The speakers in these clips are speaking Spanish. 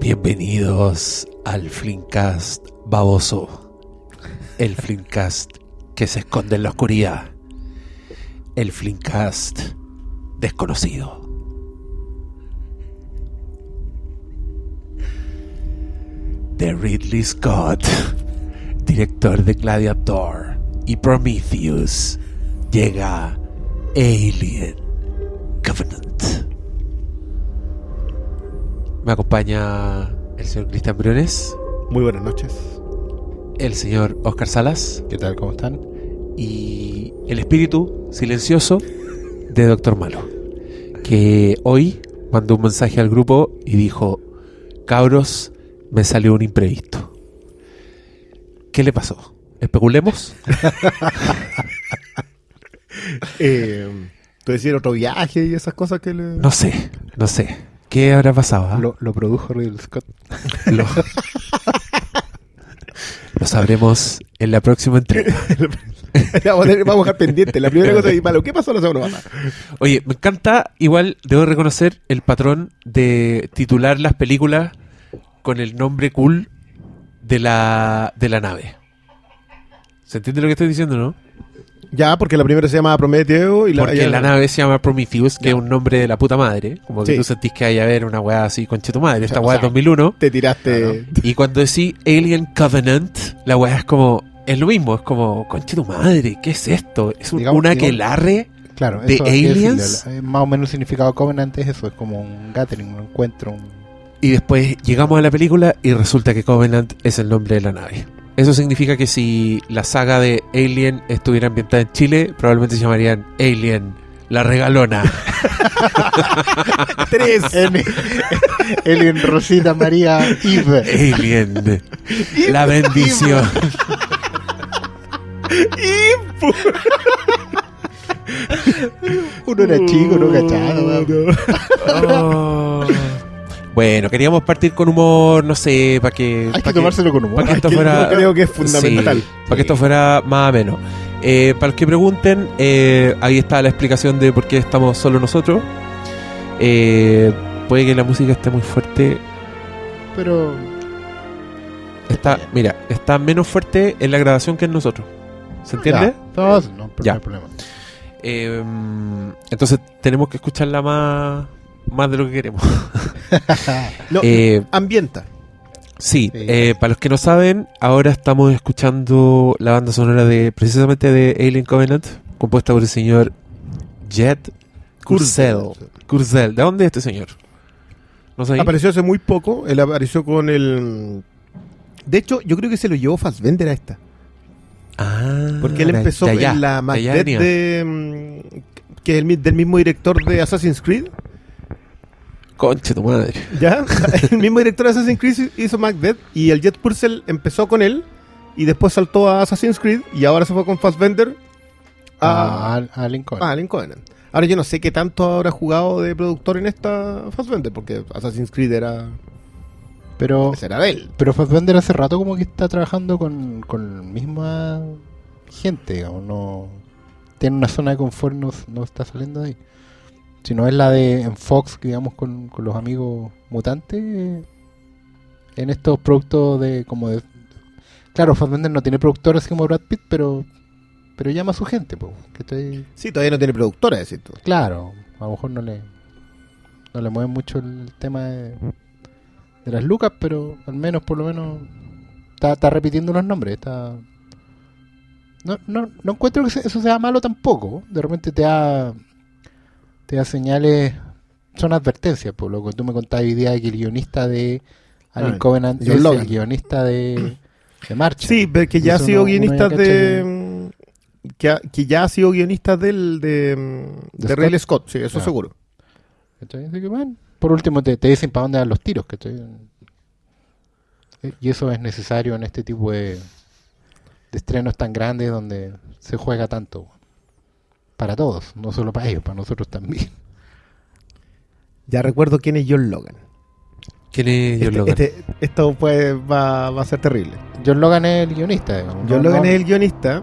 Bienvenidos al Flimcast baboso. El Flimcast que se esconde en la oscuridad. El Flimcast desconocido. De Ridley Scott, director de Gladiator y Prometheus, llega Alien Covenant. Me acompaña el señor Cristian Briones, Muy buenas noches. el señor Oscar Salas ¿Qué tal? ¿Cómo están? y el espíritu silencioso de Doctor Malo, que hoy mandó un mensaje al grupo y dijo, cabros, me salió un imprevisto. ¿Qué le pasó? ¿Especulemos? Eh, ¿Tú decías otro viaje y esas cosas que le... No sé, no sé. ¿Qué habrá pasado? ah? Lo, lo produjo Ridley Scott. Lo, lo sabremos en la próxima entrega. vamos, a tener- vamos a dejar pendiente. La primera cosa es malo. ¿Qué pasó la pasada? Oye, me encanta, igual debo reconocer el patrón de titular las películas con el nombre cool de la, de la nave. ¿Se entiende lo que estoy diciendo, no? Ya, porque la primera se llama Prometeo y la... Porque ya- la nave se llama Prometheus, que Ya. es un nombre de la puta madre. Como que Sí. tú sentís que hay a ver una weá así, conche tu madre. Esta O weá es sea, 2001. Te tiraste... Y cuando decís Alien Covenant, la weá es como. Es lo mismo, es como, conche tu madre, ¿qué es esto? ¿Es un, Digamos- una digamos- aquelarre? Claro, ¿De eso que aliens? eh, más o menos el significado Covenant es eso, es como un gathering, un encuentro. un- Y después llegamos a la película y resulta que Covenant es el nombre de la nave. Eso significa que si la saga de Alien estuviera ambientada en Chile, probablemente se llamarían Alien, la regalona. Tres. Alien Rosita María Eve. Alien, la bendición. Uno era chico, no cachado. Oh. Bueno, queríamos partir con humor, no sé, para que... Hay pa' que tomárselo con humor. para que esto Que fuera... yo creo que es fundamental. Sí, para que esto fuera más ameno. Eh, para los que pregunten, eh, ahí está la explicación de por qué estamos solo nosotros. Eh, puede que la música esté muy fuerte. Pero Está, mira, está menos fuerte en la grabación que en nosotros. ¿Se entiende? Ya, todos, no, pero Ya. no hay problema. Eh, entonces tenemos que escucharla más, más de lo que queremos. No, Eh, ambienta. Sí, eh, para los que no saben, ahora estamos escuchando la banda sonora de precisamente de Alien Covenant, compuesta por el señor Jet Curzel. Curzel, ¿de dónde es este señor? No sé. Apareció hace muy poco. Él apareció con el... De hecho, yo creo que se lo llevó Fassbender a esta. Ah, Porque él empezó allá, en la Macbeth de... mm, Que es el, del mismo director de Assassin's Creed. Conche tu madre. ¿Ya? El mismo director de Assassin's Creed hizo Macbeth y el Jet Purcell empezó con él y después saltó a Assassin's Creed y ahora se fue con Fassbender Ah, a, Alien a Covenant. Alien Covenant. Ahora yo no sé qué tanto habrá jugado de productor en esta Fassbender porque Assassin's Creed era, Pero, ese era de él. pero Fassbender hace rato como que está trabajando con, con la misma gente, digamos, no tiene una zona de confort, no, no está saliendo de ahí. Si no es la de en Fox, digamos, con, con los amigos mutantes, eh, en estos productos de como de... Claro, Fassbender no tiene productores como Brad Pitt, pero pero llama a su gente, pues, que estoy... Sí, todavía no tiene productora, decir tú. Claro, a lo mejor no le no le mueve mucho el tema de, de las lucas, pero al menos por lo menos está, está repitiendo los nombres, está no, no, no encuentro que eso sea malo tampoco. De repente te da te da señales, son advertencias, por lo que tú me contabas hoy día que el guionista de Alien Ah, Covenant John es Logan. el guionista de, de Marcha. Sí, pero que ya ha sido uno- guionista de... cacha mm, Que, ha- que ya ha sido guionista del de, mm, ¿De de Scott, sí, eso Ah. seguro. Que, bueno, por último te, te dicen para dónde van los tiros. ¿cachai? Eh, Y eso es necesario en este tipo de, de estrenos tan grandes donde se juega tanto. Para todos, no solo para ellos, para nosotros también. Ya recuerdo quién es John Logan. ¿Quién es John Este- Logan? este- esto pues va, va a ser terrible. John Logan es el guionista. digamos. John Logan no- es el guionista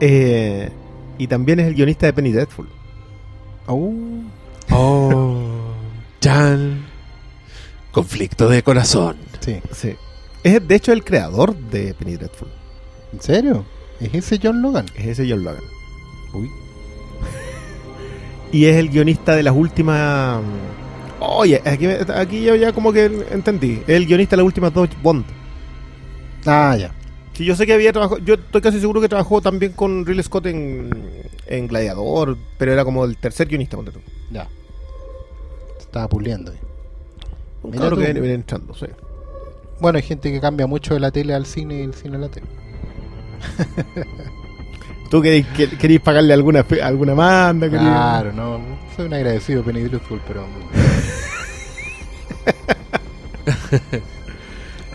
eh, y también es el guionista de Penny Dreadful. Oh, Oh, Chan. Conflicto de corazón. Sí. Sí. Es de hecho el creador de Penny Dreadful. ¿En serio? ¿Es ese John Logan? Es ese John Logan. Uy. Y es el guionista de las últimas. Oye, aquí, aquí yo ya como que entendí. Es el guionista de las últimas dos Bond. Ah, ya. Que yo sé que había trabajado. Yo estoy casi seguro que trabajó también con Ridley Scott en, en Gladiador, pero era como el tercer guionista. ponte tú. Ya. Se estaba puliendo cabrón tú. que viene, viene entrando, sí. Bueno, hay gente que cambia mucho de la tele al cine y el cine a la tele. ¿Tú queréis, que- queréis pagarle alguna, fe- alguna manda? Claro, no. Soy un agradecido Penny Dreadful, pero.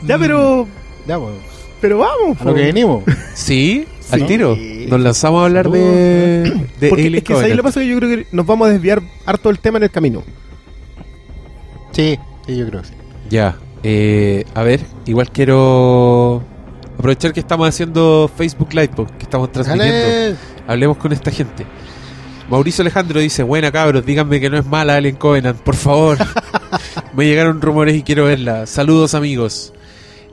Ya, pero. Ya, bueno. Pero vamos. A lo que venimos. Sí, Sí. al tiro. Nos lanzamos a hablar de, de Porque Alien es que ¿sabes Covenant. lo pasa? Que yo creo que nos vamos a desviar harto del tema en el camino. Sí, sí, yo creo que sí. Ya, eh, a ver, igual quiero aprovechar que estamos haciendo Facebook Live, que estamos transmitiendo. Hablemos con esta gente. Mauricio Alejandro dice, buena cabros, díganme que no es mala Alien Covenant, por favor. Me llegaron rumores y quiero verla. Saludos amigos.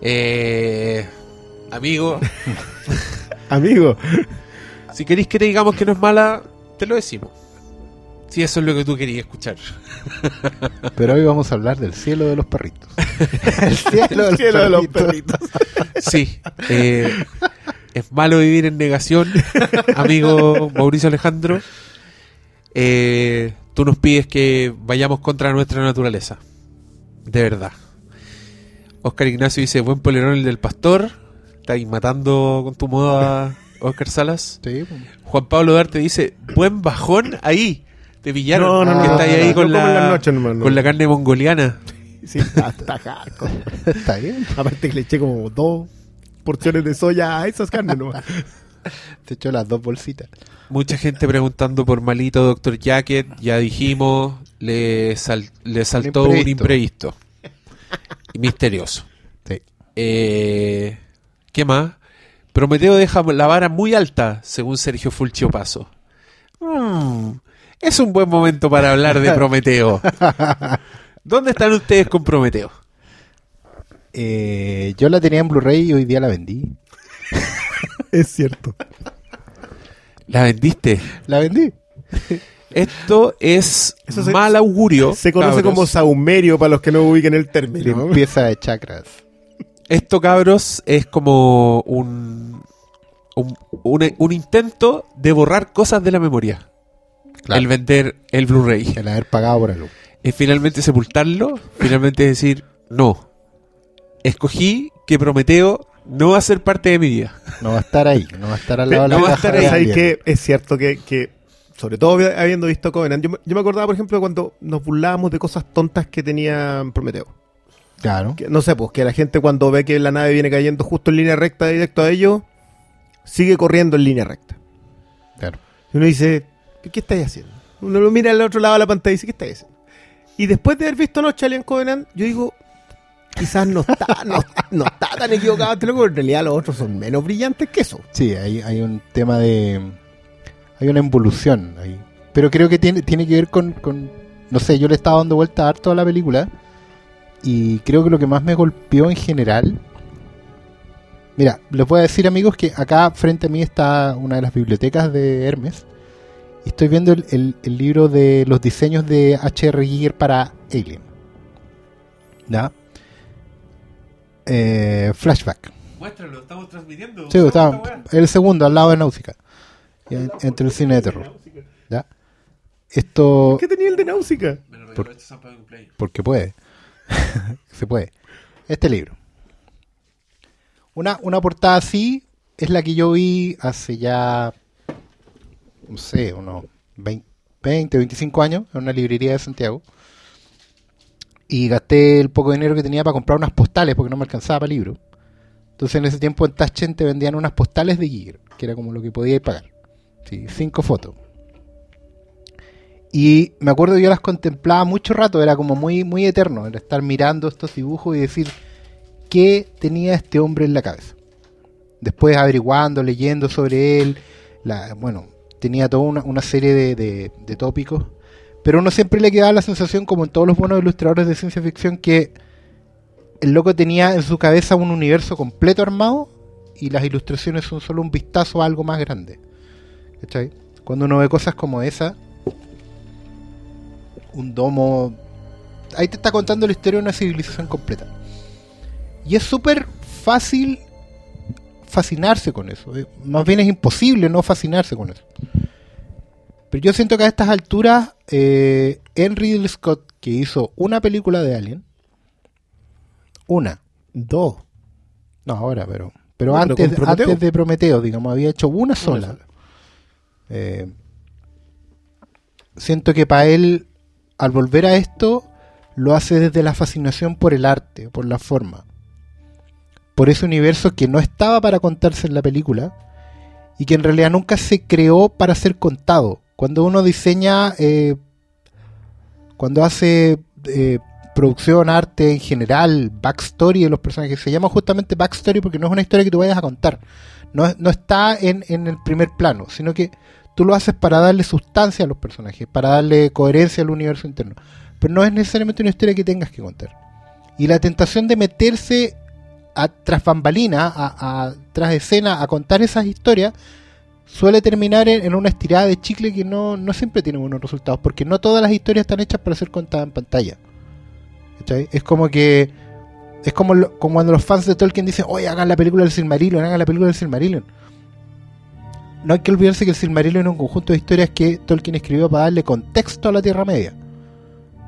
Eh, amigo, Amigo. si queréis que te digamos que no es mala, te lo decimos. Si eso es lo que tú querías escuchar. Pero hoy vamos a hablar del cielo de los perritos. el cielo, de los, cielo de los perritos. Sí, eh, es malo vivir en negación, amigo Mauricio Alejandro. Eh, tú nos pides que vayamos contra nuestra naturaleza. De verdad. Oscar Ignacio dice, buen polerón el del pastor. Está ahí matando con tu moda Oscar Salas. Sí, pues. Juan Pablo Darte dice, buen bajón ahí. Te pillaron. No, no, no, que no, está ahí, no, ahí no, con, la, con carne mongoliana. Sí, está, está hardcore. está bien. Aparte que le eché como dos porciones de soya a esas carnes nomás. Te echó las dos bolsitas. Mucha gente preguntando por malito Doctor Jacket. Ya dijimos, le, sal- le saltó un imprevisto. imprevisto. Y misterioso. Sí. Eh, ¿Qué más? Prometeo deja la vara muy alta, según Sergio Fulcio Paso. Mm, es un buen momento para hablar de Prometeo. ¿Dónde están ustedes con Prometeo? Eh, yo la tenía en Blu-ray y hoy día la vendí. Es cierto. ¿La vendiste? La vendí. Esto es Eso se- mal augurio. Se conoce cabros. como saumerio para los que no ubiquen el término. Limpieza de chakras. Esto, cabros, es como un, un, un- un intento de borrar cosas de la memoria. Claro. El vender el Blu-ray. El haber pagado por algo. Es finalmente sepultarlo. Finalmente decir, no. Escogí que Prometeo no va a ser parte de mi vida. No va a estar ahí. No va a estar al lado de la no va a estar ahí. ¿Sabes alguien. que Es cierto que, que, sobre todo habi- habiendo visto Covenant, yo, me- yo me acordaba, por ejemplo, cuando nos burlábamos de cosas tontas que tenía Prometeo. Claro. Que, no sé, pues que la gente cuando ve que la nave viene cayendo justo en línea recta directo a ellos, sigue corriendo en línea recta. Claro. Y uno dice, ¿qué, estáis haciendo? Uno lo mira al otro lado de la pantalla y dice, ¿qué estáis haciendo? Y después de haber visto Noche Alien Covenant, yo digo, quizás no está, no, no está tan equivocado este loco, en realidad los otros son menos brillantes que eso. Sí, hay, hay un tema de. Hay una involución ahí. Pero creo que tiene, tiene que ver con, con- No sé, yo le estaba dando vuelta harto a la película. Y creo que lo que más me golpeó en general. Mira, les voy a decir, amigos, que acá frente a mí está una de las bibliotecas de Hermes. Y estoy viendo el, el- el libro de los diseños de H.R. Giger para Alien. ¿Ya? Eh, flashback. Muéstralo, estamos transmitiendo. Sí, estaba el segundo, al lado de Náusica. En- entre el cine de terror. ¿Ya? Esto. ¿Qué tenía el de Náusica? Por- Porque puede. Se puede. Este libro. Una, una portada así es la que yo vi hace ya. No sé, unos 20, 20, 25 años en una librería de Santiago. Y gasté el poco dinero que tenía para comprar unas postales porque no me alcanzaba para libro. Entonces en ese tiempo en Taschen te vendían unas postales de Giger, que era como lo que podías pagar. Sí, cinco fotos. Y me acuerdo que yo las contemplaba mucho rato, era como muy, muy eterno, era estar mirando estos dibujos y decir qué tenía este hombre en la cabeza. Después averiguando, leyendo sobre él, la, bueno, tenía toda una, una serie de, de- tópicos, pero uno siempre le quedaba la sensación, como en todos los buenos ilustradores de ciencia ficción, que el loco tenía en su cabeza un universo completo armado y las ilustraciones son solo un vistazo a algo más grande. ¿Cachai? Cuando uno ve cosas como esa, un domo, ahí te está contando la historia de una civilización completa. Y es súper fácil fascinarse con eso. eh, Más bien es imposible no fascinarse con eso. Pero yo siento que a estas alturas, eh, Henry Ridley Scott, que hizo una película de Alien, una, Dos. no ahora, pero, pero No, antes, de Prometeo, digamos, había hecho una sola. sola. Eh, siento que para él, al volver a esto, lo hace desde la fascinación por el arte, por la forma. Por ese universo que no estaba para contarse en la película y que en realidad nunca se creó para ser contado. Cuando uno diseña, eh, cuando hace eh, producción, arte en general, backstory de los personajes, se llama justamente backstory porque no es una historia que tú vayas a contar. No, está en el primer plano, sino que tú lo haces para darle sustancia a los personajes, para darle coherencia al universo interno. Pero no es necesariamente una historia que tengas que contar. Y la tentación de meterse a, tras bambalina, a, tras escena, a contar esas historias, suele terminar en, una estirada de chicle que no, no siempre tiene buenos resultados, porque no todas las historias están hechas para ser contadas en pantalla. ¿Cachai? Es como que. Es como, como cuando los fans de Tolkien dicen, oye, hagan la película del Silmarillion, hagan la película del Silmarillion. No hay que olvidarse que el Silmarillion es un conjunto de historias que Tolkien escribió para darle contexto a la Tierra Media.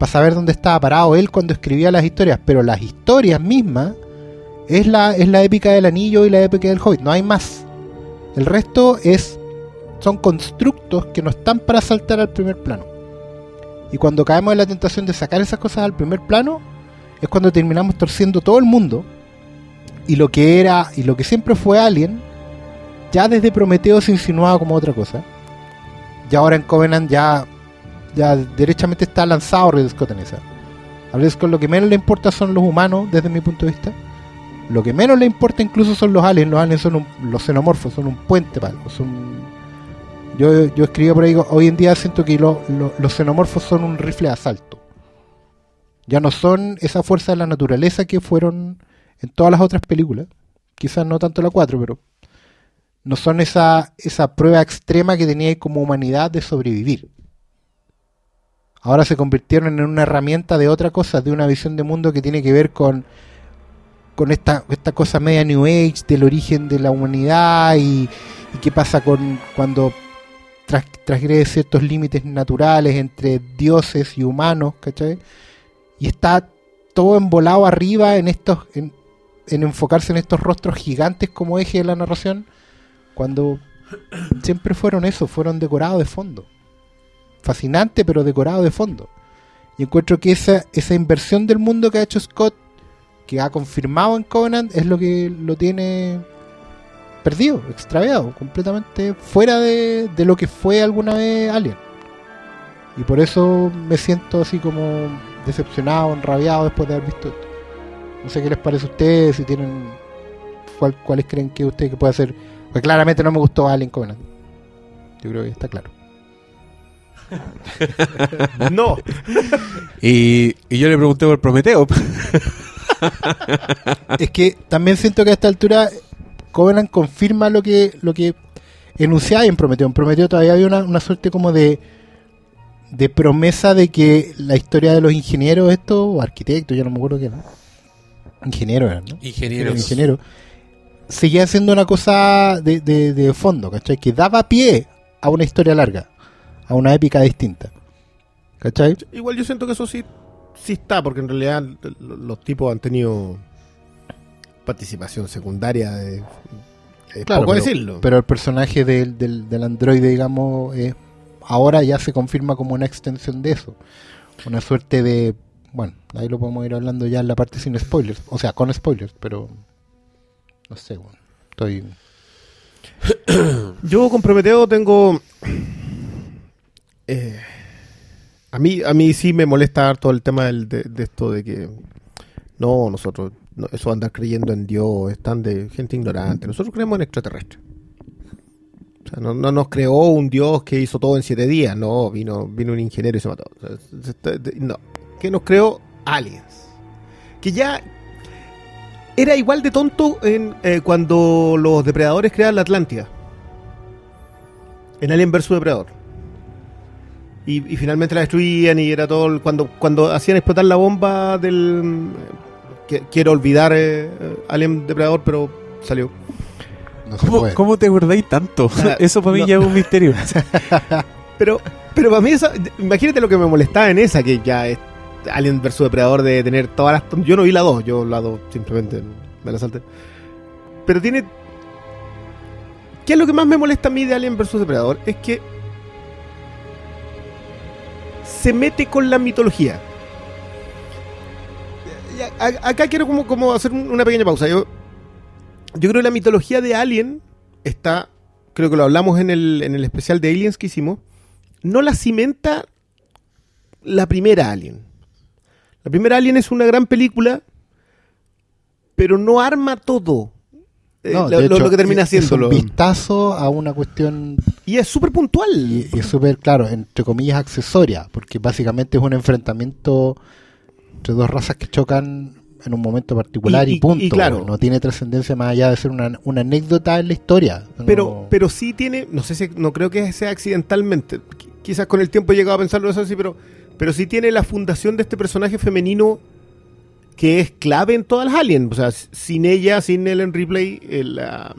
Para saber dónde estaba parado él cuando escribía las historias. Pero las historias mismas es la, es la épica del anillo y la épica del hobbit. No hay más. El resto es son constructos que no están para saltar al primer plano. Y cuando caemos en la tentación de sacar esas cosas al primer plano, es cuando terminamos torciendo todo el mundo. Y lo que era, y lo que siempre fue Alien, ya desde Prometeo se insinuaba como otra cosa. Y ahora en Covenant ya, ya derechamente está lanzado Ridley Scott esa. A Ridley Scott lo que menos le importa son los humanos, desde mi punto de vista. Lo que menos le importa incluso son los aliens. Los aliens son un- los xenomorfos, son un puente para son yo, yo escribí por ahí, hoy en día siento que lo- lo- los xenomorfos son un rifle de asalto. Ya no son esa fuerza de la naturaleza que fueron en todas las otras películas. Quizás no tanto la 4, pero no son esa, esa prueba extrema que teníais como humanidad de sobrevivir. Ahora se convirtieron en una herramienta de otra cosa, de una visión de mundo que tiene que ver con, con esta, esta cosa media New Age del origen de la humanidad y, qué pasa con cuando tras, transgrede ciertos límites naturales entre dioses y humanos, ¿cachai? Y está todo embolado arriba en estos, en enfocarse en estos rostros gigantes como eje de la narración, cuando siempre fueron eso, fueron decorados de fondo. Fascinante, pero decorado de fondo. Y encuentro que esa, esa inversión del mundo que ha hecho Scott, que ha confirmado en Covenant, es lo que lo tiene perdido, extraviado, completamente fuera de, de lo que fue alguna vez Alien. Y por eso me siento así como decepcionado, enrabiado después de haber visto esto. No sé qué les parece a ustedes, si tienen cuál, cuáles creen que ustedes que puede hacer. Porque claramente no me gustó Alien Covenant. Yo creo que está claro. No. Y, y yo le pregunté por Prometeo. es que también siento que a esta altura Covenant confirma lo que lo que enunciaba en Prometeo. En Prometeo todavía había una, una suerte como de de promesa de que la historia de los ingenieros, esto, o arquitectos, ya no me acuerdo qué era. Ingenieros eran, ¿no? Ingenieros. Ingeniero, seguía siendo una cosa de, de, de fondo, ¿cachai? Que daba pie a una historia larga, a una épica distinta. ¿Cachai? Igual yo siento que eso sí, sí está, porque en realidad los tipos han tenido participación secundaria de... Es Claro, poco pero, decirlo. pero el personaje del, del, del androide, digamos, eh, ahora ya se confirma como una extensión de eso. Una suerte de... Bueno, ahí lo podemos ir hablando ya en la parte sin spoilers. O sea, con spoilers, pero... No sé, bueno, estoy... Yo con Prometeo tengo. eh, a mí a mí sí me molesta todo el tema del- de, esto de que. No, nosotros. no, eso andar creyendo en Dios, están de gente ignorante. Nosotros creemos en extraterrestres. O sea, no, no nos creó un Dios que hizo todo en siete días. No, vino, vino un ingeniero y se mató. No. Que nos creó aliens. Que ya. era igual de tonto en, eh, cuando los depredadores creaban la Atlántida. En Alien vs Depredador. Y, y finalmente la destruían y era todo... el- cuando, cuando hacían explotar la bomba del... que- quiero olvidar eh, Alien Depredador, pero salió. No se ¿Cómo, puede. cómo te acordáis tanto? Ah, Eso para mí no. ya es un misterio. Pero, pero para mí eso, imagínate lo que me molestaba en esa, que ya es Alien vs Depredador de tener todas las... Yo no vi la 2, yo la 2 simplemente me la salté. Pero tiene... ¿Qué es lo que más me molesta a mí de Alien vs Depredador? Es que se mete con la mitología. Acá quiero como, como hacer un- una pequeña pausa. Yo, yo creo que la mitología de Alien está, creo que lo hablamos en el, en el especial de Aliens que hicimos, no la cimenta la primera Alien. La primera Alien es una gran película, pero no arma todo. Eh, No, lo, hecho, lo que termina es- siendo. Es un vistazo a una cuestión Y es súper puntual. y, y súper claro, entre comillas, accesoria, porque básicamente es un enfrentamiento entre dos razas que chocan en un momento particular Y- punto. claro. No tiene trascendencia más allá de ser una, una anécdota en la historia. Pero, No- pero sí tiene, no sé si, no creo que sea accidentalmente. Qu- Quizás con el tiempo he llegado a pensarlo eso así, pero, pero sí tiene la fundación de este personaje femenino que es clave en todas las aliens. O sea, sin ella, sin Ellen Ripley, el, ah,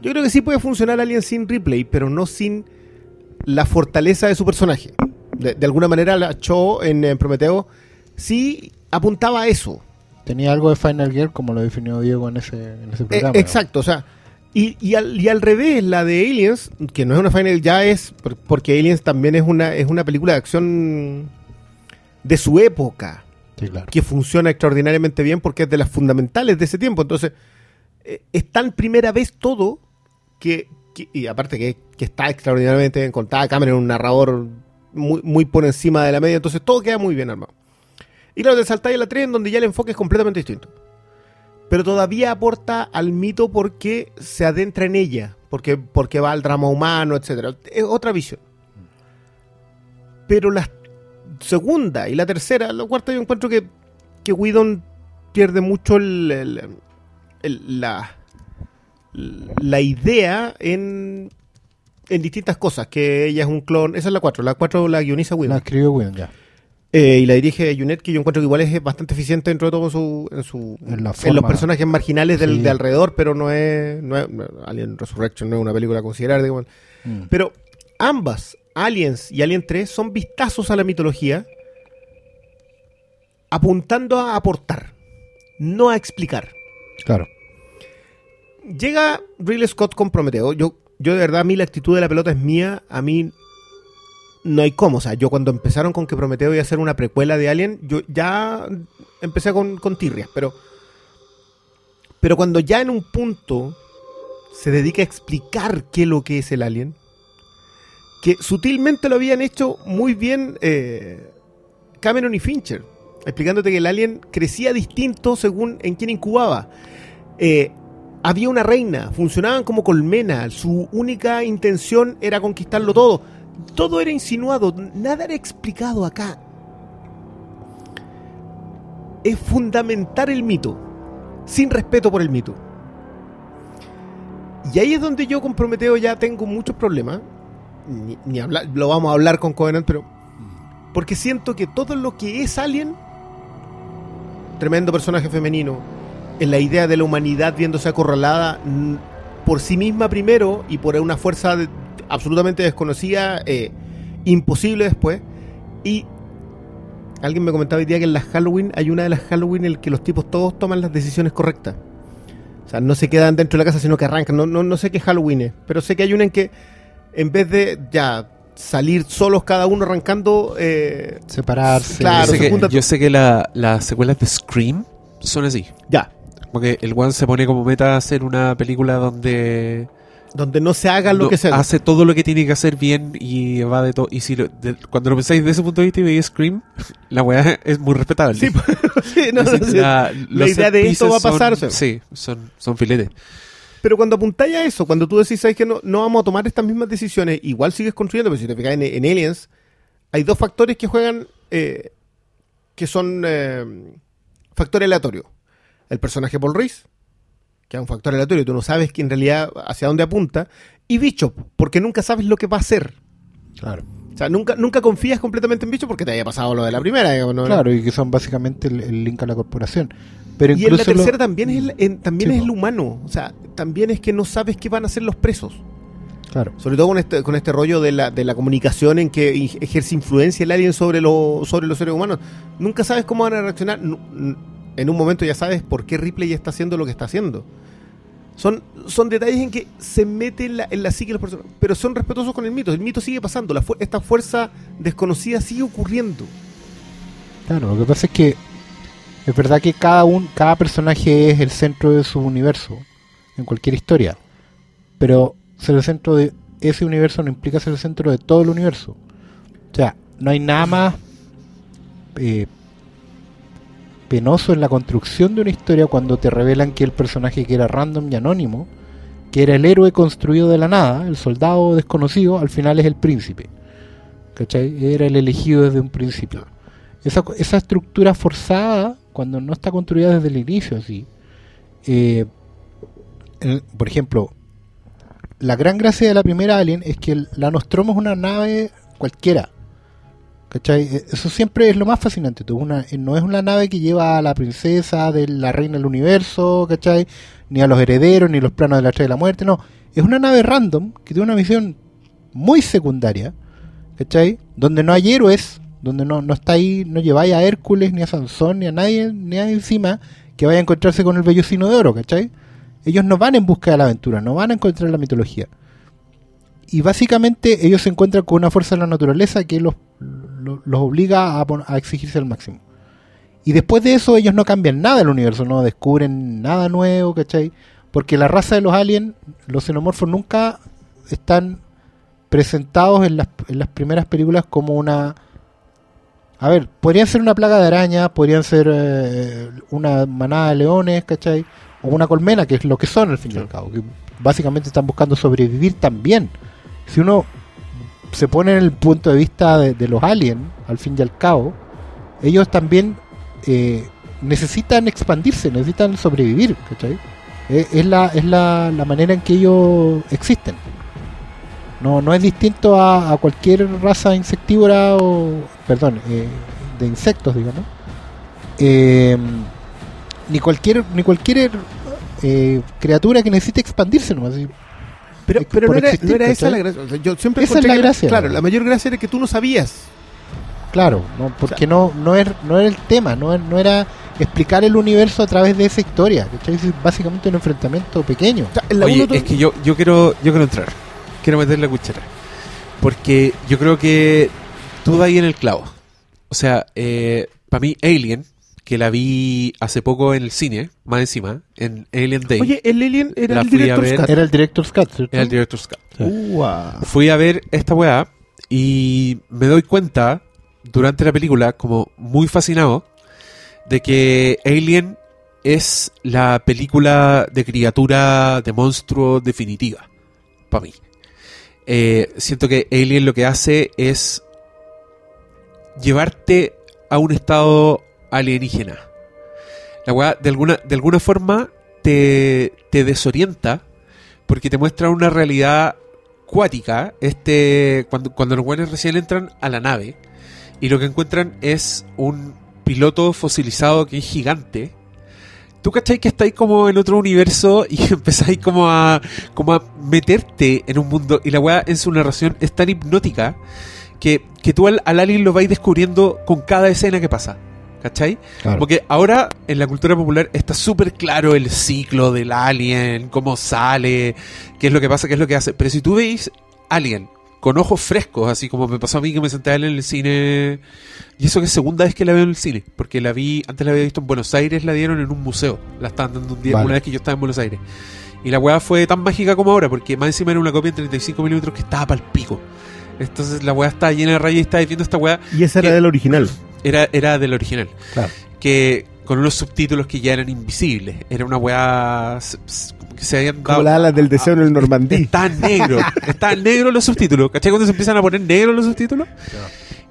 yo creo que sí puede funcionar Alien sin Ripley, pero no sin la fortaleza de su personaje. De, de alguna manera la Cho en, en Prometeo sí apuntaba a eso. tenía algo de Final Gear, como lo definió Diego en ese, en ese Eh, programa. exacto, o sea, y, y, al, y al revés, la de Aliens, que no es una final, ya es, por- porque Aliens también es una, es una película de acción de su época, Sí, claro. que funciona extraordinariamente bien porque es de las fundamentales de ese tiempo. Entonces, eh, es tan primera vez todo que, y aparte que, que está extraordinariamente bien contada, Cameron un narrador muy, muy por encima de la media, entonces todo queda muy bien armado. Y claro, te saltáis a la 3 en donde ya el enfoque es completamente distinto. Pero todavía aporta al mito porque se adentra en ella, porque, porque va al drama humano, etcétera. Es otra visión. Pero la segunda y la tercera, la cuarta yo encuentro que, que Whedon pierde mucho el- el- el- la, la idea en, en distintas cosas, que ella es un clon, esa es la 4, la 4 la guioniza Whedon. La escribió Whedon ya. Eh, y la dirige Junet, que yo encuentro que igual es bastante eficiente dentro de todo su, en, su, En la en forma. los personajes marginales del, Sí. de alrededor, pero no es, no es- Alien Resurrection no es una película a considerar, digamos. Mm. Pero ambas, Aliens y Alien 3, son vistazos a la mitología apuntando a aportar, no a explicar. Claro. Llega Ridley Scott con Prometeo. Yo, yo de verdad, a mí la actitud de la pelota es mía. A mí no hay cómo. O sea, yo cuando empezaron con que Prometeo iba a ser una precuela de Alien, yo ya empecé con, con tirrias. Pero, pero cuando ya en un punto se dedica a explicar qué es lo que es el Alien, que sutilmente lo habían hecho muy bien eh, Cameron y Fincher, explicándote que el Alien crecía distinto según en quién incubaba. Eh, había una reina, funcionaban como colmena, su única intención era conquistarlo todo. Todo era insinuado, nada era explicado acá. Es fundamentar el mito, sin respeto por el mito. Y ahí es donde yo con Prometeo ya tengo muchos problemas. Ni, ni hablar, lo vamos a hablar con Covenant, pero. Porque siento que todo lo que es Alien, tremendo personaje femenino, en la idea de la humanidad viéndose acorralada mm, por sí misma primero y por una fuerza de- absolutamente desconocida, eh, imposible después. Y alguien me comentaba hoy día que en las Halloween hay una de las Halloween en el que los tipos todos toman las decisiones correctas. O sea, no se quedan dentro de la casa, sino que arrancan. No, no, no sé qué Halloween es, pero sé que hay una en que en vez de ya salir solos cada uno arrancando, eh, Separarse. Claro, yo sé se que, juntan- yo sé que la- las secuelas de Scream son así. ya, Porque el one se pone como meta a hacer una película donde donde no se haga lo no- que sea. hace todo lo que tiene que hacer bien y va de todo. Y si lo- de- cuando lo pensáis desde ese punto de vista y veis Scream, la weá es muy respetable. Sí, sí, no, no, la, los idea de esto va a pasar, son- sí, son, son filetes. Pero cuando apuntáis a eso, cuando tú decís, ¿sabes que no, no vamos a tomar estas mismas decisiones? Igual sigues construyendo, pero si te fijas en, en Aliens, hay dos factores que juegan, eh, que son eh, factores aleatorios. el personaje Paul Reese, que es un factor aleatorio, tú no sabes que en realidad hacia dónde apunta, y Bishop, porque nunca sabes lo que va a hacer. Claro. O sea, nunca, nunca confías completamente en Bishop porque te haya pasado lo de la primera. Claro, y que son básicamente el, el link a la corporación. Pero Y en la lo- tercera también, es el, en- también Sí, es el humano. O sea, también es que no sabes qué van a hacer los presos. Claro. Sobre todo con este, con este rollo de la, de la comunicación en que ejerce influencia el alien sobre, lo, sobre los seres humanos. Nunca sabes cómo van a reaccionar. En un momento ya sabes por qué Ripley está haciendo lo que está haciendo. Son, son detalles en que se mete en la, en la psique de los personajes, pero son respetuosos con el mito. El mito sigue pasando, la fu- esta fuerza desconocida sigue ocurriendo. Claro, lo que pasa es que es verdad que cada un, cada personaje es el centro de su universo en cualquier historia. Pero ser el centro de ese universo no implica ser el centro de todo el universo. O sea, no hay nada más eh, penoso en la construcción de una historia cuando te revelan que el personaje que era random y anónimo, que era el héroe construido de la nada, el soldado desconocido, al final es el príncipe. ¿Cachai? Era el elegido desde un principio. Esa, esa estructura forzada, cuando no está construida desde el inicio, así. eh, el- por ejemplo, la gran gracia de la primera Alien es que la Nostromo es una nave cualquiera. ¿Cachai? Eh, Eso siempre es lo más fascinante. una- eh, no es una nave que lleva a la princesa de la reina del universo, ¿cachai? Ni a los herederos, ni los planos de la estrella de la muerte, no. Es una nave random que tiene una misión muy secundaria, ¿cachai? Donde no hay héroes, donde no, no está ahí, no lleváis a Hércules, ni a Sansón, ni a nadie, ni a encima que vaya a encontrarse con el vellocino de oro, ¿cachai? Ellos no van en busca de la aventura, no van a encontrar la mitología. Y básicamente ellos se encuentran con una fuerza de la naturaleza que los, los, obliga a, a exigirse al máximo. Y después de eso ellos no cambian nada del universo, no descubren nada nuevo, ¿cachai? Porque la raza de los aliens, los xenomorfos nunca están presentados en las, en las primeras películas como una... A ver, podrían ser una plaga de arañas, podrían ser eh, una manada de leones, ¿cachai? O una colmena, que es lo que son al fin y al cabo. Que básicamente están buscando sobrevivir también. Si uno se pone en el punto de vista de, de los aliens, al fin y al cabo, ellos también eh, necesitan expandirse, necesitan sobrevivir, ¿cachai? Eh, es la, es la, la manera en que ellos existen. No, no es distinto a, a cualquier raza insectívora o, perdón, eh, de insectos, digamos. Eh, ni cualquier, ni cualquier eh, criatura que necesite expandirse nomás. así. Pero, que pero por no, era, existir, no era esa la gracia. O sea, yo siempre Esa es la que- gracia, Claro, ¿no? la mayor gracia era que tú no sabías. Claro, no, porque no, no, era, no era el tema, no, era- no era explicar el universo a través de esa historia. ¿cachai? Es básicamente un enfrentamiento pequeño. O sea, en la Oye, uno tú- es que yo, yo quiero yo quiero entrar. Quiero meter la cuchara. Porque yo creo que tú das ahí en el clavo. O sea, para mí Alien, que la vi hace poco en el cine, más encima, en Alien Day, Oye, el Alien era La el fui a director ver. Scott. Era el Director's Cut, ¿cierto? el Director's Cut. Ua. Fui a ver esta weá y me doy cuenta durante la película, como muy fascinado, de que Alien es la película de criatura, de monstruo definitiva, para mí. Eh, siento que Alien lo que hace es llevarte a un estado alienígena. La weá, de alguna, de alguna forma, te, te desorienta porque te muestra una realidad cuática. Este, cuando, cuando los buenos recién entran a la nave y lo que encuentran es un piloto fosilizado que es gigante. Tú cachai que estáis como en otro universo y empezáis como a, como a meterte en un mundo y la weá en su narración es tan hipnótica que, que tú al, al alien lo vais descubriendo con cada escena que pasa. ¿Cachai? Claro. Porque ahora en la cultura popular está súper claro el ciclo del alien, cómo sale, qué es lo que pasa, qué es lo que hace. Pero si tú veis Alien con ojos frescos, así como me pasó a mí que me senté a en el cine, y eso que es segunda vez que la veo en el cine, porque la vi, antes la había visto en Buenos Aires, la dieron en un museo, la estaban dando un día, Vale. una vez que yo estaba en Buenos Aires. Y la weá fue tan mágica como ahora, porque más encima era una copia en 35 milímetros que estaba pal pico. Entonces la weá estaba llena de rayas y estaba viendo esta weá Y esa era del original. era, era del original. Claro. Que con unos subtítulos que ya eran invisibles. Era una weá que se habían Como las alas del deseo en el Normandí. Estaban negros. Estaban negros los subtítulos. ¿Cachai? Cuando se empiezan a poner negros los subtítulos.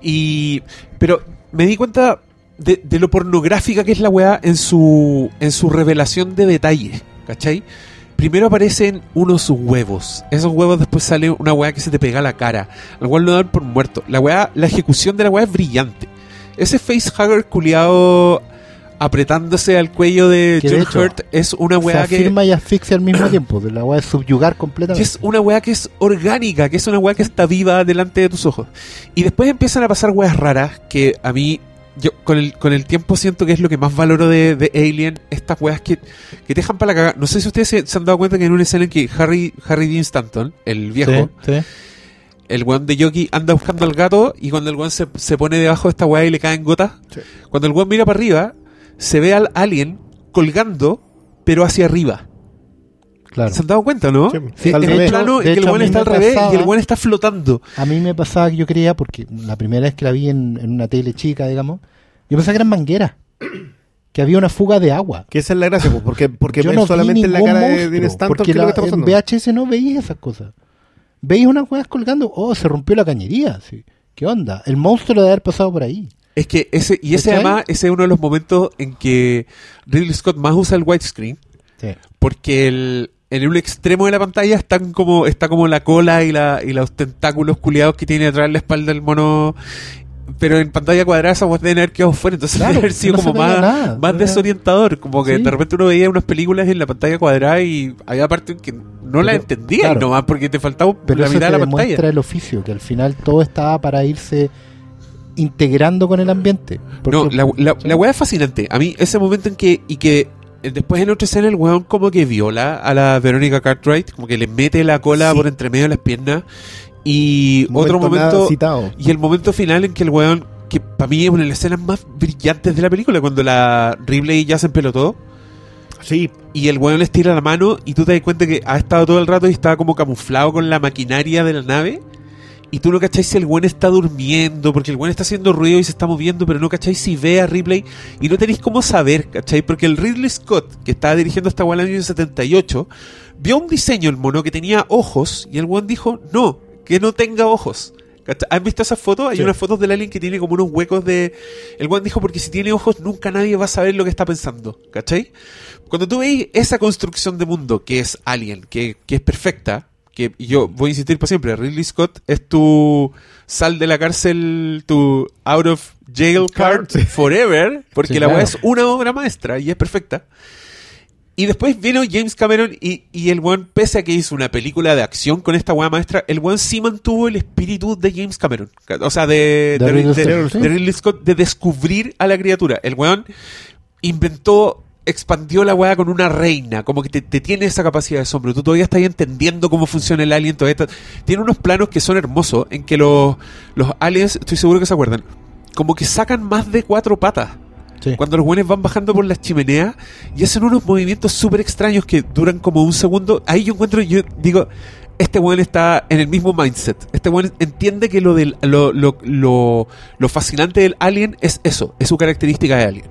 Y. Pero me di cuenta de, de lo pornográfica que es la weá en su, en su revelación de detalles, ¿cachai? Primero aparecen unos huevos. Esos huevos después sale una weá que se te pega a la cara. Al cual lo dan por muerto. La weá, la ejecución de la weá es brillante. Ese facehugger culiado apretándose al cuello de Que John hecho, Hurt es una Se weá que. afirma y asfixia al mismo tiempo. De la weá de subyugar que completamente. es una weá que es orgánica, que es una weá que está viva delante de tus ojos. Y después empiezan a pasar weas raras que a mí, yo con el, con el tiempo siento que es lo que más valoro de, de Alien, estas weas que, que te dejan para la cagada. No sé si ustedes se, se han dado cuenta que en una escena en que Harry, Harry Dean Stanton, el viejo, Sí, sí. el weón de Yoki anda buscando al gato y cuando el weón se, se pone debajo de esta weá y le caen gotas, Sí. cuando el weón mira para arriba, se ve al alien colgando, pero hacia arriba. Claro. ¿Se han dado cuenta, no? Sí, Sí, de revés. hecho- plano en de que el hecho, mí está al revés y pasaba- el weón está flotando. A mí me pasaba que yo creía, porque la primera vez que la vi en, en una tele chica, digamos, yo pensaba que eran mangueras. Que había una fuga de agua. Que esa es la gracia, pues, porque, porque yo no solamente en la cara de monstruo, Stanton porque es lo la- que está pasando. en VHS no veías esas cosas. Veías unas weas colgando, oh, se rompió la cañería. Sí. ¿Qué onda? El monstruo debe haber pasado por ahí. Es que ese, y ese ¿Cachai? además, ese es uno de los momentos en que Ridley Scott más usa el widescreen, Sí. porque el, en un extremo de la pantalla están como, está como la cola y, la, y los tentáculos culiados que tiene atrás en la espalda del mono. Pero en pantalla cuadrada esa weá deben haber quedado fuera, entonces Claro, debe haber sido no como más, nada. más desorientador. Como que Sí. de repente uno veía unas películas en la pantalla cuadrada y había partes que no la Pero, entendía claro. nomás porque te faltaba Pero la mitad de la demuestra pantalla. el oficio, que al final todo estaba para irse integrando con el ambiente. No, la, la, la weá es fascinante. A mí, ese momento en que. Y que eh, después en otra escena el weón como que viola a la Verónica Cartwright, como que le mete la cola Sí. por entre medio de las piernas. Y otro momento nada momento. citado. Y el momento final en que el weón. Que para mí es una de las escenas más brillantes de la película, cuando la Ripley ya se empelotó. Sí, Y el weón les tira la mano y tú te das cuenta que ha estado todo el rato y estaba como camuflado con la maquinaria de la nave. Y tú no cacháis si el weón está durmiendo, porque el weón está haciendo ruido y se está moviendo, pero no cacháis si ve a Ripley y no tenéis cómo saber, ¿cachai? Porque el Ridley Scott, que estaba dirigiendo esta en el año 78, vio un diseño el mono que tenía ojos y el weón dijo, no, que no tenga ojos. ¿Han visto esas fotos? Hay Sí. unas fotos del alien que tiene como unos huecos de... El weón dijo, porque si tiene ojos nunca nadie va a saber lo que está pensando, ¿cachai? Cuando tú veis esa construcción de mundo que es Alien, que, que es perfecta, que yo voy a insistir para siempre, Ridley Scott es tu sal de la cárcel, tu out of jail card forever, porque Sí, la weá es una obra maestra y es perfecta. Y después vino James Cameron y, y el weón, pese a que hizo una película de acción con esta weá maestra, el weón sí mantuvo el espíritu de James Cameron. O sea, de, De de Ridley Scott, de descubrir a la criatura. El weón inventó, expandió la weá con una reina, como que te, te tiene esa capacidad de asombro. Tú todavía estás entendiendo cómo funciona el alien, todavía estás- tiene unos planos que son hermosos, en que los, los aliens, estoy seguro que se acuerdan, como que sacan más de cuatro patas. Sí. Cuando los buenos van bajando por las chimeneas y hacen unos movimientos súper extraños que duran como un segundo, ahí yo encuentro, yo digo, este weón está en el mismo mindset. Este weón entiende que lo, del, lo, lo, lo, lo fascinante del alien es eso, es su característica de alien.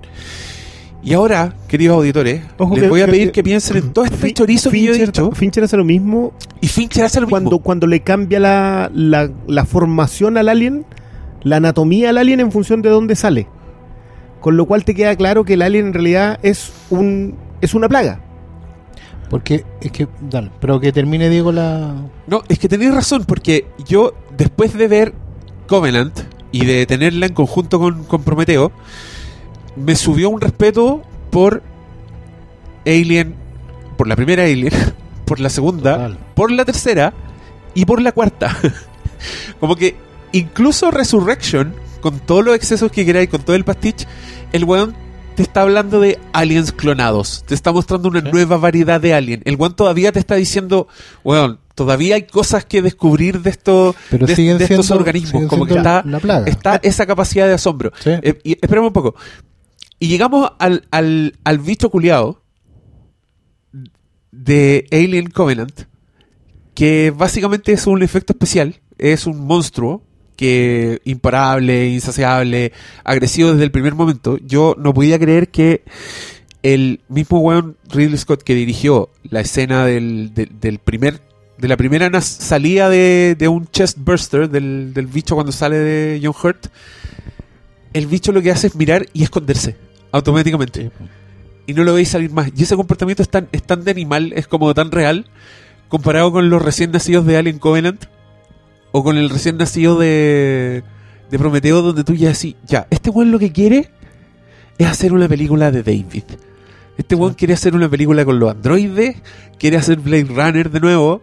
Y ahora, queridos auditores, Ojo les que- voy a que- pedir que- que piensen en todo este Fin- chorizo que yo he Fincher- dicho. Fincher hace lo mismo Y Fincher hace lo mismo. cuando, cuando le cambia la, la, la formación al alien, la anatomía al alien en función de dónde sale. Con lo cual te queda claro que el alien en realidad es un es una plaga. Porque es que, dale, pero que termine Diego la... No, es que tenéis razón, porque yo, después de ver Covenant y de tenerla en conjunto con, con Prometeo, me subió un respeto por Alien, por la primera Alien, por la segunda, Total. por la tercera y por la cuarta. Como que incluso Resurrection, con todos los excesos que queráis, con todo el pastiche, el weón te está hablando de aliens clonados. Te está mostrando una Sí. nueva variedad de alien. El weón todavía te está diciendo, weón, todavía hay cosas que descubrir de, esto, Pero de, de estos siendo- organismos. siguen Como que está, está esa capacidad de asombro. Sí. Eh, y esperemos un poco. Y llegamos al, al, al bicho culiado de Alien Covenant, que básicamente es un efecto especial, es un monstruo que imparable, insaciable, agresivo desde el primer momento. Yo no podía creer que el mismo weón Ridley Scott que dirigió la escena del, del, del primer de la primera salida de, de un chest burster del, del bicho cuando sale de John Hurt el bicho lo que hace es mirar y esconderse automáticamente. Y no lo veis salir más. Y ese comportamiento es tan, es tan de animal, es como tan real, comparado con los recién nacidos de Alien Covenant o con el recién nacido de, de Prometeo, donde tú ya decís, ya, este weón lo que quiere es hacer una película de David. Este weón quiere hacer una película con los androides, quiere hacer Blade Runner de nuevo,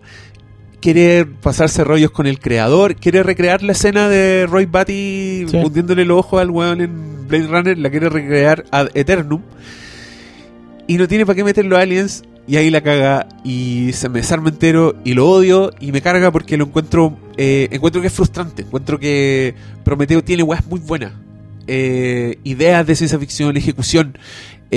quiere pasarse rollos con el creador, quiere recrear la escena de Roy Batty Sí. hundiéndole el ojo al weón en Blade Runner, la quiere recrear ad eternum. Y no tiene para qué meter los aliens, y ahí la caga, y se me desarma entero, y lo odio, y me carga porque lo encuentro, eh, encuentro que es frustrante, encuentro que Prometeo tiene weas muy buenas. Eh, ideas de ciencia ficción, ejecución.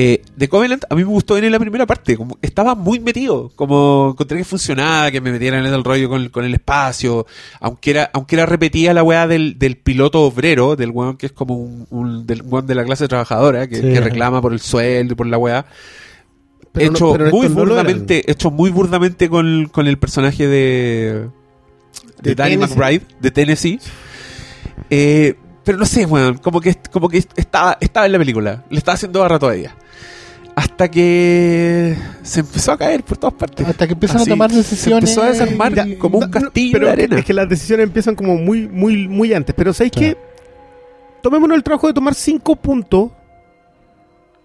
Eh, de Covenant a mí me gustó en la primera parte, como estaba muy metido, como encontré que funcionaba, que me metieran en el rollo con, con el espacio, aunque era, aunque era repetida la weá del, del piloto obrero, del weón que es como un, un- del weón de la clase trabajadora, que, Sí. que reclama por el sueldo y por la weá. Pero no- hecho pero muy no burdamente, hecho muy burdamente con, con el personaje de, de, De Danny. McBride, de Tennessee. Eh, pero no sé, weón, como que, como que estaba, estaba en la película, le estaba haciendo barra todavía. Hasta que se empezó a caer por todas partes. Hasta que empiezan Así, a tomar se decisiones. empezó a desarmar y- como un No, castillo pero de arena. Es que las decisiones empiezan como muy, muy, muy antes. Pero ¿sabéis Claro. qué? Tomémonos el trabajo de tomar cinco puntos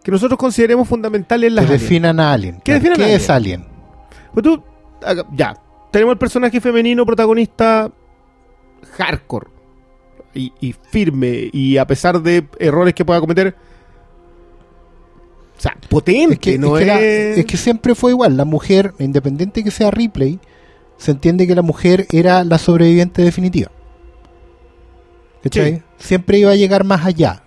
que nosotros consideremos fundamentales en las que aliens. definan a Alien. ¿Qué definan a ¿Qué es Alien? Pues tú, ya, tenemos el personaje femenino protagonista hardcore y, y firme y a pesar de errores que pueda cometer, o sea, potente, Es que, no es, que la- es- es que siempre fue igual. La mujer, independiente que sea Ripley, se entiende que la mujer era la sobreviviente definitiva. Sí. Siempre iba a llegar más allá.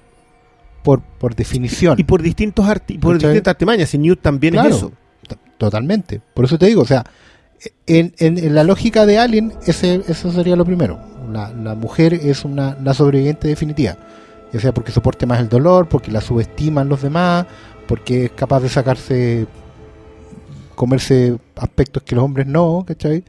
Por, por definición. y por distintos arti- por distintas artimañas, y Newt también Claro. es eso. Totalmente. Por eso te digo, o sea, en, en- en la lógica de Alien, ese, eso sería lo primero. La, la mujer es una la sobreviviente definitiva. Ya sea porque soporte más el dolor, porque la subestiman los demás, porque es capaz de sacarse, comerse aspectos que los hombres no, ¿cachai?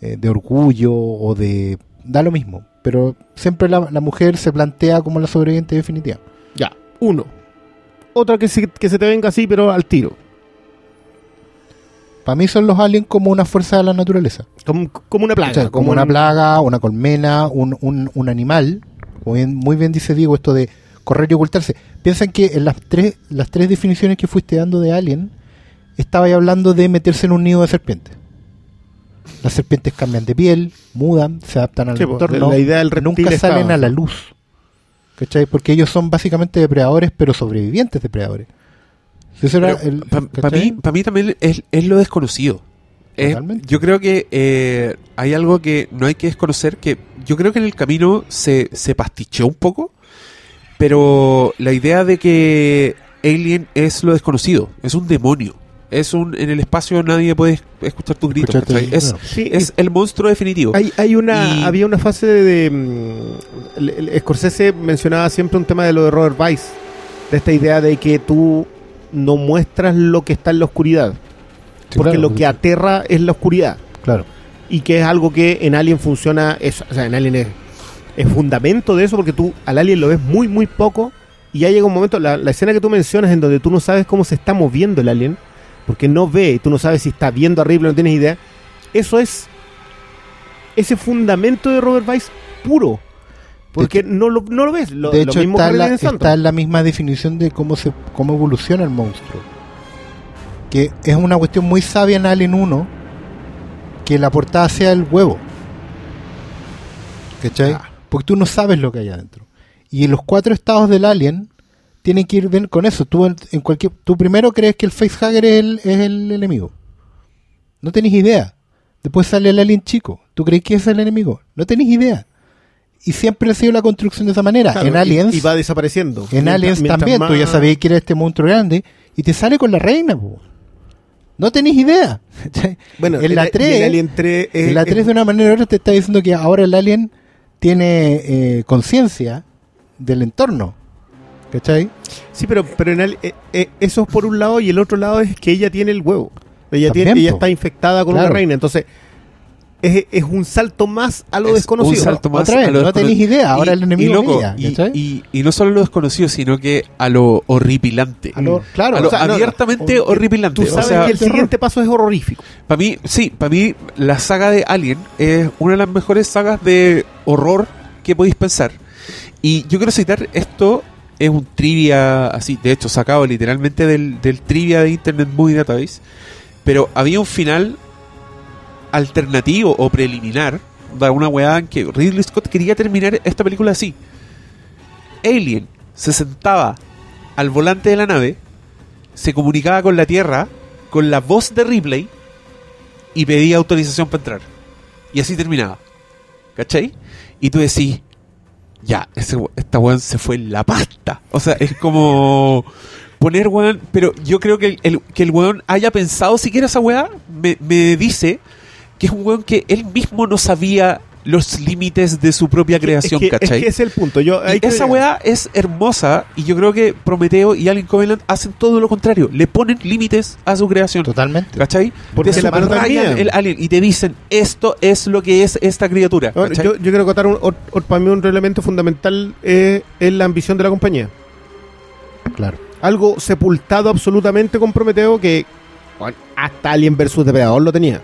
Eh, de orgullo o de... Da lo mismo. Pero siempre la, la mujer se plantea como la sobreviviente definitiva. Ya, uno. Otra que se, que se te venga así, pero al tiro. Para mí son los aliens como una fuerza de la naturaleza. Como, como una plaga. O sea, como una un- plaga, una colmena, un, un, un animal. Como bien- muy bien dice Diego, esto de correr y ocultarse. Piensan que en las tres, las tres definiciones que fuiste dando de Alien, estaba ahí hablando de meterse en un nido de serpientes. Las serpientes cambian de piel, mudan, se adaptan al Sí, pues, entorno, la idea del nunca estaba- salen a la luz. ¿Cachai? Porque ellos son básicamente depredadores, pero sobrevivientes depredadores. Para ¿cachai? mí, pa' mí también es, es lo desconocido. Es- yo creo que eh, hay algo que no hay que desconocer, que yo creo que en el camino se, se pastichó un poco, pero la idea de que Alien es lo desconocido, es un demonio. Es un, en el espacio nadie puede escuchar tus gritos. Es, claro. Sí, es el monstruo definitivo. Hay, hay una, Y- había una fase de... mm, Scorsese mencionaba siempre un tema de lo de Robert Weiss, de esta idea de que tú no muestras lo que está en la oscuridad, Sí, porque claro, lo que aterra es la oscuridad, Claro. y que es algo que en Alien funciona, es, o sea, en Alien es, es fundamento de eso, porque tú al Alien lo ves muy, muy poco, y ya llega un momento, la, la escena que tú mencionas en donde tú no sabes cómo se está moviendo el Alien, porque no ve, y tú no sabes si está viendo arriba, no tienes idea, eso es ese fundamento de Robert Weiss puro. Porque no, lo, no lo ves. Lo, de lo hecho, mismo está, que la, está en la misma definición de cómo se cómo evoluciona el monstruo. Que es una cuestión muy sabia en Alien 1 que la portada sea el huevo. ¿Cachai? Ah. Porque tú no sabes lo que hay adentro. Y en los cuatro estados del Alien tienen que ir bien con eso. Tú, en, cualquier, tú primero crees que el facehugger es el, es el enemigo. No tenés idea. Después sale el alien chico. ¿Tú crees que es el enemigo? No tenés idea. Y siempre ha sido la construcción de esa manera. Claro, en Aliens, Y, va desapareciendo. en Mientras- Aliens mientras también, tú ya más- sabías que era este monstruo grande y te sale con la reina. po. No tenés idea. Bueno, en la y 3, Alien 3 es- en la es- 3 de una manera u otra te está diciendo que ahora el alien tiene eh, conciencia del entorno. ¿Cachai? Sí, pero, pero en Alien- eh, eh, eso es por un lado y el otro lado es que ella tiene el huevo. Ella, tiene, ella está infectada con Claro. una reina. Entonces, es, es un salto más a lo Es desconocido. un salto más Otra vez, a lo no tenéis descono- idea, ahora el enemigo y, loco, y, ¿cachai? y- y no solo a lo desconocido, sino que a lo horripilante. A lo- claro, A lo o sea, no, abiertamente no, horripilante. Tú sabes o sea, que el siguiente paso es horrorífico. para mí, sí, para mí la saga de Alien es una de las mejores sagas de horror que podéis pensar. Y yo quiero citar esto, es un trivia así, de hecho, sacado literalmente del, del trivia de Internet Movie Database. Pero había un final alternativo o preliminar de una weá en que Ridley Scott quería terminar esta película así. Alien se sentaba al volante de la nave, se comunicaba con la Tierra con la voz de Ripley y pedía autorización para entrar. Y así terminaba. ¿Cachai? Y tú decís, ya, ese, esta weón se fue en la pasta. O sea, es como poner weón, pero yo creo que el, el- que el weón haya pensado siquiera esa weá me, me dice que es un weón que él mismo no sabía los límites de su propia creación, es que, es ¿cachai? que es el punto. Yo, Y esa weá es hermosa y yo creo que Prometeo y Alien Covenant hacen todo lo contrario. Le ponen límites a su creación. Totalmente. ¿Cachai? Porque Te la el alien y te dicen esto es lo que es esta criatura. Ahora, ¿cachai? yo, yo quiero contar un, para mí un elemento fundamental eh, es la ambición de la compañía. Claro. Algo sepultado absolutamente con Prometeo que bueno, hasta Alien vs Depredador lo tenía.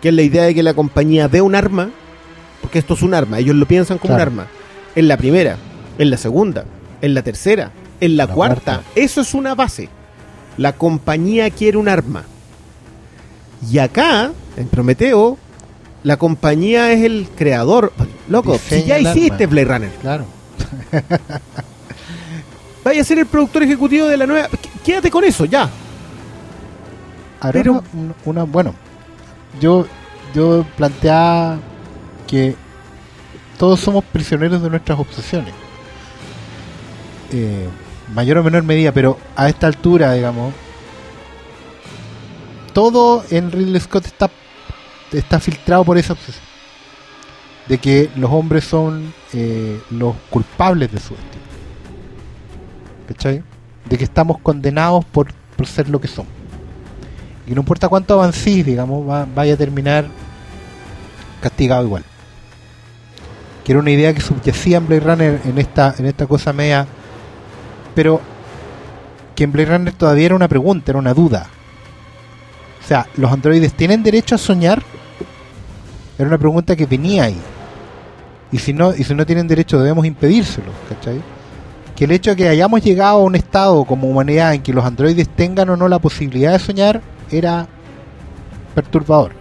Que es la idea de que la compañía dé un arma, porque esto es un arma, ellos lo piensan como Claro. un arma. En la primera, en la segunda, en la tercera, en la, La cuarta. cuarta. Eso es una base. La compañía quiere un arma. Y acá, en Prometeo, la compañía es el creador. Loco, si ya hiciste arma. Blade Runner, Claro. vaya a ser el productor ejecutivo de la nueva. Qu- Quédate con eso, ya. Pero- una, una- bueno, yo yo planteaba que todos somos prisioneros de nuestras obsesiones. Eh, mayor o menor medida, pero a esta altura, digamos, todo en Ridley Scott está, está filtrado por esa obsesión. De que los hombres son eh, los culpables de su destino. ¿Cachai? De que estamos condenados por, por ser lo que somos. Y no importa cuánto avancís, digamos, va- vaya a terminar castigado igual. Que era una idea que subyacía en Blade Runner en esta, en esta cosa media. Pero que en Blade Runner todavía era una pregunta, era una duda. O sea, ¿los androides tienen derecho a soñar? Era una pregunta que venía ahí. Y si no, y si no tienen derecho, debemos impedírselo, ¿cachai? Que el hecho de que hayamos llegado a un estado como humanidad en que los androides tengan o no la posibilidad de soñar era perturbador.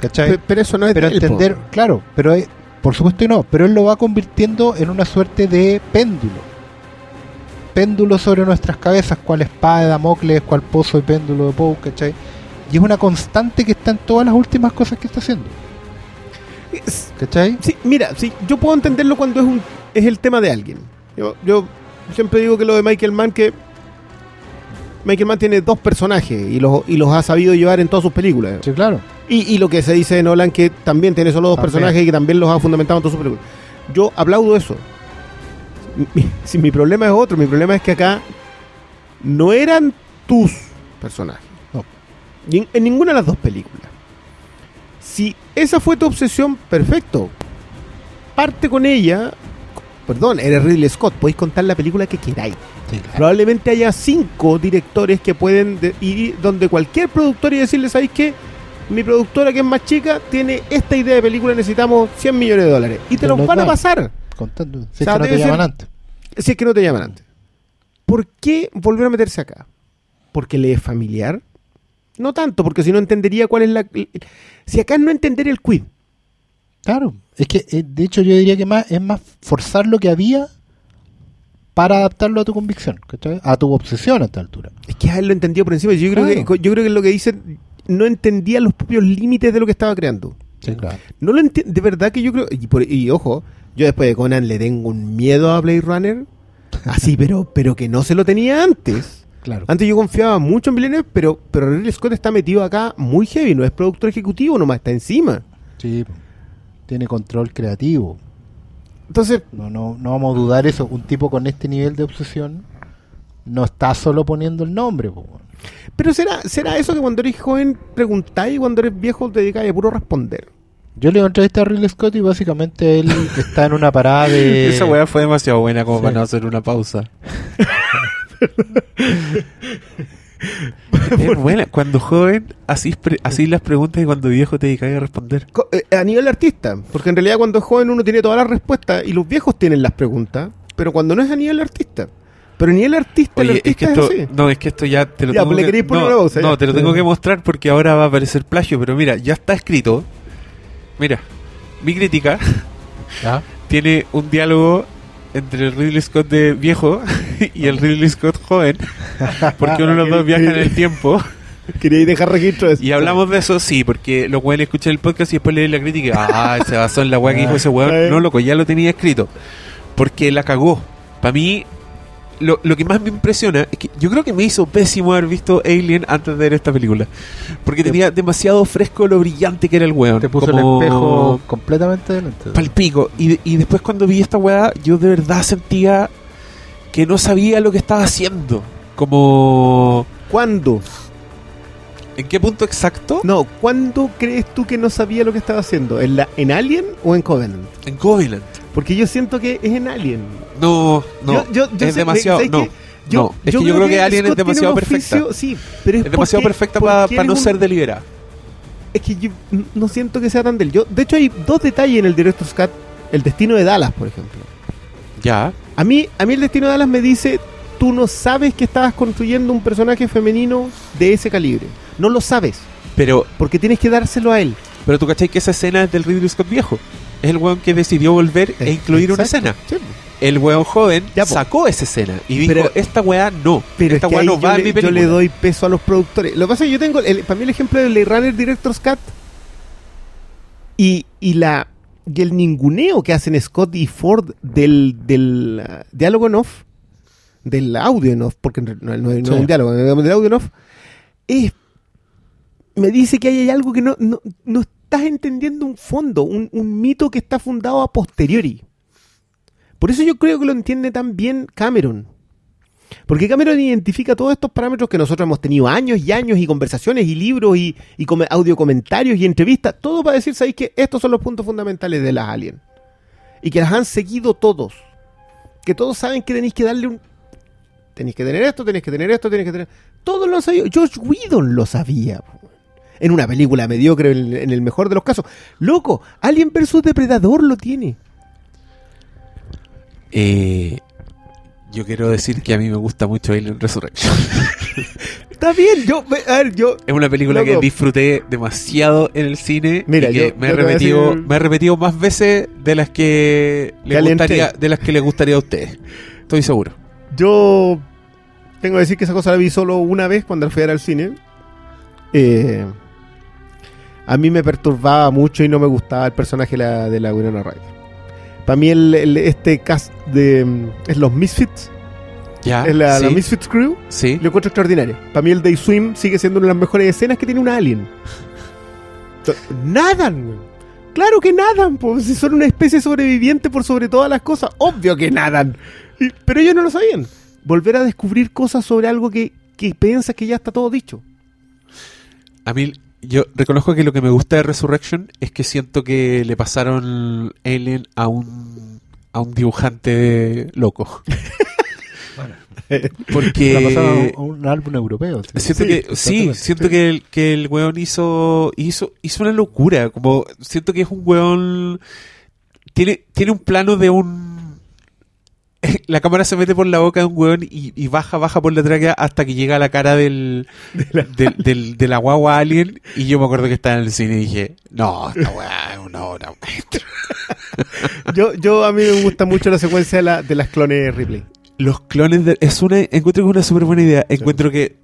¿Cachai? Pe- Pero eso no es pero entender, claro, pero por supuesto que no, pero él lo va convirtiendo en una suerte de péndulo. Péndulo sobre nuestras cabezas, cual espada de Damocles, cual pozo de péndulo de Poe, ¿cachai? Y es una constante que está en todas las últimas cosas que está haciendo, ¿cachai? Sí, mira, sí, yo puedo entenderlo cuando es un es el tema de alguien. Yo, yo siempre digo que lo de Michael Mann que Michael Mann tiene dos personajes y los, y los ha sabido llevar en todas sus películas. Sí, claro. Y, y lo que se dice de Nolan que también tiene solo dos personajes y que también los ha fundamentado en todas sus películas. Yo aplaudo eso. Mi- Si mi problema es otro, mi problema es que acá no eran tus personajes. No. En, en ninguna de las dos películas. Si esa fue tu obsesión, perfecto. Parte con ella. Perdón, eres Ridley Scott. Podéis contar la película que queráis. Sí, claro. Probablemente haya cinco directores que pueden de- ir donde cualquier productor y decirle, ¿sabéis qué? Mi productora que es más chica tiene esta idea de película, necesitamos 100 millones de dólares. Y te los van a pasar, Contando. Si O sea, es que no te ser- llaman antes. si es que no te llaman antes. ¿Por qué volver a meterse acá? ¿Porque le es familiar? No tanto, porque si no entendería cuál es la... Si acá no entender el quid. Claro, es que eh, de hecho yo diría que más es más forzar lo que había para adaptarlo a tu convicción, ¿cachai? a tu obsesión a esta altura. Es que a él lo entendió por encima. Yo creo, Claro. que, yo creo que lo que dice no entendía los propios límites de lo que estaba creando. Sí, claro. No lo de verdad que yo creo, y, por- y ojo, yo después de Conan le tengo un miedo a Blade Runner, así, pero, pero que no se lo tenía antes. Claro. Antes yo confiaba mucho en Villeneuve, pero, pero Ridley Scott está metido acá muy heavy, no es productor ejecutivo, nomás está encima. Sí, tiene control creativo. Entonces, No, no, no vamos a dudar eso. Un tipo con este nivel de obsesión no está solo poniendo el nombre. po, pero será, será eso que cuando eres joven preguntáis y cuando eres viejo te dedicáis a puro responder. Yo le entrevisté a Ridley Scott y básicamente él está en una parada de... Esa weá fue demasiado buena como Sí. para no hacer una pausa. es buena. Cuando joven, así, así las preguntas y cuando viejo te dedicas a responder. Eh, a nivel artista, porque en realidad cuando es joven uno tiene todas las respuestas y los viejos tienen las preguntas, pero cuando no es a nivel artista. Pero a nivel artista, el Oye, artista es que es, esto, así. no, es que esto ya te lo Ya, tengo pues le que, no, una pausa, no, te lo tengo que mostrar porque ahora va a aparecer plagio, pero mira, ya está escrito. Mira, mi crítica ¿Ah? tiene un diálogo entre el Ridley Scott de viejo y el Ridley Scott joven, porque uno de los dos viaja en el tiempo. Quería dejar registro de eso. Y hablamos de eso, sí, porque los weones escuchan el podcast y después leen la crítica. Ah, se basó en la weá que dijo ese Ah, weón. No, loco, ya lo tenía escrito. Porque la cagó. Para mí, lo, lo que más me impresiona es que yo creo que me hizo pésimo haber visto Alien antes de ver esta película. Porque tenía demasiado fresco lo brillante que era el weón. Te puso Como el espejo completamente delante. Pal pico. Y, y después cuando vi esta weá, yo de verdad sentía que no sabía lo que estaba haciendo. Como... ¿Cuándo? ¿En qué punto exacto? No, ¿cuándo crees tú que no sabía lo que estaba haciendo? ¿En, la, ¿En Alien o en Covenant? En Covenant. Porque yo siento que es en Alien. No, no. Yo- yo- yo es sé- demasiado. ¿sabes No. Es que yo creo que Alien es demasiado perfecta. oficio- sí, pero es, Es demasiado porque- perfecta para no un- ser deliberada. Es que yo no siento que sea tan del. Yo, de hecho, hay dos detalles en el Director's Cut. El destino de Dallas, por ejemplo. Ya. A mí, a mí el destino de Dallas me dice, tú no sabes que estabas construyendo un personaje femenino de ese calibre. No lo sabes, Pero, porque tienes que dárselo a él. pero tú cachai que esa escena es del Ridley Scott viejo. Es el weón que decidió volver e incluir una escena. Sí. El weón joven Ya, sacó esa escena y dijo, Pero- esta weá no. Pero esta es que no va yo, en mi le, yo le doy peso a los productores. Lo que pasa es que yo tengo, el- para mí el ejemplo del Runner Director's Cut y, y la y el ninguneo que hacen Scott y Ford del, del ah, diálogo en off, del audio en off, porque no, no- no es Sí. un diálogo, del audio en off, es, me dice que hay algo que no, no, no estás entendiendo un fondo, un, mito que está fundado a posteriori. Por eso yo creo que lo entiende tan bien Cameron. Porque Cameron identifica todos estos parámetros que nosotros hemos tenido años y años y conversaciones y libros y, y audio comentarios y entrevistas, todo para decir, ¿sabéis que estos son los puntos fundamentales de las Alien? Y que las han seguido todos. Que todos saben que tenéis que darle un... Tenéis que tener esto, tenéis que tener esto, tenéis que tener... Todos lo han sabido. George Whedon lo sabía. En una película mediocre, en, en el mejor de los casos. Loco, Alien vs Depredador lo tiene. Eh, yo quiero decir que a mí me gusta mucho Alien Resurrection. Está bien, yo... A ver, yo... es una película Loco. que disfruté demasiado en el cine Mira, y que yo- me, he repetido, decir- me he repetido más veces de las que le gustaría, 3. de las que le gustaría a ustedes. Estoy seguro. Yo tengo que decir que esa cosa la vi solo una vez cuando fui a ver al cine. Eh, a mí me perturbaba mucho y no me gustaba el personaje de la, de la Winona Ryder. Para mí el, el- este cast de mm, es los Misfits, Ya. es la, Misfits Crew, sí. lo encuentro extraordinario. Para mí el Day Swim sigue siendo una de las mejores escenas que tiene un alien. Nadan, güey. Claro que nadan, pues si son una especie sobreviviente por sobre todas las cosas, obvio que nadan. Y- pero ellos no lo sabían. Volver a descubrir cosas sobre algo que, que piensas que ya está todo dicho. A mí, yo reconozco que lo que me gusta de Resurrection es que siento que le pasaron Alien a un, a un dibujante loco. La pasaron Porque a un álbum europeo. sí. siento Sí, que sí, siento que el, que el weón hizo, hizo hizo una locura, como siento que es un weón tiene tiene un plano de un la cámara se mete por la boca de un weón y, y baja, baja por la tráquea hasta que llega a la cara del, del, del- de la guagua alien. Y yo me acuerdo que estaba en el cine y dije, no, esta weá es una obra maestra. Yo, yo a mí me gusta mucho la secuencia de, la- de las clones Ripley. Los clones de, es una encuentro que es una súper buena idea. Encuentro que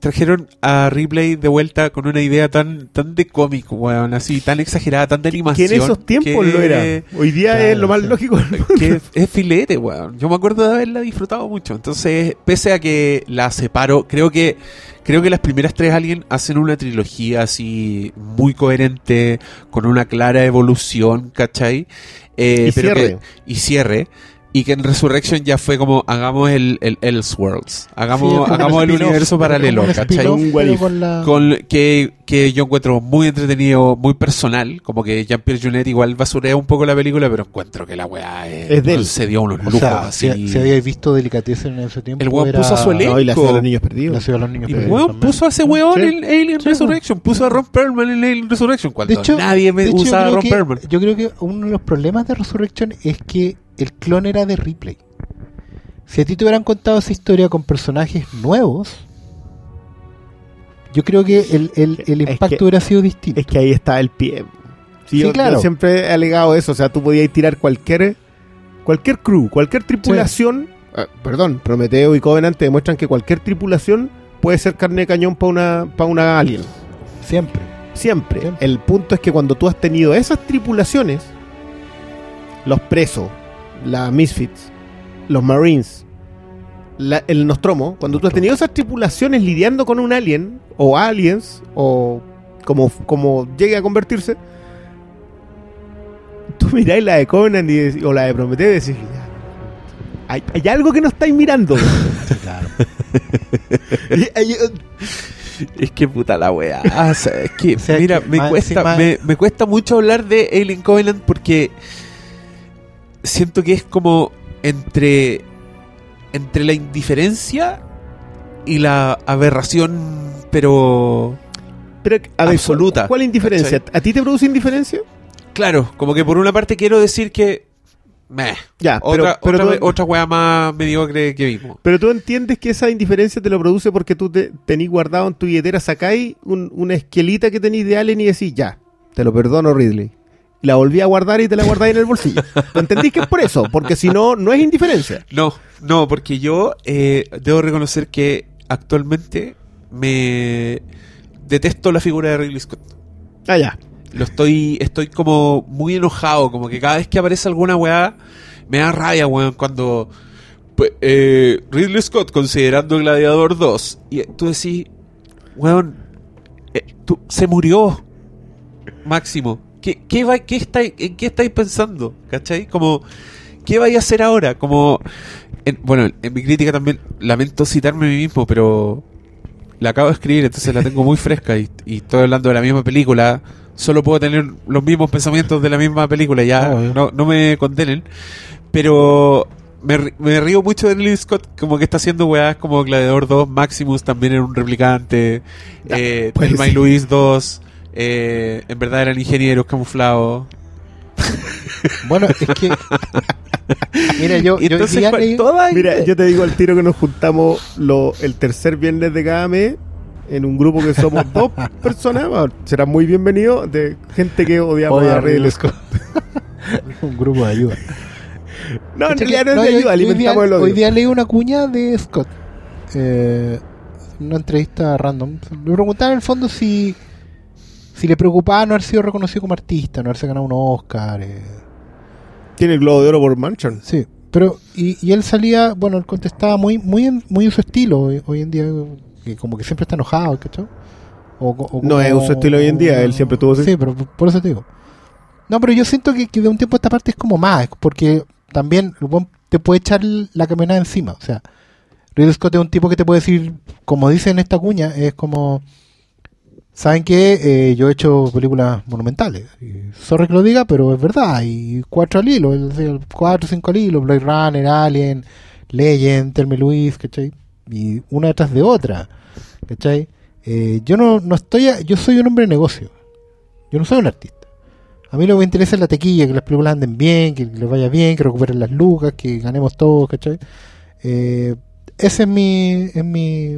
trajeron a Ripley de vuelta con una idea tan tan de cómic, weón, así tan exagerada, tan de Que animación. en esos tiempos que- lo era. Hoy día Claro, es lo más sí. lógico. que es filete, weón. Yo me acuerdo de haberla disfrutado mucho. Entonces, pese a que la separo, creo que creo que las primeras tres Alien hacen una trilogía así muy coherente, con una clara evolución, ¿cachai? Eh, Y pero cierre. que- y cierre. Y que en Resurrection ya fue como hagamos el, el Elseworlds, Sí, hagamos, como hagamos el universo paralelo, ¿cachai? Un con la- Con, que, que yo encuentro muy entretenido, muy personal, como que Jean-Pierre Junet igual basurea un poco la película, pero encuentro que la weá es, Es de él. se dio unos O lujos sea, así. si, si habíais visto Delicatessen en ese tiempo. El weón era- puso a su elenco. No, y la ciudad de los niños La perdidos. ciudad de los niños Y perdidos weón también. puso a ese weón Sí. en Alien Sí, Resurrection, puso a Ron Perlman en Alien Resurrection, cuando De hecho, nadie me usaba a creo Ron que- Perlman. Yo creo que uno de los problemas de Resurrection es que el clon era de Ripley. Si a ti te hubieran contado esa historia con personajes nuevos, yo creo que el, el- el Es impacto que- hubiera sido distinto. Es que ahí está el pie. Sí, Sí, yo, claro. yo siempre he alegado eso. O sea, tú podías tirar cualquier cualquier crew, cualquier tripulación. ah, perdón, Prometeo y Covenant te demuestran que cualquier tripulación puede ser carne de cañón para una, para una alien. Siempre. Siempre. Siempre. El punto es que cuando tú has tenido esas tripulaciones, los presos, la Misfits, los Marines, la- el Nostromo, cuando tú has tenido esas tripulaciones lidiando con un alien, o aliens, o como, como llegue a convertirse, tú miráis la de Covenant y o la de Prometeo y decís, "Ya, hay, hay algo que no estáis mirando. Claro. Y- y- Es que puta la weá. O sea, es que, O sea, mira, que me más cuesta, me, me cuesta mucho hablar de Alien Covenant porque siento que es como entre, entre la indiferencia y la aberración, pero pero, a ver, Absoluta, ¿Cuál, cuál indiferencia? ¿A ti te produce indiferencia? claro, como que por una parte quiero decir que meh, Ya, pero, otra, pero, otra, tú, otra weá más mediocre que vimos. pero tú entiendes que esa indiferencia te lo produce porque tú te tenís guardado en tu billetera, sacáis un- una esquelita que tenís de Allen y decís, ya, te lo perdono, Ridley. La volví a guardar y te la guardáis en el bolsillo. ¿Tú entendís que es por eso? Porque si no, no es indiferencia. No, no, porque yo eh, debo reconocer que actualmente me detesto la figura de Ridley Scott. Ah, ya. Lo estoy, estoy como muy enojado, como que cada vez que aparece alguna weá, me da rabia, weón, cuando pues, eh, Ridley Scott considerando Gladiador 2, y tú decís, weón, eh, tú- se murió, Máximo. ¿Qué, qué, va, qué estáis, ¿En qué estáis pensando? ¿Cachai? Como, ¿qué vais a hacer ahora? Como, en- bueno, en mi crítica también lamento citarme a mí mismo, pero la acabo de escribir, entonces la tengo muy fresca y, y estoy hablando de la misma película. Solo puedo tener los mismos pensamientos de la misma película, ya Obvio. no, no me condenen. Pero me, me río mucho de Ridley Scott, como que está haciendo weás como Gladiador 2, Maximus también era un replicante, eh, pues Thelma y. Luis 2, eh, en verdad eran ingenieros camuflados. Bueno, es que. Mira, yo, yo entonces, día ¿cuál- leí- toda- Mira, yo te digo al tiro que nos juntamos lo, el tercer viernes de cada mes en un grupo que somos dos personas. bueno, será muy bienvenido de gente que odiamos Odia a Ridley Scott. un grupo de ayuda. No, en realidad no es de ayuda, hoy, día, alimentamos el odio. hoy día leí una cuña de Scott. Eh, una entrevista random. Le preguntaban en el fondo si si le preocupaba no haber sido reconocido como artista, no haberse ganado un Oscar. eh. Tiene el globo de oro por Mansion. Sí, pero y, y él salía, bueno, él contestaba muy muy en, muy en su estilo hoy, hoy en día, que como que siempre está enojado, ¿cachai? O, o No es su estilo hoy en día, él siempre tuvo ese- Sí, pero por- eso te digo. No, pero yo siento que, que de un tiempo a esta parte es como más, porque también te puede echar la camioneta encima. O sea, Ridley Scott es un tipo que te puede decir, como dice en esta cuña, es como, ¿saben qué? Eh, yo he hecho películas monumentales. Y sorry que lo diga, pero es verdad. Y cuatro al hilo, es cuatro o cinco al hilo, Blade Runner, Alien, Legend, Thelma Luis, ¿cachai? Y una detrás de otra, ¿cachai? Eh, yo no, no estoy, a- yo soy un hombre de negocio. Yo no soy un artista. A mí lo que me interesa es la tequilla, que las películas anden bien, que les vaya bien, que recuperen las lucas, que ganemos todos, ¿cachai? Eh, ese es mi, es mi,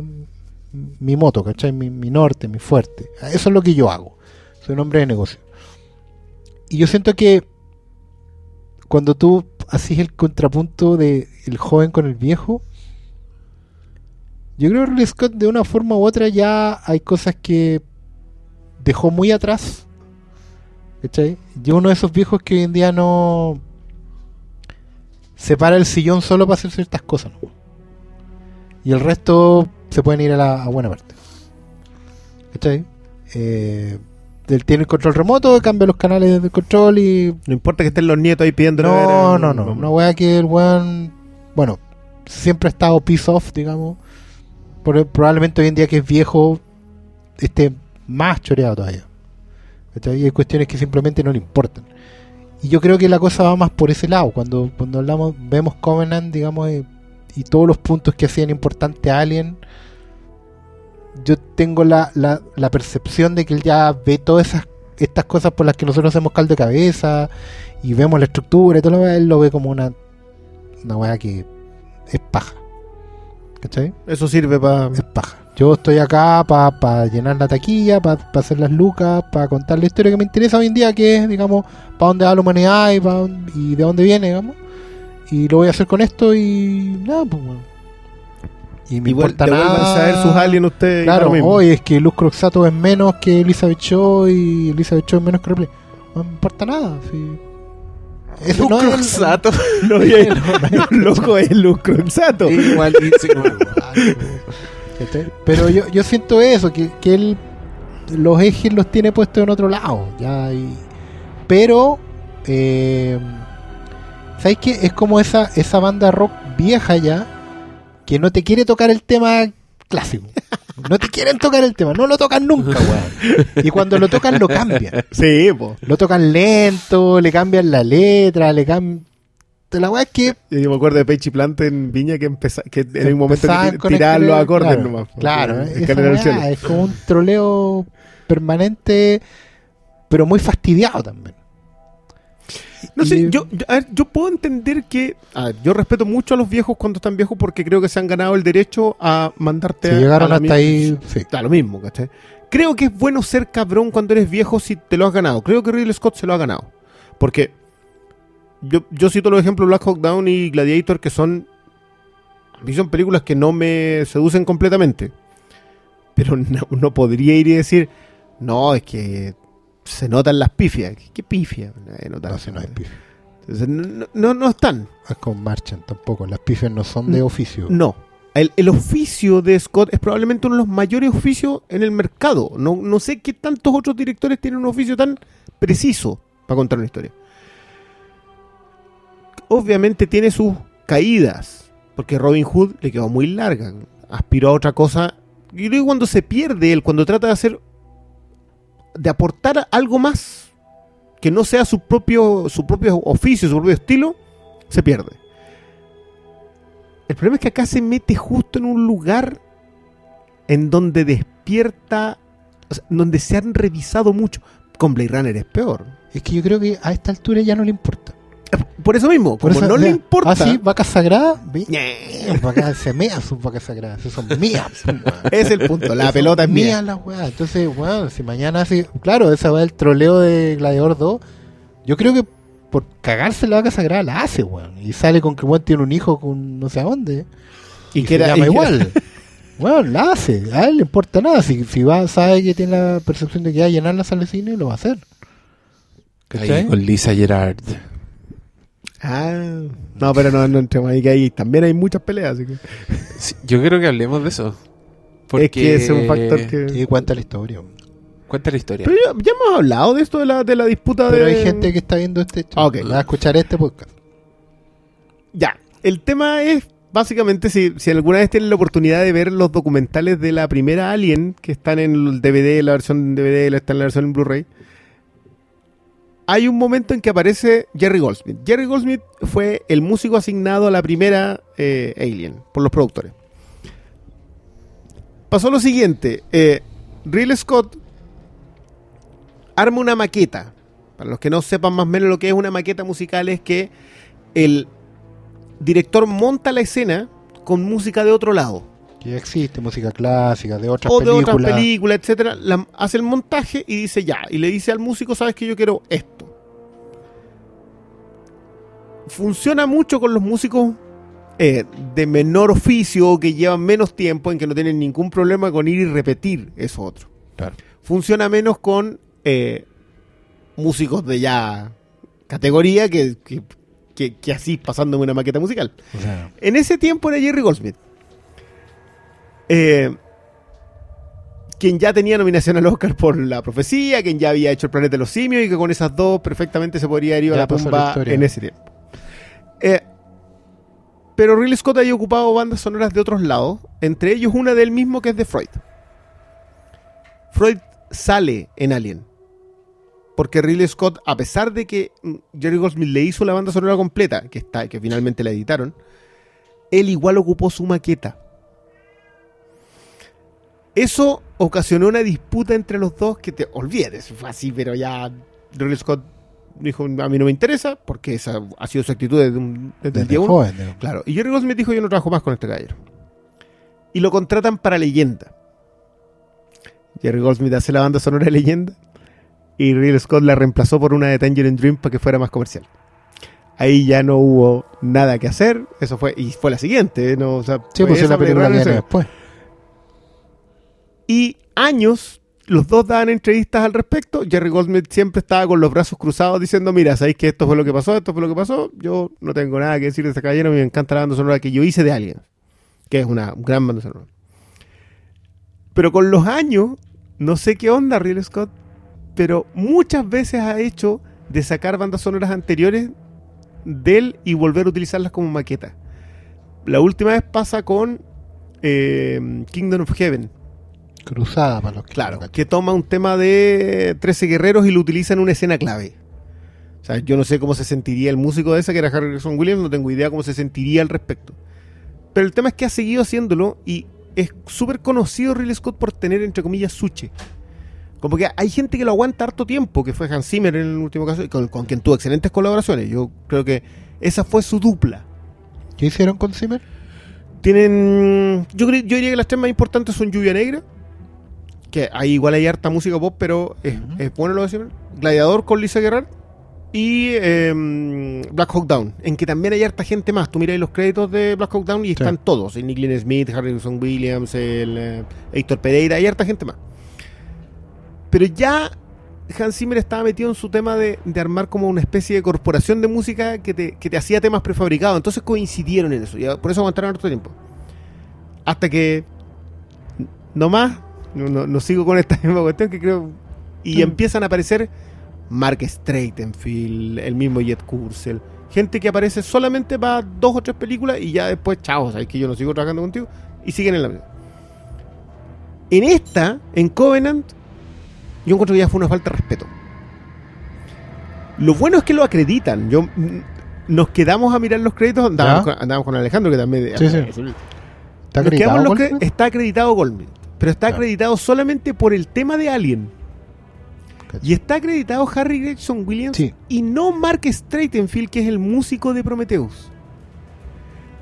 mi moto, ¿cachai? Mi, mi norte, mi fuerte. Eso es lo que yo hago. Soy un hombre de negocio. Y yo siento que cuando tú haces el contrapunto de el joven con el viejo, yo creo que Scott de una forma u otra ya hay cosas que dejó muy atrás. ¿Cachai? Yo uno de esos viejos que hoy en día no se para el sillón solo para hacer ciertas cosas. ¿no? Y el resto se pueden ir a la a buena parte. ¿Cachai? Eh, él tiene el control remoto, cambia los canales del control y No importa que estén los nietos ahí pidiendo. no, no, no. Una weá que el weón, bueno, siempre ha estado piece off, digamos. Por- probablemente hoy en día que es viejo, esté más choreado todavía. ¿Cachai? Y hay cuestiones que simplemente no le importan. Y yo creo que la cosa va más por ese lado. Cuando, cuando hablamos, vemos Covenant, digamos, eh, y todos los puntos que hacían importante a Alien, yo tengo la, la, la percepción de que él ya ve todas esas estas cosas por las que nosotros hacemos caldo de cabeza y vemos la estructura y todo lo demás, él lo ve como una, una weá que es paja. ¿Cachai? Eso sirve para. Es paja. Yo estoy acá para llenar la taquilla, para hacer las lucas, para contar la historia que me interesa hoy en día, que es, digamos, para dónde va la humanidad y, pa dónde- y de dónde viene, digamos. Y lo voy a hacer con esto y nada, pues bueno. Y me importa nada. a ver sus aliens ustedes. Claro, hoy es que Luz Croxato es menos que Elizabeth Shaw y Elizabeth Shaw es menos que Ripley. No me importa nada. sí. Eso Luz no es- Croxato. No, el loco es Luz Croxato. Igual. Pero yo, yo siento eso, que, que él los ejes los tiene puestos en otro lado. Ya, y- pero, eh, ¿sabes qué? Es como esa, esa banda rock vieja ya, que no te quiere tocar el tema clásico. No te quieren tocar el tema, no lo tocan nunca, weón. Y cuando lo tocan, lo cambian. Sí, po. Lo tocan lento, le cambian la letra, le cambian... La weá es que Yo me acuerdo de Pechi Plante en Viña que empeza, que en un momento que tiraban los acordes claro, nomás. Claro, es como un troleo permanente, pero muy fastidiado también. No sé, Y- yo, yo- a ver, yo puedo entender que. a ver, yo respeto mucho a los viejos cuando están viejos porque creo que se han ganado el derecho a mandarte Si a- llegaron a hasta ahí, sí. Da lo mismo, ¿cachai? Creo que es bueno ser cabrón cuando eres viejo si te lo has ganado. Creo que Ridley Scott se lo ha ganado. Porque yo, yo cito los ejemplos Black Hawk Down y Gladiator que son. A mí son películas que no me seducen completamente. Pero no, no podría ir y decir, no, es que se notan las pifias. ¿Qué, qué pifia? Nota No, las si no hay pifias. Entonces, no, no, no están. Es con Marchand tampoco. Las pifias no son de oficio. No. El, el oficio de Scott es probablemente uno de los mayores oficios en el mercado. No, no sé qué tantos otros directores tienen un oficio tan preciso para contar una historia. Obviamente tiene sus caídas, porque Robin Hood le quedó muy larga. Aspiró a otra cosa. Y luego cuando se pierde él, cuando trata de hacer, de aportar algo más que no sea su propio, su propio oficio, su propio estilo, se pierde. El problema es que acá se mete justo en un lugar en donde despierta, donde se han revisado mucho. Con Blade Runner es peor. Es que yo creo que a esta altura ya no le importa. Por eso mismo, Por como eso, no le importa. Ah, sí, vacas sagradas. ve- ñe, Vacas, se mean sus vacas sagradas. Esas son mías. weón. Es el punto, la pelota es mía. las weas. Entonces, weón, si mañana hace. Claro, esa va el troleo de Gladiador 2. Yo creo que por cagarse la vaca sagrada la hace, weón. Y sale con que weón tiene un hijo con no sé a dónde. Y, Y, que se era llama y igual. Weón, la hace. A él le importa nada. Si, si va, sabe que tiene la percepción de que va a llenar la sala de cine, lo va a hacer. Ahí ¿Cachai? con Lisa Gerard. Ah, no, pero no, no entremos ahí, que ahí también hay muchas peleas. Así que, Sí, yo creo que hablemos de eso. es que es un factor que. Y cuenta la historia. Cuenta la historia. Pero ya, ya hemos hablado de esto de la, de la disputa Pero de. hay gente que está viendo este. Ah, ok. Va a escuchar este podcast. Ya, el tema es básicamente si, si alguna vez tienen la oportunidad de ver los documentales de la primera Alien que están en el DVD, la versión DVD, la- está en la versión en Blu-ray. Hay un momento en que aparece Jerry Goldsmith. Jerry Goldsmith fue el músico asignado a la primera eh, Alien por los productores. Pasó lo siguiente: eh, Ridley Scott arma una maqueta. Para los que no sepan más o menos lo que es una maqueta musical, es que el director monta la escena con música de otro lado Que existe música clásica, de otras o de películas. otras películas, etcétera, la- hace el montaje y dice ya, y le dice al músico, sabes que yo quiero esto. Funciona mucho con los músicos eh, de menor oficio que llevan menos tiempo, en que no tienen ningún problema con ir y repetir eso otro. Claro. Funciona menos con eh, músicos de ya categoría que, que, que- que así pasándome una maqueta musical. O sea, En ese tiempo era Jerry Goldsmith. Eh, quien ya tenía nominación al Oscar por La Profecía, quien ya había hecho El Planeta de los Simios y que con esas dos perfectamente se podría ido a la historia. en ese tiempo. Eh, pero Ridley Scott había ocupado bandas sonoras de otros lados, entre ellos una del mismo que es de Freud. Freud sale en Alien. Porque Ridley Scott, a pesar de que mm, Jerry Goldsmith le hizo la banda sonora completa, que está, que finalmente la editaron, él igual ocupó su maqueta. Eso ocasionó una disputa entre los dos que te olvides, fue así, pero ya Ridley Scott dijo, a mí no me interesa, porque esa ha sido su actitud desde, un- desde el Desde día uno. joven. Claro, y Jerry Goldsmith dijo, yo no trabajo más con este caballero. Y lo contratan para Leyenda. Jerry Goldsmith hace la banda sonora de Leyenda y Ridley Scott la reemplazó por una de Tangerine Dream para que fuera más comercial. Ahí ya no hubo nada que hacer, eso fue, y fue la siguiente, ¿eh? no, o sea, Sí, pues la película que después. Y años los dos daban entrevistas al respecto. Jerry Goldsmith siempre estaba con los brazos cruzados diciendo, mira, sabéis que esto fue lo que pasó, esto fue lo que pasó. Yo no tengo nada que decir de este caballero, me encanta la banda sonora que yo hice de Alien, que es una gran banda sonora. Pero con los años, no sé qué onda Ridley Scott, pero muchas veces ha hecho de sacar bandas sonoras anteriores de él y volver a utilizarlas como maqueta. La última vez pasa con eh, Kingdom of Heaven. Cruzada para los que Claro, que toma un tema de 13 guerreros y lo utiliza en una escena clave. O sea, yo no sé cómo se sentiría el músico de esa, que era Harrison Williams, no tengo idea cómo se sentiría al respecto. Pero el tema es que ha seguido haciéndolo y es súper conocido Ridley Scott por tener, entre comillas, suche. Como que hay gente que lo aguanta harto tiempo, que fue Hans Zimmer en el último caso, con, con quien tuvo excelentes colaboraciones. Yo creo que esa fue su dupla. ¿Qué hicieron con Zimmer? Tienen. Yo, yo diría que las tres más importantes son Lluvia Negra. Que ahí igual hay harta música pop, pero es, Ujú. es bueno lo de Zimmer. Gladiador con Lisa Gerrard. Y em, Black Hawk Down, en que también hay harta gente más. Tú miras los créditos de Black Hawk Down y están todos: el Nick Lynn Smith, Harrison Williams, el eh, Héctor Pereira, hay harta gente más. Pero ya Hans Zimmer estaba metido en su tema de, de armar como una especie de corporación de música que te, que te hacía temas prefabricados. Entonces coincidieron en eso. Y por eso aguantaron harto tiempo. Hasta que. No más. No, no- no sigo con esta misma cuestión que creo. Y Mm. empiezan a aparecer Mark Streitenfield, el mismo Jet Kursel. Gente que aparece solamente para dos o tres películas y ya después, chao, sabes que yo no sigo trabajando contigo. Y siguen en la misma. En esta, en Covenant, yo encuentro que ya fue una falta de respeto. Lo bueno es que lo acreditan. Yo mm, nos quedamos a mirar los créditos, andábamos, con, andábamos con Alejandro, que también Sí, sí. Nos ¿Está quedamos los está acreditado Goldman, pero está acreditado solamente por el tema de Alien. Cacho. Y está acreditado Harry Gregson Williams Sí. y no Mark Streitenfield, que es el músico de Prometheus.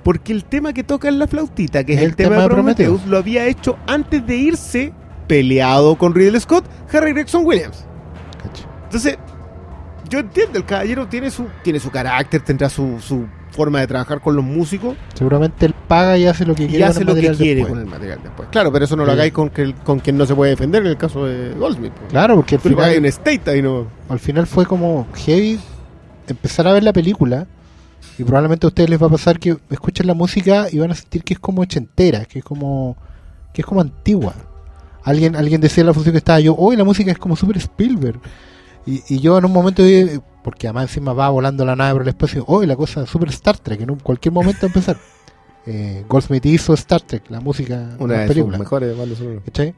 Porque el tema que toca en la flautita, que es el, tema, de Prometheus, lo había hecho antes de irse peleado con Ridley Scott, Harry Gregson Williams. Cacho. Entonces, yo entiendo, el caballero tiene su, tiene su carácter, tendrá su, su forma de trabajar con los músicos Seguramente él paga y hace lo que y quiere con hace el lo que material quiere después. con el material después. Claro, pero eso no lo hagáis con, que, con quien no se puede defender en el caso de Goldsmith. pues. Claro, porque al final, un estate ahí no. al final fue como heavy empezar a ver la película y probablemente a ustedes les va a pasar que escuchen la música y van a sentir que es como ochentera, que es como que es como antigua. Alguien alguien decía en la función que estaba yo, hoy la música es como super Spielberg. Y, y yo en un momento, dije, porque además encima va volando la nave por el espacio, hoy la cosa es super Star Trek, en un- cualquier momento empezar. Eh, Goldsmith hizo Star Trek, la música, Una la de película. mejores bandas. ¿Cachai?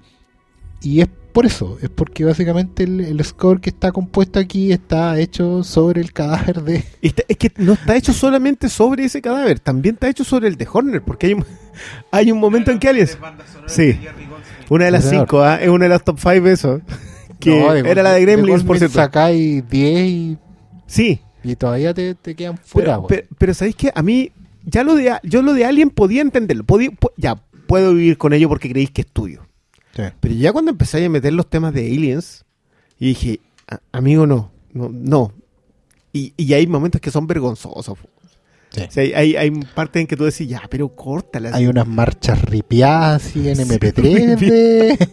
Y es por eso, es porque básicamente el, el score que está compuesto aquí está hecho sobre el cadáver de... Está- es que no está hecho solamente sobre ese cadáver, también está hecho sobre el de Horner, porque hay un, hay un momento en que alguien... Sí. Una de las cinco, ¿ah? es una de las top five eso. Que No, de era la de Gremlins, por Goldsmith cierto. Sacáis 10 y, Sí, y todavía te, te quedan fuera. pero, pero, pero ¿sabéis qué? A mí, ya lo de, yo lo de Alien podía entenderlo. podía- ya, puedo vivir con ello porque creéis que es tuyo. Sí. Pero ya cuando empecé a meter los temas de aliens, y dije, "A- amigo, no, no, no. Y, y hay momentos que son vergonzosos. Sí. O sea, hay, hay, hay partes en que tú decís, ya, pero córtala. Hay unas marchas ripiadas así en MP3 de,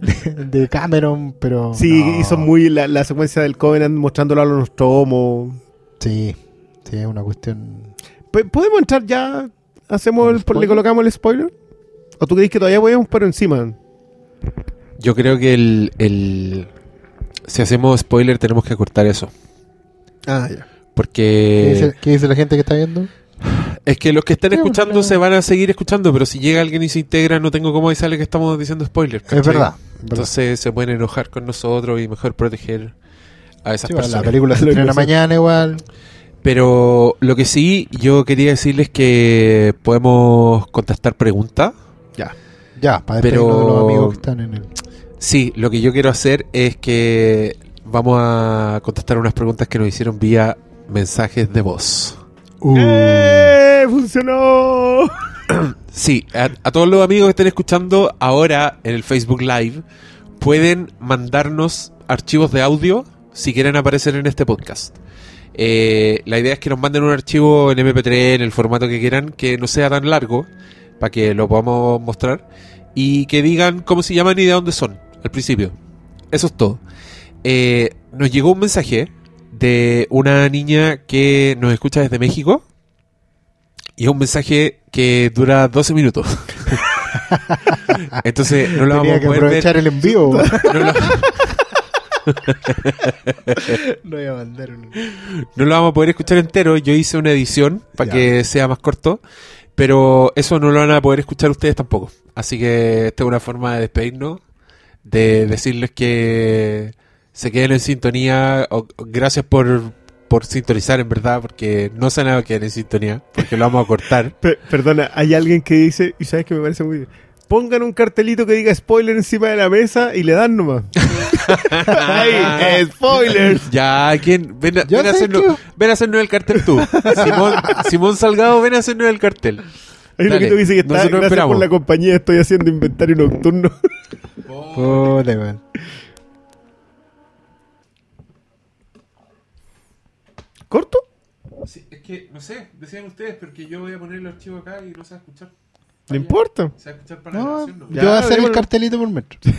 de, de Cameron, pero... Sí, no. son muy la, la secuencia del Covenant mostrándolo a los Nostromo. Sí, sí, es una cuestión... ¿Podemos entrar ya? ¿Hacemos ¿Con el, spoiler? ¿Le colocamos el spoiler? ¿O tú crees que todavía podemos por encima? Yo creo que el, el- si hacemos spoiler tenemos que cortar eso. Ah, ya. ¿Qué, Porque dice, qué dice la gente que está viendo? Es que los que están Sí, escuchando se van a seguir escuchando, pero si llega alguien y se integra, no tengo cómo avisarle que estamos diciendo spoiler. Es ¿cachai? verdad. verdad. Entonces se pueden enojar con nosotros y mejor proteger a esas Sí, bueno, la personas. película se estrena mañana igual. Pero lo que sí, yo quería decirles que podemos contestar preguntas. Ya. Ya, para Pero- de los amigos que están en el... Sí, lo que yo quiero hacer es que vamos a contestar unas preguntas que nos hicieron vía mensajes de voz. ¡Eh! ¡Funcionó! Sí, a, a todos los amigos que estén escuchando ahora en el Facebook Live, pueden mandarnos archivos de audio si quieren aparecer en este podcast. Eh, la idea es que nos manden un archivo en MP3, en el formato que quieran, que no sea tan largo, para que lo podamos mostrar, y que digan cómo se llaman y de dónde son, al principio. Eso es todo. Eh, nos llegó un mensaje de una niña que nos escucha desde México. Y es un mensaje que dura 12 minutos. Entonces no lo vamos a que poder ver. aprovechar el envío. No lo, no voy a mandar un... no lo vamos a poder escuchar entero. Yo hice una edición para que sea más corto. Pero eso no lo van a poder escuchar ustedes tampoco. Así que esta es una forma de despedirnos. De decirles que se queden en sintonía. o- o gracias por, por sintonizar, en verdad. Porque no se van a quedar en sintonía. Porque lo vamos a cortar. Pe- perdona, hay alguien que dice, y sabes que me parece muy bien. Pongan un cartelito que diga spoiler encima de la mesa y le dan nomás. ¡Ay, spoilers! Ya, ¿quién? Ven a, ven a hacernos, que- ven a hacernos el cartel tú. Simón, Simón Salgado, ven a hacernos el cartel. Hay uno Dale, que tú dices que está, gracias esperamos. por la compañía, estoy haciendo inventario nocturno. Puta, weón. ¿Corto? es que, no sé, decían ustedes, porque yo voy a poner el archivo acá y no se va a escuchar. No importa. Se va a escuchar para No, grabación, yo voy a hacer el cartelito por metro.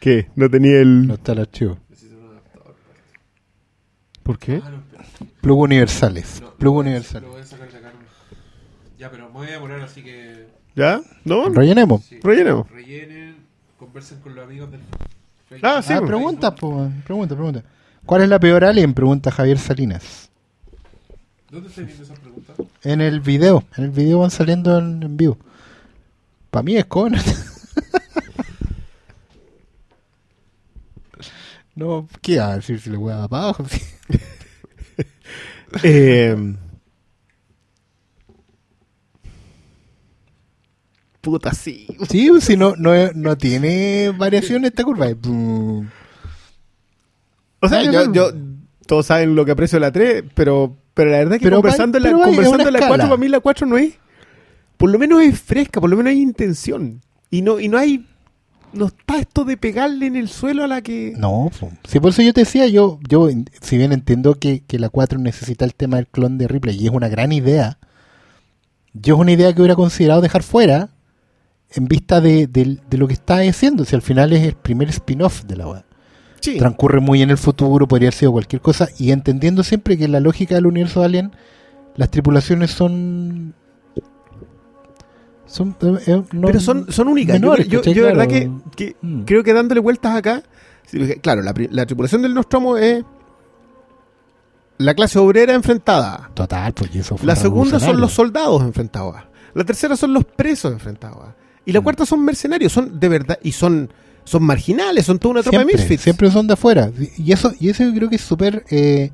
¿Qué? No tenía el... No está el archivo. ¿Por qué? Ah, no. Plug universales. No, Plug lo universales. voy a sacar de acá. nomás. Ya, pero me voy a demorar, así que... ¿Ya? ¿No? Rellenemos. sí. Rellenemos. Rellenen, conversen con los amigos del... Ah, sí, ah, pues. pregunta, po, pregunta, pregunta. ¿Cuál es la peor alien? Pregunta Javier Salinas. ¿Dónde estás viendo esas preguntas? En el video. En el video van saliendo en, en vivo. Para mí es Conan. no, ¿qué va a decir si le voy a dar para abajo? Eh, puta, sí. sí, si no, no, no tiene variación esta curva. O sea, yo, yo- todos saben lo que aprecio de la 3, pero, pero la verdad es que Pero conversando, va- en la, conversando en la escala. 4, para mí la 4 no es. Por lo menos es fresca, por lo menos hay intención. Y no, y no hay. No está esto de pegarle en el suelo a la que. No, sí, por eso yo te decía, yo, yo si bien entiendo que, que la 4 necesita el tema del clon de Ripley y es una gran idea, yo es una idea que hubiera considerado dejar fuera en vista de, del- de lo que está haciendo. Si al final es el primer spin-off de la web. Sí. Transcurre muy en el futuro, podría haber sido cualquier cosa, y entendiendo siempre que la lógica del universo de Alien, las tripulaciones son. son eh, eh, no- pero son, son únicas. Yo- menores, yo, yo de verdad que, que Mm. creo que dándole vueltas acá. claro, la, tripulación del Nostromo es. La clase obrera enfrentada. Total, porque eso fue La segunda son los soldados enfrentados. La tercera son los presos enfrentados. Y la Mm. cuarta son mercenarios, son de verdad y son son marginales, son toda una tropa siempre, de misfits. siempre son de afuera. Y eso, y eso yo creo que es súper eh,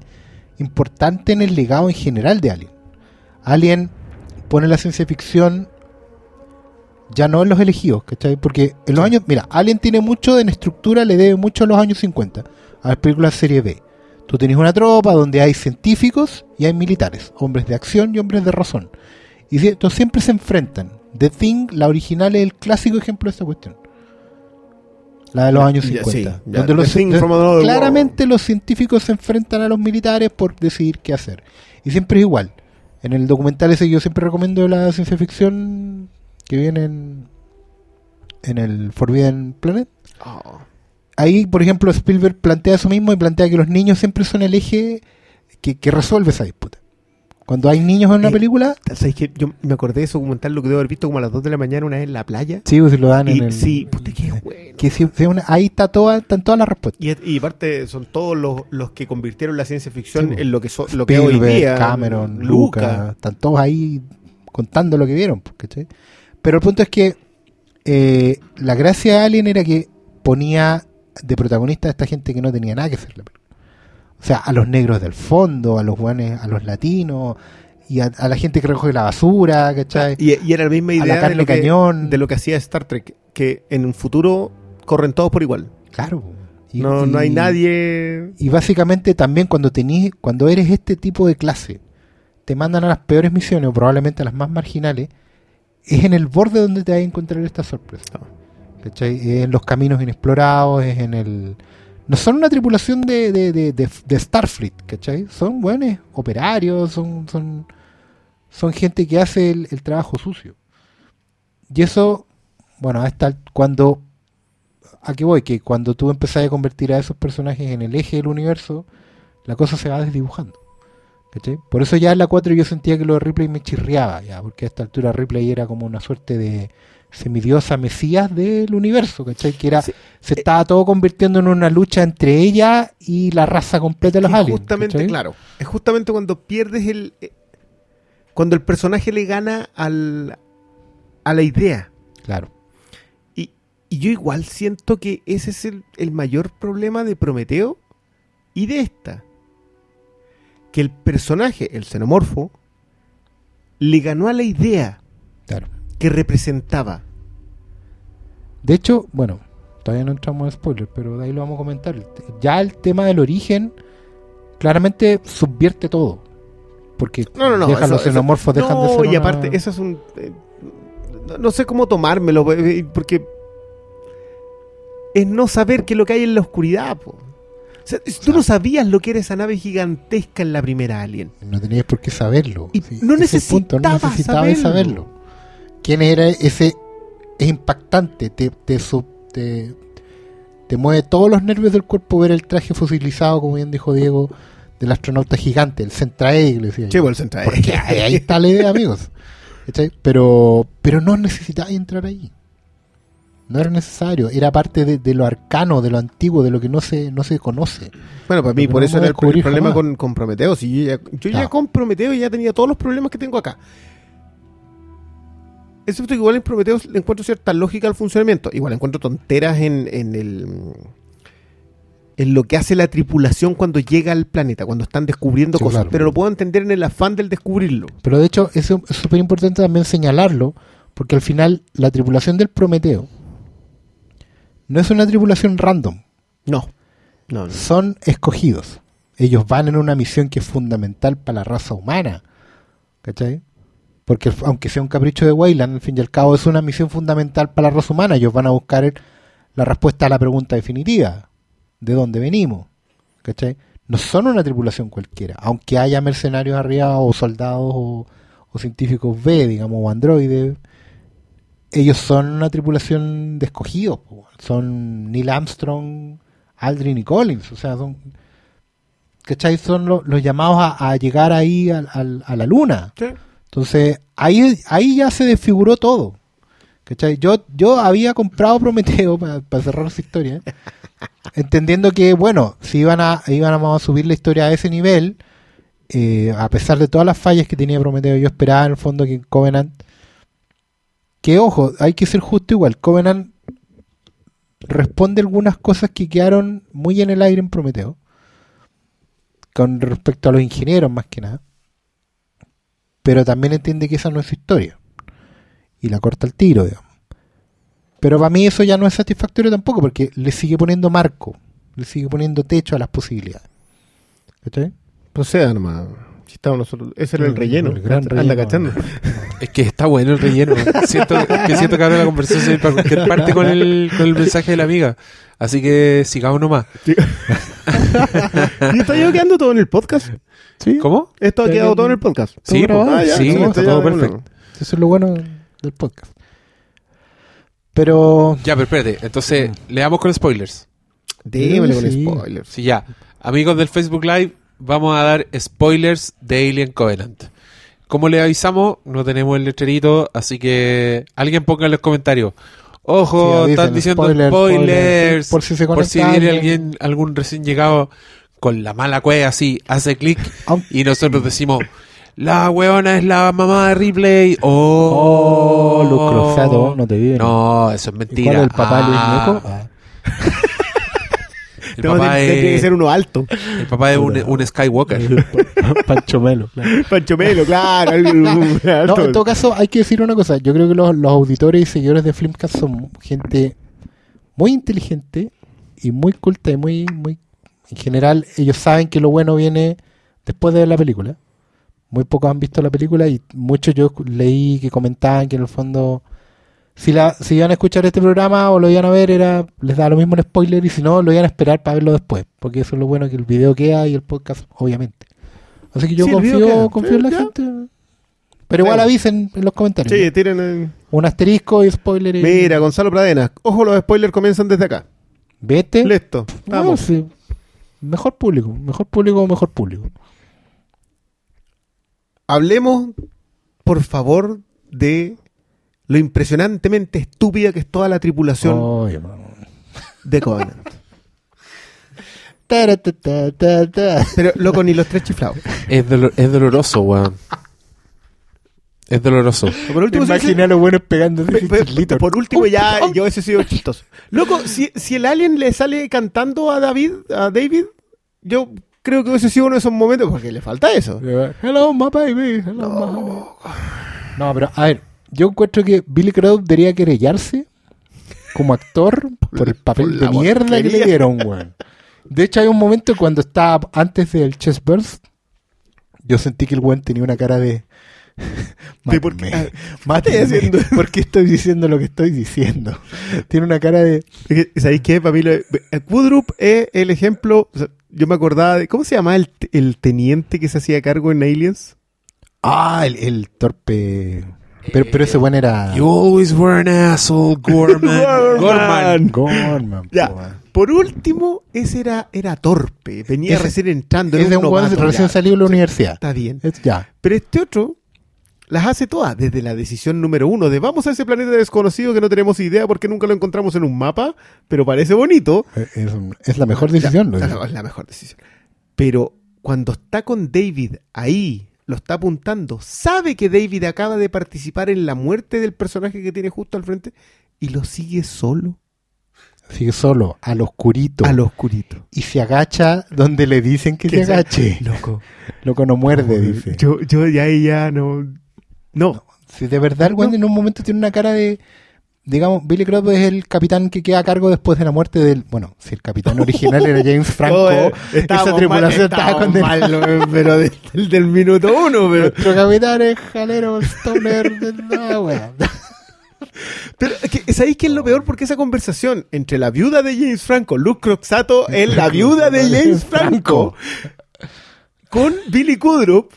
importante en el legado en general de Alien. Alien pone la ciencia ficción ya no en los elegidos, ¿cachai? Porque en los años, mira, Alien tiene mucho en estructura, le debe mucho a los años 50, a las películas serie B. Tú tenés una tropa donde hay científicos y hay militares, hombres de acción y hombres de razón. Y estos siempre se enfrentan. The Thing, la original, es el clásico ejemplo de esta cuestión. La de los años Ya, 50. sí, ya. donde The los, Thing de- from another claramente los científicos se enfrentan a los militares por decidir qué hacer. Y siempre es igual. En el documental ese que yo siempre recomiendo de la ciencia ficción que viene en, en el Forbidden Planet. Oh. Ahí, por ejemplo, Spielberg plantea eso mismo y plantea que los niños siempre son el eje que, que resuelve esa disputa. Cuando hay niños en una Eh, película, ¿Sabes qué? Yo me acordé de ese documental, lo que debo haber visto como a las 2 de la mañana una vez en la playa. sí, pues lo dan Y en el... sí, puta, qué bueno. Que si- si una- ahí está toda, están todas las respuestas. Y, y aparte son todos los, los que convirtieron la ciencia ficción Sí, en lo que, so- lo que hoy día. Cameron, Luca. Lucas, están todos ahí contando lo que vieron. pues, ¿cachai? Pero el punto es que eh, la gracia de Alien era que ponía de protagonista a esta gente que no tenía nada que hacer. la película. O sea, a los negros del fondo, a los guanes, a los latinos, y a, a la gente que recoge la basura, ¿cachai? Y, y era la misma A la idea de carne lo, que, cañón. de lo que hacía Star Trek, que en un futuro corren todos por igual. Claro. Y- no, no hay nadie... Y básicamente también cuando tenís, cuando eres este tipo de clase, te mandan a las peores misiones o probablemente a las más marginales, es en el borde donde te vas a encontrar esta sorpresa. ¿Cachai? Es en los caminos inexplorados, es en el... No son una tripulación de, de, de, Starfleet, ¿cachai? Son buenos operarios, son, son, son gente que hace el, trabajo sucio. Y eso, bueno, hasta cuando ¿A qué voy? Que cuando tú empezás a convertir a esos personajes en el eje del universo, la cosa se va desdibujando. ¿cachai? Por eso ya en la 4 yo sentía que lo de Ripley me chirriaba, ya, porque a esta altura Ripley era como una suerte de semidiosa mesías del universo, ¿cachai? Que era, Sí. se estaba todo convirtiendo en una lucha entre ella y la raza completa de los que aliens. justamente, ¿cachai? claro, es justamente cuando pierdes el... eh, Cuando el personaje le gana al, a la idea. Claro. Y, y yo igual siento que ese es el, el mayor problema de Prometeo y de esta. Que el personaje, el xenomorfo, le ganó a la idea Claro. Que representaba. De hecho, bueno, todavía no entramos en spoiler, pero de ahí lo vamos a comentar. Ya el tema del origen claramente subvierte todo. Porque No, no, no. deja eso- los xenomorfos dejan de ser y una- aparte, eso es un. eh, no, sé cómo tomármelo, eh, porque. Es no saber qué es lo que hay en la oscuridad, po. O sea, si tú no sabías lo que era esa nave gigantesca en la primera Alien. No tenías por qué saberlo. Y Sí, no punto, necesitabas necesitabas saberlo. saberlo. ¿Quién era ese? Es impactante, te, te, sub- te, te mueve todos los nervios del cuerpo ver el traje fosilizado, como bien dijo Diego, del astronauta gigante, el Centrae, le decía yo. el Centrae. Porque ahí, ahí está la idea, amigos. Pero, pero no necesitaba entrar ahí. No era necesario. Era parte de, de lo arcano, de lo antiguo, de lo que no se, no se conoce. Bueno, para mí, por no eso era el, problema jamás. con, con Prometeo. Si yo ya, yo ya con Prometeo ya tenía todos los problemas que tengo acá. Excepto que igual en Prometeo le encuentro cierta lógica al funcionamiento. Igual encuentro tonteras en, en el en lo que hace la tripulación cuando llega al planeta, cuando están descubriendo Sí, cosas. claro. Pero lo puedo entender en el afán del descubrirlo. Pero de hecho, eso es súper importante también señalarlo, porque al final la tripulación del Prometeo no es una tripulación random, No. No, no. son escogidos. Ellos van en una misión que es fundamental para la raza humana. ¿Cachai? Porque aunque sea un capricho de Weyland, al fin y al cabo es una misión fundamental para la raza humana. Ellos van a buscar la respuesta a la pregunta definitiva. ¿De dónde venimos? ¿Cachai? No son una tripulación cualquiera. Aunque haya mercenarios arriba o soldados o, científicos B, digamos, o androides. Ellos son una tripulación de escogidos. Son Neil Armstrong, Aldrin y Collins. O sea, son... ¿Cachai? Son lo- los llamados a, a llegar ahí al- al- a la luna. Sí. Entonces, ahí, ahí ya se desfiguró todo. ¿Cachai? Yo, yo había comprado Prometeo para cerrar esa historia, entendiendo que, bueno, si iban a, iban a subir la historia a ese nivel, eh, a pesar de todas las fallas que tenía Prometeo, yo esperaba en el fondo que Covenant, que ojo, hay que ser justo igual, Covenant responde algunas cosas que quedaron muy en el aire en Prometeo, con respecto a los ingenieros más que nada pero también entiende que esa no es su historia. Y la corta el tiro, digamos. Pero para mí eso ya no es satisfactorio tampoco, porque le sigue poniendo marco, le sigue poniendo techo a las posibilidades. ¿Cachai? Si estamos nosotros. Ese era el relleno. El gran Anda cachando. Es que está bueno el relleno. Siento que siento que ahora la conversación se va a ir para cualquier parte con el, con el mensaje de la amiga. Así que sigamos nomás. ¿Y está yo quedando todo en el podcast? Sí. ¿Cómo? Esto ha Ya, quedado todo en el podcast. Sí, Ah, ya, sí, no, está todo perfecto. Eso es lo bueno del podcast. Pero Ya, pero espérate. Entonces, le damos con spoilers. Démosle con Sí. spoilers. Sí, ya. Amigos del Facebook Live, vamos a dar spoilers de Alien Covenant. Como le avisamos, no tenemos el letrerito, así que alguien ponga en los comentarios. Ojo, Sí, están avisen, diciendo spoiler, spoilers. spoiler. Por si se Por si conecta viene alguien. alguien, algún recién llegado con la mala cueva así, hace clic y nosotros decimos, la weona es la mamá de Ripley. Oh, Oh, Luz Cruzado, no te vi. No, eso es ¿Y mentira. ¿Cuál es el papá de Luis Ah, Gnecco? Ah. El No, papá, tendría que es, ser uno alto. el papá de un, un Skywalker. Pancho Melo. claro. Pancho Melo, claro. No, en todo caso, hay que decir una cosa. Yo creo que los, los auditores y seguidores de Filmcast son gente muy inteligente y muy culta y muy, muy... En general, ellos saben que lo bueno viene después de ver la película. Muy pocos han visto la película y muchos yo leí que comentaban que en el fondo... Si, la, si iban a escuchar este programa o lo iban a ver, era les da lo mismo el spoiler y si no, lo iban a esperar para verlo después. Porque eso es lo bueno que el video queda y el podcast, obviamente. Así que yo Sí, confío, queda. confío Sí, en la ya. gente. Pero igual avisen en los comentarios. Sí, tienen. eh, Un asterisco y spoiler. y- Mira, Gonzalo Pradena. Ojo, los spoilers comienzan desde acá. Vete. Listo. No, Vamos. sí. Mejor público. Mejor público, mejor público. Hablemos, por favor, de lo impresionantemente estúpida que es toda la tripulación mamá. de Covenant. Pero, loco, ni los tres chiflados. Es, dolo- es doloroso, weón. Es doloroso. Por último, si ese- los buenos pegando Pe- pe- por último, ya yo ese sido chistoso. Loco, si, si el alien le sale cantando a David, a David, yo creo que hubiese sido uno de esos momentos, porque le falta eso. Hello, my baby. Hello, my honey. No, pero a ver, yo encuentro que Billy Crudup debería querellarse como actor por el papel por de mierda que le dieron, weón. De hecho, hay un momento cuando estaba antes del chest burst, yo sentí que el weón tenía una cara de... ¿De por qué? Mátenme, Ah. ¿Por qué estoy diciendo lo que estoy diciendo? Tiene una cara de... ¿Sabéis qué? Para mí, lo- Woodrup es el ejemplo. o sea, yo me acordaba de. ¿Cómo se llamaba el, el teniente que se hacía cargo en Aliens? Ah, el, el torpe... Pero, pero ese weón era... You always were an asshole, Gorman. Gorman. Gorman. Ya. Por último, ese era, era torpe. Venía Ese- recién entrando. Es era de un weón novato, recién ya. salido de la universidad. Está bien. Es- ya. Pero este otro las hace todas, desde la decisión número uno de vamos a ese planeta desconocido que no tenemos idea porque nunca lo encontramos en un mapa, pero parece bonito. Es, es la mejor decisión. lo Ya, digo. es la mejor decisión. Pero cuando está con David ahí, lo está apuntando, sabe que David acaba de participar en la muerte del personaje que tiene justo al frente y lo sigue solo, Sigue solo, al oscurito. al oscurito. Y se agacha donde le dicen que, se agache. Loco. Loco no muerde, dice. Yo, yo ya ahí ya no. No. Si de verdad el weón en un momento tiene una cara de. Digamos, Billy Crudup es el capitán que queda a cargo después de la muerte del. Bueno, si el capitán original era James Franco, Oh, eh, esa tripulación mal, estaba condenada. mal, pero del, del- del minuto uno, pero, Nuestro capitán es jalero, stoner, de wea. pero ¿sabéis qué es lo peor? Porque esa conversación entre la viuda de James Franco, Luke Croxato, es la viuda de James Franco, con Billy Kudrup,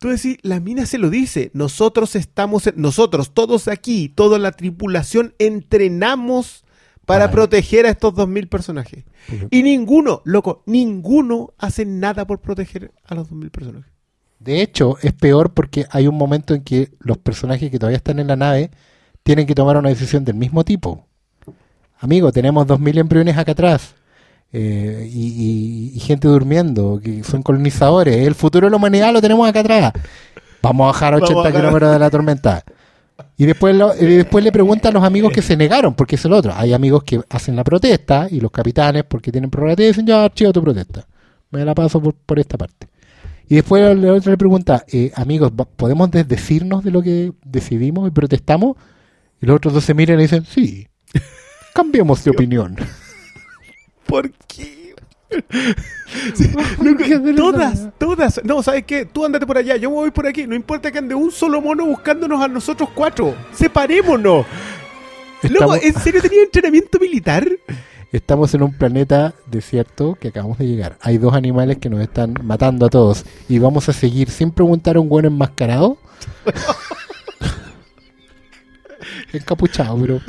tú decís, la mina se lo dice, nosotros estamos, en- nosotros, todos aquí, toda la tripulación, entrenamos para proteger a estos 2000 personajes. Y ninguno, loco, ninguno hace nada por proteger a los 2000 personajes. De hecho, es peor porque hay un momento en que los personajes que todavía están en la nave tienen que tomar una decisión del mismo tipo. Amigo, tenemos 2.000 embriones acá atrás. Eh, y, y- y gente durmiendo, que son colonizadores. El futuro de la humanidad lo tenemos acá atrás. Vamos a bajar a Vamos a 80 bajar. kilómetros de la tormenta. Y después, lo- y después le preguntan a los amigos que se negaron, porque es el otro. Hay amigos que hacen la protesta y los capitanes, porque tienen prerrogativa, dicen, ya, chido tu protesta. Me la paso por, por esta parte. Y después el otro le pregunta, eh, amigos, ¿va- ¿podemos desdecirnos de lo que decidimos y protestamos? Y los otros dos se miran y dicen, sí, cambiemos de opinión. ¿Por qué? Sí, loco, todas, todas. No, ¿sabes qué? Tú andate por allá, yo me voy por aquí. No importa que ande un solo mono buscándonos a nosotros cuatro. Separémonos. Loco, Estamos, ¿en serio tenía entrenamiento militar? estamos en un planeta desierto que acabamos de llegar. Hay dos animales que nos están matando a todos. Y vamos a seguir sin preguntar a un buen enmascarado. Encapuchado, pero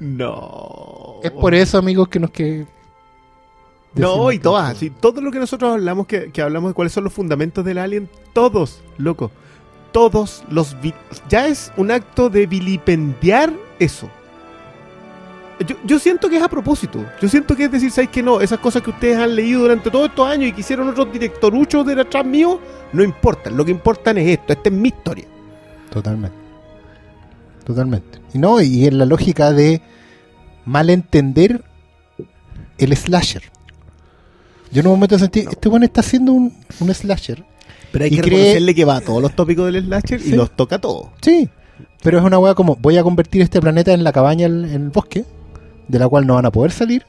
No. es por eso, amigos, que nos que No, y todas. sí, todo lo que nosotros hablamos, que, que hablamos de cuáles son los fundamentos del alien, todos, loco. Todos los. Ya es un acto de vilipendiar eso. Yo, yo siento que es a propósito. Yo siento que es decir, ¿sabéis que no? Esas cosas que ustedes han leído durante todos estos años y que hicieron otros directoruchos de atrás mío, no importan. Lo que importan es esto. Esta es mi historia. Totalmente. Totalmente. Y no, y en la lógica de malentender el slasher. Yo en un momento sentí, este bueno está haciendo un, un slasher. Pero hay Y que cree- reconocerle que va a todos los tópicos del slasher y los toca todos. Sí, pero es una weá como, voy a convertir este planeta en la cabaña en el bosque, de la cual no van a poder salir,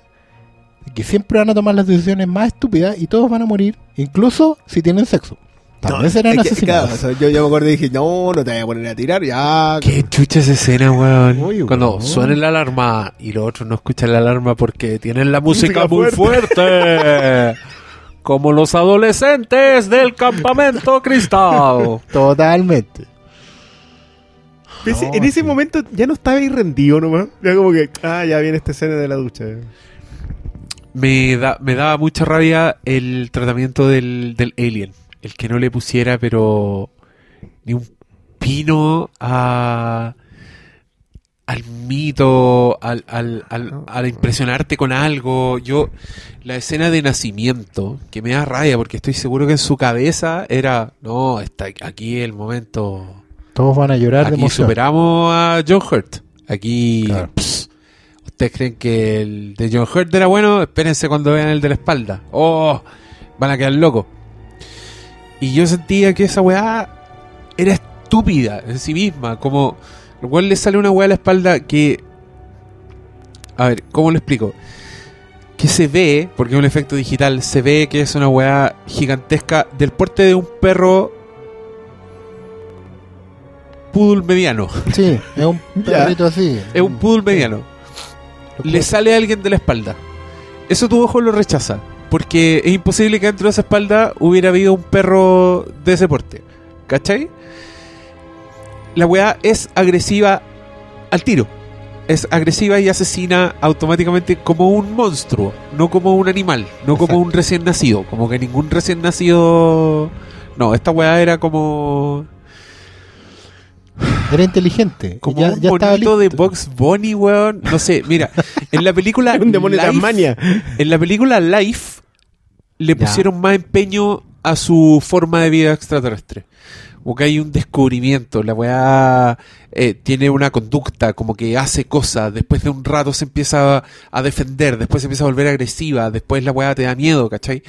que siempre van a tomar las decisiones más estúpidas y todos van a morir, incluso si tienen sexo. También serán es que, asesinados. claro, o sea, yo, yo me acuerdo y dije, no, no te vayas a poner a tirar, ya. Qué chucha esa escena, weón. Uy, Cuando weón. suena la alarma y los otros no escuchan la alarma porque tienen la música, Música muy fuerte. Como los adolescentes del campamento cristal. Totalmente. No, en ese sí. momento ya no estaba ahí rendido nomás. Ya como que, ah, ya viene esta escena de la ducha. Me, da, me daba mucha rabia el tratamiento del, del alien. El que no le pusiera, pero ni un pino a, al mito, al, al, al, al impresionarte con algo. Yo, la escena de nacimiento, que me da rabia porque estoy seguro que en su cabeza era, no, está aquí el momento. Todos van a llorar de Aquí emoción. superamos a John Hurt. Aquí, Claro. ustedes creen que el de John Hurt era bueno, espérense cuando vean el de la espalda. Oh, van a quedar locos. Y yo sentía que esa weá era estúpida en sí misma. Como, lo cual le sale una weá a la espalda que. A ver, ¿cómo lo explico? Que se ve, porque es un efecto digital, se ve que es una weá gigantesca del porte de un perro. Poodle mediano. Sí, es un perrito así. Es un poodle mediano. Le sale a alguien de la espalda. Eso tu ojo lo rechaza. Porque es imposible que dentro de esa espalda hubiera habido un perro de ese porte. ¿Cachai? La weá es agresiva al tiro. Es agresiva y asesina automáticamente como un monstruo, no como un animal, no como un recién nacido. Como que ningún recién nacido. No, esta weá era como. Era inteligente. Como ya, un ya monito de. Box Bunny, weón. No sé, mira, en la película un demonio de Life- Tasmania. en la película Life le Ya. pusieron más empeño a su forma de vida extraterrestre. Como que hay un descubrimiento, la weá eh, tiene una conducta, como que hace cosas, después de un rato se empieza a, a defender, después se empieza a volver agresiva, después la weá te da miedo, ¿cachai?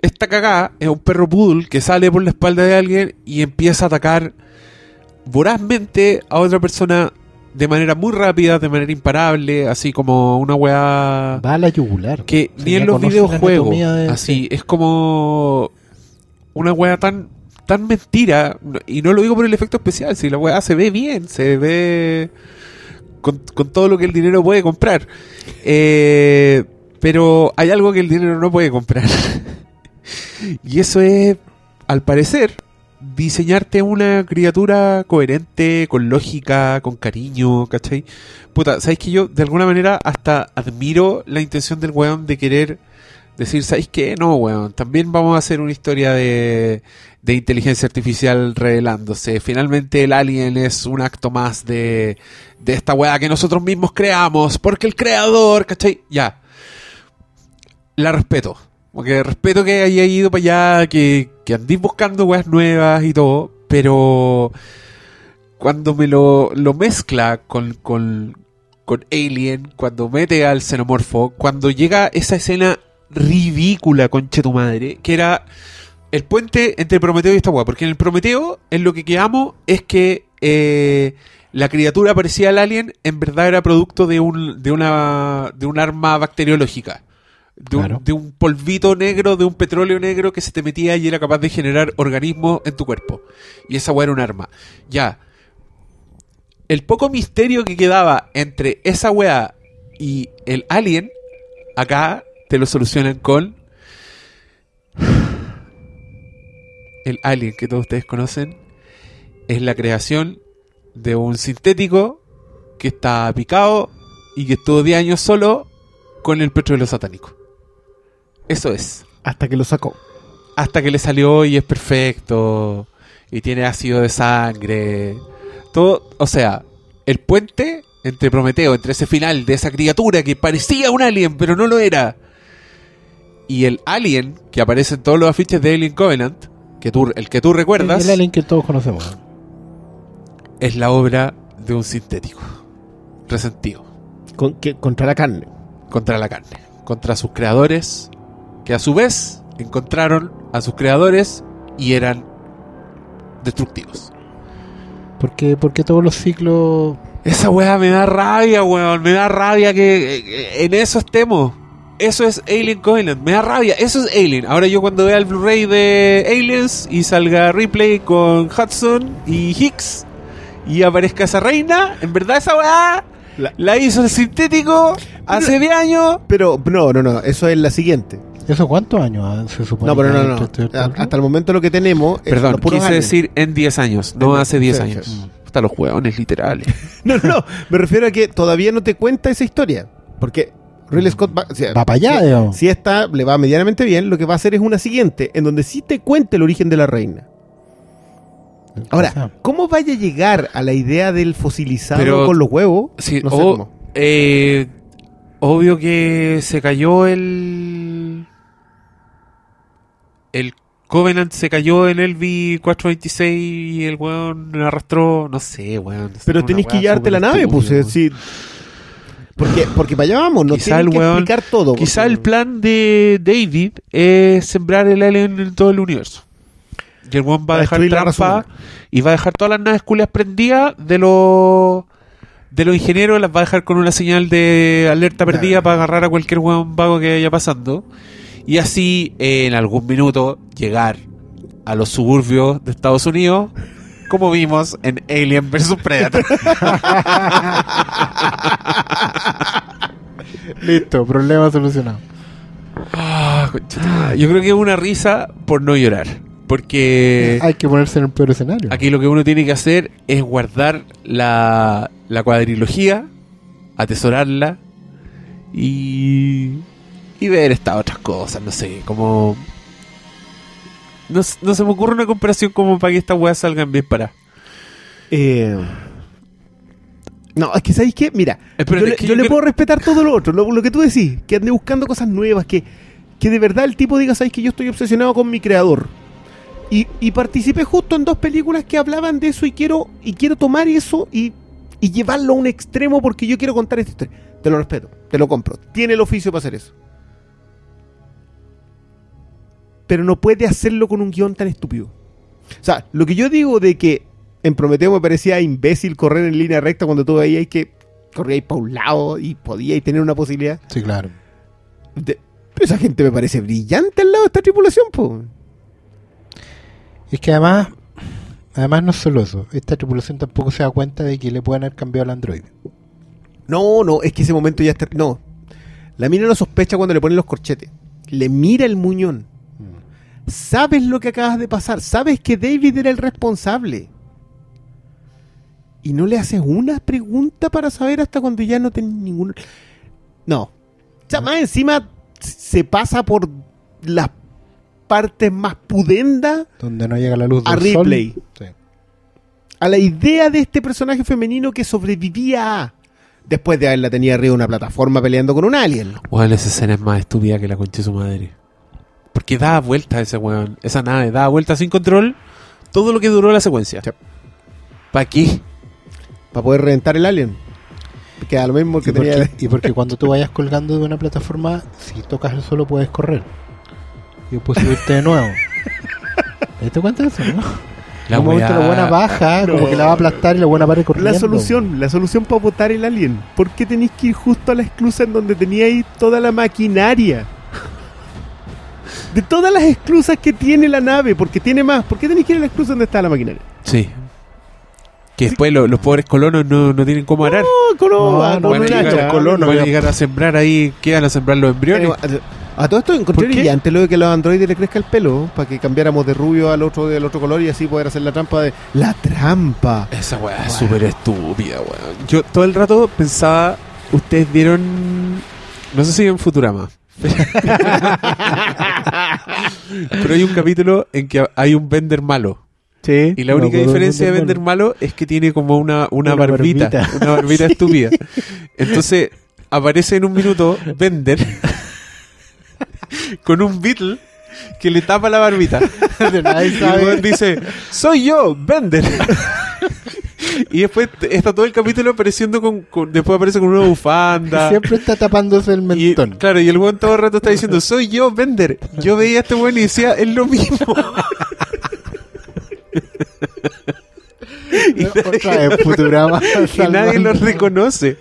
Esta cagada es un perro poodle que sale por la espalda de alguien y empieza a atacar vorazmente a otra persona de manera muy rápida, de manera imparable, así como una weá Va a la yugular. que ni en los videojuegos de- así es como una weá tan tan mentira y no lo digo por el efecto especial si la weá se ve bien se ve con, con todo lo que el dinero puede comprar. Eh, pero hay algo que el dinero no puede comprar. Y eso es al parecer diseñarte una criatura coherente, con lógica, con cariño, ¿cachai? Puta, ¿sabes que yo de alguna manera hasta admiro la intención del weón de querer decir, ¿sabes qué? No, weón, también vamos a hacer una historia de, de inteligencia artificial revelándose. Finalmente el alien es un acto más de, de esta weá que nosotros mismos creamos, porque el creador, ¿cachai? Ya. La respeto. Porque respeto que haya ido para allá, que, que andéis buscando weas nuevas y todo, pero cuando me lo, lo mezcla con, con, con Alien, cuando mete al xenomorfo, cuando llega esa escena ridícula, conche tu madre, que era el puente entre Prometeo y esta wea, porque en el Prometeo, en lo que quedamos es que eh, la criatura parecida al alien, en verdad era producto de un, de una, de un arma bacteriológica. De un, Claro. de un polvito negro, de un petróleo negro que se te metía y era capaz de generar organismos en tu cuerpo. Y esa weá era un arma. Ya. El poco misterio que quedaba entre esa weá y el alien, acá te lo solucionan con. El alien que todos ustedes conocen es la creación de un sintético que está picado y que estuvo 10 años solo con el petróleo satánico. Eso es. Hasta que lo sacó. Hasta que le salió y es perfecto. Y tiene ácido de sangre. Todo, o sea, el puente entre Prometeo, entre ese final de esa criatura que parecía un alien, pero no lo era. Y el alien que aparece en todos los afiches de Alien Covenant, que tú, el que tú recuerdas, El alien que todos conocemos. es la obra de un sintético. Resentido. Con- que- contra la carne. Contra la carne. Contra sus creadores, que a su vez encontraron a sus creadores y eran destructivos. Porque, porque todos los ciclos. Esa weá me da rabia, weón. Me da rabia que eh, en eso estemos. Eso es Alien Covenant. Me da rabia. Eso es Alien. Ahora yo cuando vea el Blu-ray de Aliens y salga Ripley con Hudson y Hicks y aparezca esa reina, en verdad esa weá La- la hizo el sintético hace 10 años. Pero no, no, no, eso es la siguiente. ¿Eso cuántos años ah, se supone? No, pero no, no. Hasta el momento lo que tenemos es Perdón, puros quise aliens. decir en 10 años, no En- hace 10 sí, años. sí. Hasta los hueones literales. No, no, no. Me refiero a que todavía no te cuenta esa historia. Porque Ridley Scott va, o sea, Va para allá, si- digamos. Si esta le va medianamente bien, lo que va a hacer es una siguiente, en donde sí te cuente el origen de la reina. Ahora, O sea, ¿cómo vaya a llegar a la idea del fosilizado Pero- con los huevos? Sí, no sé o- cómo. eh, obvio que se cayó el. El Covenant se cayó en el V426 y el weón arrastró. No sé, weón. Pero tenés que llevarte la nave, pues. eh, sí. Porque, porque para allá vamos, no Quizá el que weón- explicar todo. Quizá porque- el plan de David es sembrar el alien en todo el universo. Y el weón va a Para dejar trampa y va a dejar todas las naves culias prendidas de los de los ingenieros, las va a dejar con una señal de alerta perdida Claro. para agarrar a cualquier weón vago que vaya pasando. Y así, eh, en algún minuto, llegar a los suburbios de Estados Unidos, como vimos en Alien vs Predator. Listo, problema solucionado. Ah. Yo creo que es una risa por no llorar. Porque Hay que ponerse en el peor escenario. aquí lo que uno tiene que hacer es guardar la, la cuadrilogía, atesorarla y, y ver estas otras cosas. No sé, como. No, se me ocurre una comparación como para que estas weas salgan bien para. Eh, no, es que ¿sabéis qué? Mira, Espérate, yo, le, es que yo yo le quiero- puedo respetar todo lo otro, lo, lo que tú decís, que ande buscando cosas nuevas, que, que de verdad el tipo diga, ¿sabéis que yo estoy obsesionado con mi creador? Y, y participé justo en dos películas que hablaban de eso y quiero, y quiero tomar eso y, y llevarlo a un extremo porque yo quiero contar esta historia. Te lo respeto, te lo compro. Tiene el oficio para hacer eso. Pero no puede hacerlo con un guion tan estúpido. O sea, lo que yo digo de que en Prometeo me parecía imbécil correr en línea recta cuando tú veías que corríais para un lado y podíais tener una posibilidad. Sí, claro. de- Pero esa gente me parece brillante al lado de esta tripulación, po. Es que además, además no es solo eso. Esta tripulación tampoco se da cuenta de que le pueden haber cambiado al androide. No, no, es que ese momento ya está. No. La mina lo sospecha cuando le ponen los corchetes. Le mira el muñón. Sabes lo que acabas de pasar. Sabes que David era el responsable. Y no le haces una pregunta para saber hasta cuando ya no tenés ningún. No. O sea, más encima se pasa por las partes más pudendas Donde no llega la luz A sol. Ripley. Sí. a la idea de este personaje femenino que sobrevivía a- después de haberla tenido arriba de una plataforma peleando con un alien. Weón, esa escena es más estúpida que la concha de su madre. Porque da vuelta ese weón, esa nave, da vuelta sin control todo lo que duró la secuencia. Sí. ¿Para qué? Para poder reventar el alien. Que a lo mismo que Y porque, tenía. y porque cuando tú vayas colgando de una plataforma, si tocas el suelo puedes correr. Y después subirte de nuevo. ¿Te diste cuenta de eso, no? La en un momento weá- la buena baja, No. como que la va a aplastar y la buena para corriendo. La solución, la solución para botar el alien. ¿Por qué tenéis que ir justo a la esclusa en donde teníais toda la maquinaria? De todas las esclusas que tiene la nave, porque tiene más, ¿por qué tenéis que ir a la esclusa donde está la maquinaria? Sí. Que después lo- los pobres colonos no, no tienen cómo arar. No, con, No, ah, van, a llegar, van a ya. llegar a sembrar ahí, quedan a sembrar los embriones. Eh, A todo esto encontré brillante lo de que a los androides le crezca el pelo para que cambiáramos de rubio al otro del otro color y así poder hacer la trampa de la trampa. Esa weá es súper estúpida, weón. Yo todo el rato pensaba, ustedes vieron, no sé si en Futurama, pero hay un capítulo en que hay un vender malo Sí. Y la única diferencia de vender Malo es que tiene como una, una, Una barbita, barbita. una barbita estúpida. Entonces aparece en un minuto Vender con un Beatle que le tapa la barbita. Nadie sabe. dice, soy yo, Bender. y después está todo el capítulo apareciendo con, con- después aparece con una bufanda. Siempre está tapándose el Y, mentón. claro, y el weón todo el rato está diciendo, soy yo, Bender. Yo veía a este weón y decía, es lo mismo. y vez Futurama. y nadie lo reconoce.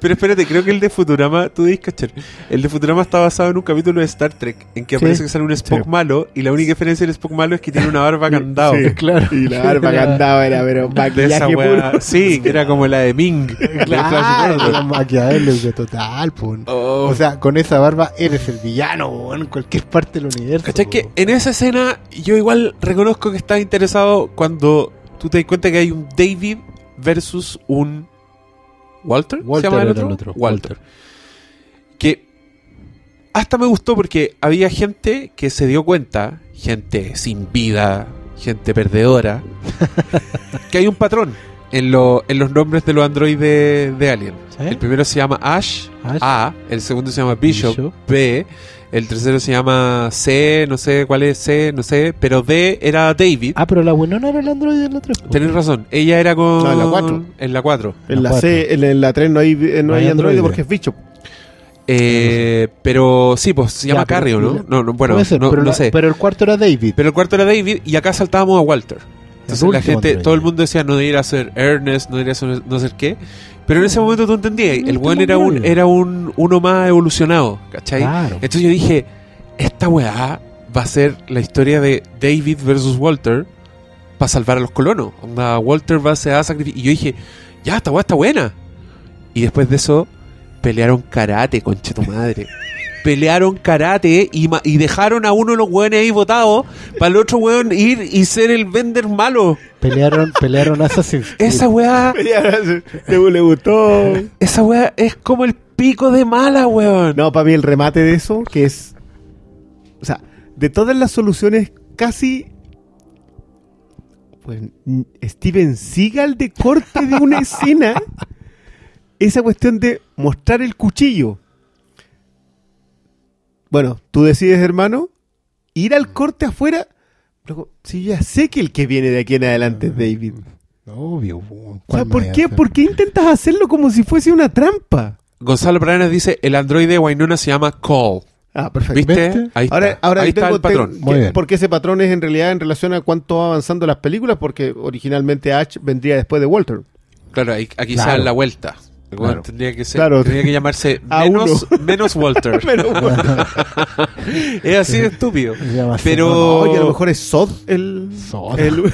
Pero espérate, creo que el de Futurama, tú debes cachar. El de Futurama está basado en un capítulo de Star Trek en que Sí. aparece que sale un Spock Sí. malo y la única diferencia del Spock malo es que tiene una barba candado. Sí. Claro. Y la barba andaba era, pero maquillaje puro. Sí, era como la de Ming. Claro, maquiavélico total, pun. Oh. O sea, con esa barba eres el villano, en cualquier parte del universo. ¿Cachai? Que en esa escena yo igual reconozco que estaba interesado cuando tú te das cuenta que hay un David versus un Walter. Walter ¿Se llama el otro? el otro, Walter. Que hasta me gustó porque había gente que se dio cuenta, gente sin vida, gente perdedora, que hay un patrón en, lo- en los nombres de los androides de Alien. ¿Sí? El primero se llama Ash, Ash. A, el segundo se llama Bishop, Bishop. B, el tercero se llama C, no sé cuál es C, no sé, pero D era David. Ah, pero la Winona era el androide de la 3. po. Tenés razón, ella era con... No, en la cuatro. En la 4. En La la, C, en, en la 3 no hay, eh, no No hay hay androide androide. porque es bicho. Eh, pero sí, pues se llama Carrio, ¿no? No, no, bueno, ser, no, pero, no la- sé. pero el cuarto era David. Pero el cuarto era David y acá saltábamos a Walter. Entonces la gente, androide. todo el mundo decía no debería ser Ernest, no debería ser no sé qué. Pero en ese momento tú entendías, El buen era un, era un uno más evolucionado, ¿cachai? Claro. Entonces yo dije, esta weá va a ser la historia de David versus Walter para salvar a los colonos. Onda, Walter va a ser a sacrificar. Y yo dije, ya, esta weá está buena. Y después de eso, pelearon karate, conche tu madre. Pelearon karate y, ma- y dejaron a uno de los weones ahí votados para el otro weón ir y ser el vender malo. Pelearon, pelearon Assassin's Creed. Esa weá, le, le gustó. esa weá es como el pico de mala, weón. No, para mí el remate de eso, que es. O sea, de todas las soluciones, casi. Pues, n- Steven Seagal de corte de una escena. Esa cuestión de mostrar el cuchillo. Bueno, tú decides, hermano, ir al corte afuera. Luego, si ya sé que el que viene de aquí en adelante es David. Obvio. O sea, ¿Cuál ¿por qué? ¿por qué intentas hacerlo como si fuese una trampa? Gonzalo Pradenas dice, el androide de Wainona se llama Call. Ah, perfecto. ¿Viste? ¿Viste? Ahí está. Ahora, ahora Ahí yo está tengo- el patrón. porque ese patrón es en realidad en relación a cuánto va avanzando las películas, porque originalmente Ash vendría después de Walter. Claro, aquí se Claro. da la vuelta. Claro. Tendría que ser, Claro. tendría que llamarse menos, menos Walter. Pero bueno, es así de estúpido. Pero- oye, a lo mejor es Sod el. Sod. el-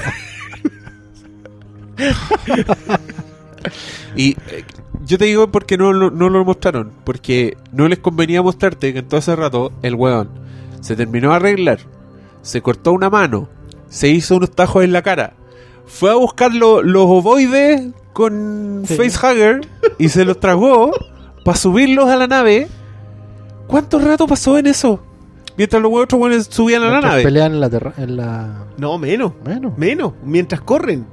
Y eh, yo te digo porque no, lo- no lo mostraron. Porque no les convenía mostrarte que en todo ese rato el weón se terminó de arreglar, se cortó una mano, se hizo unos tajos en la cara, fue a buscar lo- los ovoides con Sí. facehugger y se los tragó para subirlos a la nave. ¿Cuánto rato pasó en eso? Mientras los otros weones subían a la nave. Pelean en la, terra- en la... No, menos. Bueno, Menos. Mientras corren.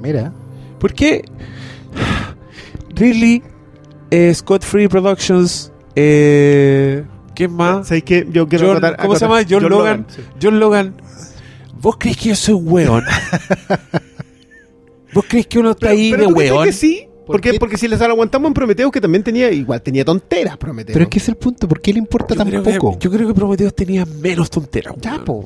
mira. ¿Por qué? Really, eh, Scott Free Productions, eh, ¿qué más? ¿Sabéis qué? Yo quiero John- acotar- ¿Cómo se llama? John, Logan. sí. John Logan. ¿Vos crees que yo soy weón? ¿Vos crees que uno está Pero, ahí pero de ¿tú crees weón? que sí? ¿Por Porque, qué? porque si les aguantamos en Prometheus, que también tenía, igual tenía tonteras Prometheus. Pero es que es el punto. ¿Por qué le importa Yo tan creo, que, poco? yo creo que Prometheus tenía menos tonteras. Ya, weón. po.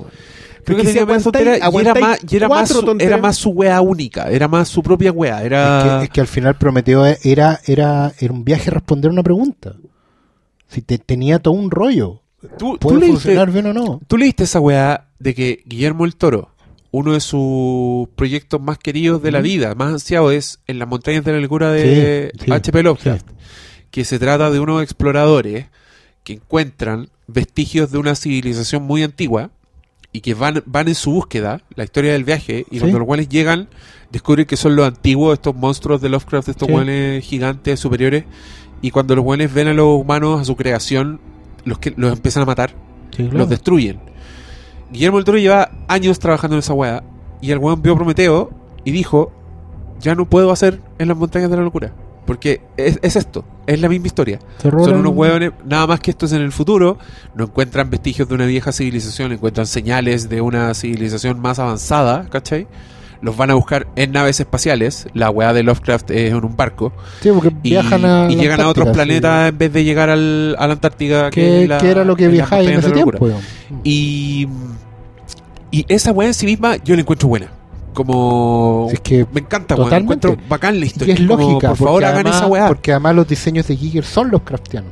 Creo que Porque si tenía menos tonteras y era más, y era más, su, era más su wea única. Era más su propia wea. Es, Era... que, es que al final Prometeo era, era, era un viaje a responder una pregunta. Si te, tenía todo un rollo. ¿Tú, tú ¿Puede leíste- funcionar bien o no? ¿Tú leíste esa weá de que Guillermo el Toro, uno de sus proyectos más queridos de la vida, más ansiado, es En las montañas de la locura de Sí, sí, H.P. Lovecraft? Que se trata de unos exploradores que encuentran vestigios de una civilización muy antigua y que van, van en su búsqueda, la historia del viaje, y cuando los guanes llegan, descubren que son los antiguos, estos monstruos de Lovecraft, estos guanes gigantes, superiores, y cuando los guanes ven a los humanos, a su creación, los, que, los empiezan a matar claro. los destruyen. Guillermo del Toro lleva años trabajando en esa weá y el weón vio Prometeo y dijo, ya no puedo hacer en las montañas de la locura. Porque es, es esto, es la misma historia. Son unos hueones, nada más que esto es en el futuro, no encuentran vestigios de una vieja civilización, encuentran señales de una civilización más avanzada, ¿cachai? Los van a buscar en naves espaciales, la weá de Lovecraft es en un barco, Sí, porque y, viajan a. y llegan a otros sí. planetas en vez de llegar al, a la Antártica, Que, es la- que era lo que en viajáis en ese tiempo. Y, y esa weá en sí misma yo la encuentro buena. Como... Es que me encanta, weón. totalmente. Encuentro bacán la Y historia. es Como, lógica, por favor, hagan además, esa weá. Porque además los diseños de Giger son los craftianos.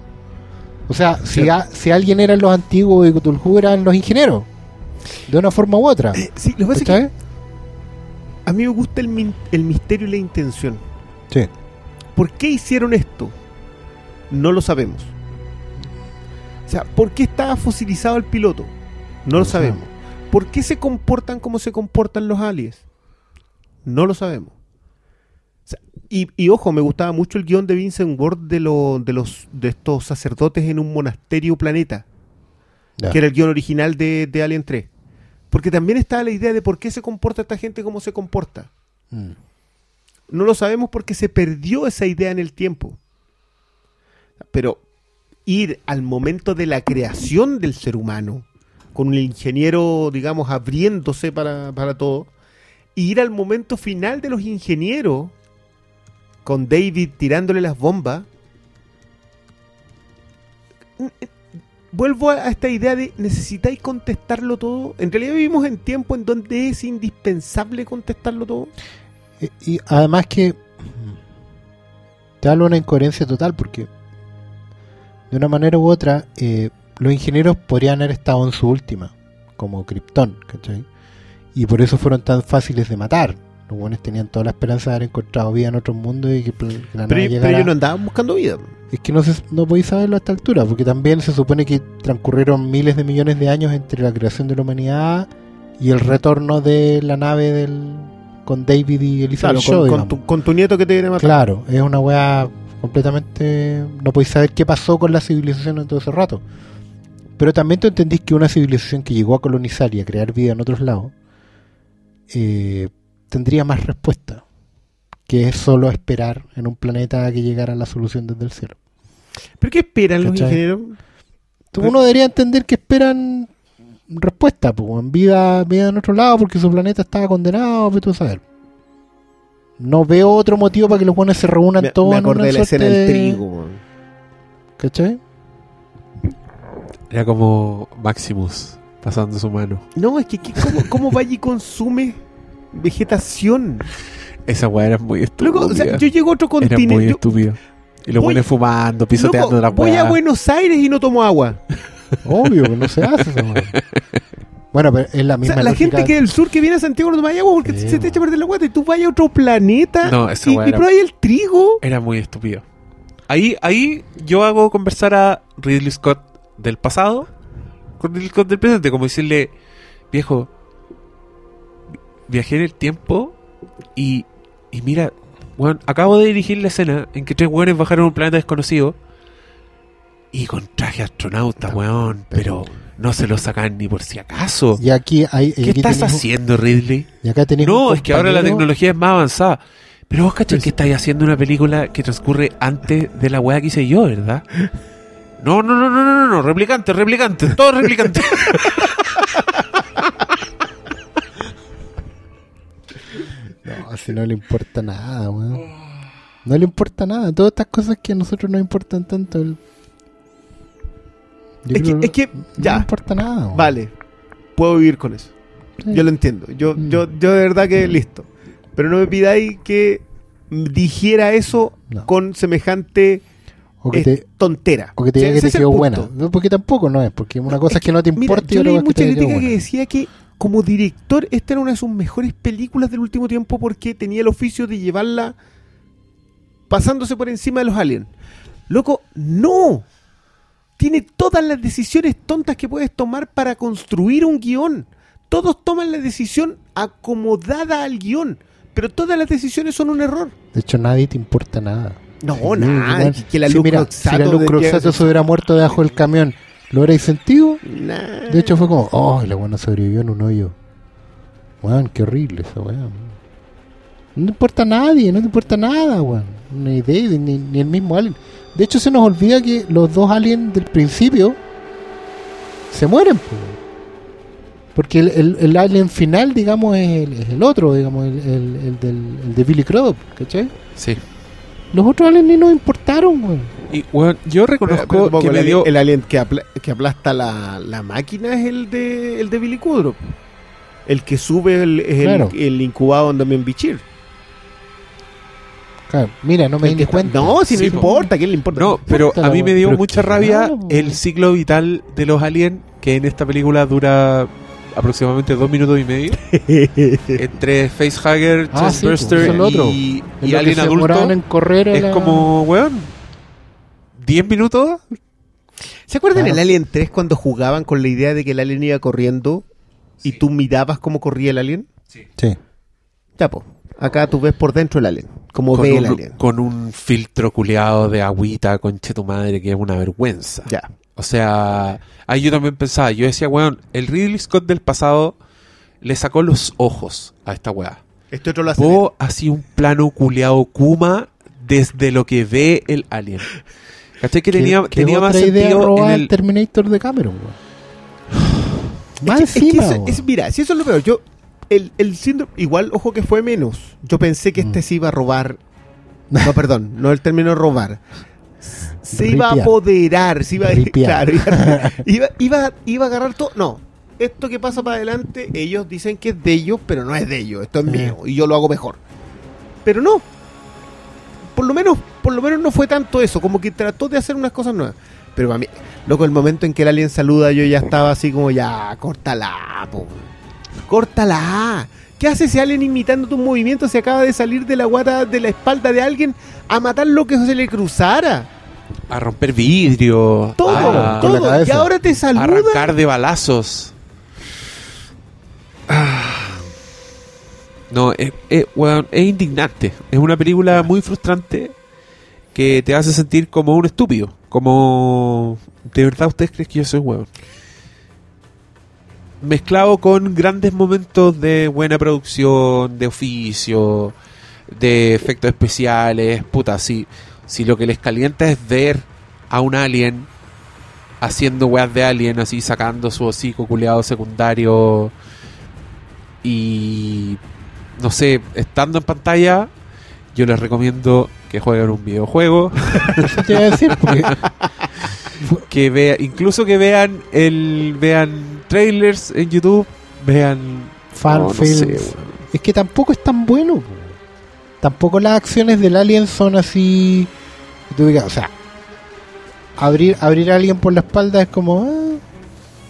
O sea, si, a- si alguien eran los antiguos de Cthulhu eran los ingenieros. De una forma u otra. Eh, sí, lo que pasa es que. A mí me gusta el, el misterio y la intención. Sí. ¿Por qué hicieron esto? No lo sabemos. O sea, ¿por qué estaba fosilizado el piloto? No lo sabemos. ¿Por qué se comportan como se comportan los aliens? No lo sabemos. O sea, y, y ojo, me gustaba mucho el guion de Vincent Ward de, lo- de, los, de estos sacerdotes en un monasterio planeta, que era el guion original de, de Alien 3. Porque también estaba la idea de por qué se comporta esta gente como se comporta. Mm. No lo sabemos porque se perdió esa idea en el tiempo. Pero ir al momento de la creación del ser humano, con un ingeniero, digamos, abriéndose para, para todo, e ir al momento final de los ingenieros, con David tirándole las bombas, vuelvo a esta idea de necesitáis contestarlo todo. En realidad vivimos en tiempo en donde es indispensable contestarlo todo. Eh, Y además que te hablo una incoherencia total porque de una manera u otra eh, los ingenieros podrían haber estado en su última, como Krypton, ¿cachai? Y por eso fueron tan fáciles de matar. Los buenos tenían toda la esperanza de haber encontrado vida en otros mundos y que, la Pero, nave pero llegara- ellos no andaban buscando vida. Es que no, se, no podéis saberlo a esta altura, porque también se supone que transcurrieron miles de millones de años entre la creación de la humanidad y el retorno de la nave del con David y Elizabeth Claro, con, tu, con tu nieto que te viene a matar. Claro, es una weá completamente... No podéis saber qué pasó con la civilización en todo ese rato. Pero también tú entendís que una civilización que llegó a colonizar y a crear vida en otros lados eh, tendría más respuesta que es solo esperar en un planeta a que llegara la solución desde el cielo. ¿Pero qué esperan los ingenieros? Entonces, Uno debería entender que esperan respuesta, pues, en vida, vida en otro lado, porque su planeta estaba condenado, pero tú saber. No veo otro motivo para que los buenos se reúnan Me, todos me en acordé una de la escena del de- trigo. weón. ¿Cachai? Era como Maximus pasando su mano. No, es que, que ¿cómo, cómo vaya y consume vegetación? Esa weá era muy estúpida. Luego, o sea, yo llego a otro era muy continente. estúpido. Y los Voy- buenos fumando, pisoteando loco, la voy a weá. Buenos Aires y no tomo agua. Obvio, que no se hace esa weá. Bueno, pero es la O misma sea, la gente que del sur que viene a Santiago no toma agua porque Sí, se te echa a perder la agua. Y tú vayas a otro planeta No, esa y, weá y era- pruebas el trigo. Era muy estúpido. Ahí, ahí yo hago conversar a Ridley Scott del pasado con Ridley Scott del presente, como decirle, viejo, viajé en el tiempo y, y mira, weón, acabo de dirigir la escena en que tres weones bajaron a un planeta desconocido y con traje astronauta, weón, pero no se lo sacan ni por si acaso. Y aquí hay. ¿Qué aquí estás haciendo, Ridley? Y acá No, es que ahora la tecnología es más avanzada. Pero vos cachai Pero que estáis haciendo una película que transcurre antes de la weá que hice yo, ¿verdad? No, no, no, no, no, no, no, replicante, replicante, todo replicante. No, si no le importa nada, weón. No le importa nada. Todas estas cosas que a nosotros nos importan tanto. el- Es que, es que, no ya, importa nada. weón. vale. Puedo vivir con eso. Sí. Yo lo entiendo. Yo, Mm. yo, yo de verdad que listo. Pero no me pidáis que dijera eso No. con semejante o que te, tontera. o que te O sea, diga que te quedó buena. No, porque tampoco no es. Porque una cosa es que, no te Mira, importa y yo otra leí cosa mucha que te crítica que decía que como director esta era una de sus mejores películas del último tiempo porque tenía el oficio de llevarla pasándose por encima de los aliens. Loco, no. Tiene todas las decisiones tontas que puedes tomar para construir un guion. Todos toman la decisión acomodada al guion, pero todas las decisiones son un error. De hecho, nadie te importa nada. No, Sí, nada. Que, la Sí, mira, si la luz se hubiera muerto debajo del camión, ¿lo hubierais sentido? Nah. De hecho, fue como, oh, la buena sobrevivió en un hoyo. Weón, qué horrible esa weá. No te importa a nadie, no te importa nada, weón. Ni David, ni, ni el mismo alien. De hecho, se nos olvida que los dos aliens del principio se mueren, po. Porque el, el- el alien final, digamos, es el, es el otro, digamos, el, el- el del, el de Billy Crudup, ¿cachai? Sí. Los otros aliens ni nos importaron, weón. Y, weón, yo Pero- pero reconozco que el, me dio... el alien que, apla- que aplasta la, la máquina es el de, el de Billy Kudrow. El que sube el, es el- Claro. el, incubado en Damien Bichir. Claro, mira, no me di cuenta. No, si no Sí, po. importa, ¿a quién le importa? No, pero a mí me dio mucha rabia el ciclo vital de los aliens, que en esta película dura aproximadamente dos minutos y medio. Entre Facehugger, Ah, sí, Chestburster pues, otro. y, y Alien se adulto. en correr Es la- como, weón, 10 minutos. ¿Se acuerdan Claro. el Alien 3 cuando jugaban con la idea de que el alien iba corriendo y tú mirabas cómo corría el alien? Sí. Ya, po. Acá tú ves por dentro el alien. Como Con ve el alien. con un filtro culeado de agüita, conche tu madre, que es una vergüenza. Ya. O sea, ahí yo también pensaba, yo decía, weón, el Ridley Scott del pasado le sacó los ojos a esta weá. Este otro lo hace. Vos así un plano culeado Kuma desde lo que ve el alien. ¿Cachai? Que tenía, ¿Qué- qué tenía más otra idea sentido en el... Terminator de Cameron, weón. Más Es que- es que encima, eso- es- mira, si eso es lo peor, yo el, el síndrome, igual, ojo que fue menos. Yo pensé que este Mm. se iba a robar. No, perdón, no el término robar. Se iba a apoderar, se iba, Ripiar. claro, iba, iba, iba, iba a agarrar todo. No, esto que pasa para adelante, ellos dicen que es de ellos, pero no es de ellos, esto es Eh. mío y yo lo hago mejor. Pero no. Por lo menos, por lo menos no fue tanto eso, como que trató de hacer unas cosas nuevas. Pero para mí, loco, el momento en que el alien saluda, yo ya estaba así como ya, córtala, po. Córtala. ¿Qué hace ese alien imitando tus movimientos? Se acaba de salir de la guata de la espalda de alguien a matar lo que se le cruzara. A romper vidrio. Todo, a, todo. Y ahora te a saluda. arrancar de balazos. Ah. No, es, es- weón, es indignante. Es una película muy frustrante que te hace sentir como un estúpido. Como... ¿De verdad ustedes creen que yo soy weón? Mezclado con grandes momentos de buena producción, de oficio, de efectos especiales. Puta, si, si lo que les calienta es ver a un alien haciendo weas de alien, así sacando su hocico culeado secundario y no sé, estando en pantalla, yo les recomiendo que jueguen un videojuego, Eso te iba a decir, porque que vea, incluso que vean el vean trailers en YouTube, vean fan no, no films. sé, weón. es que tampoco es tan bueno. po. Tampoco las acciones del alien son así. que tú digas, o sea, abrir, abrir a alguien por la espalda es como, ah,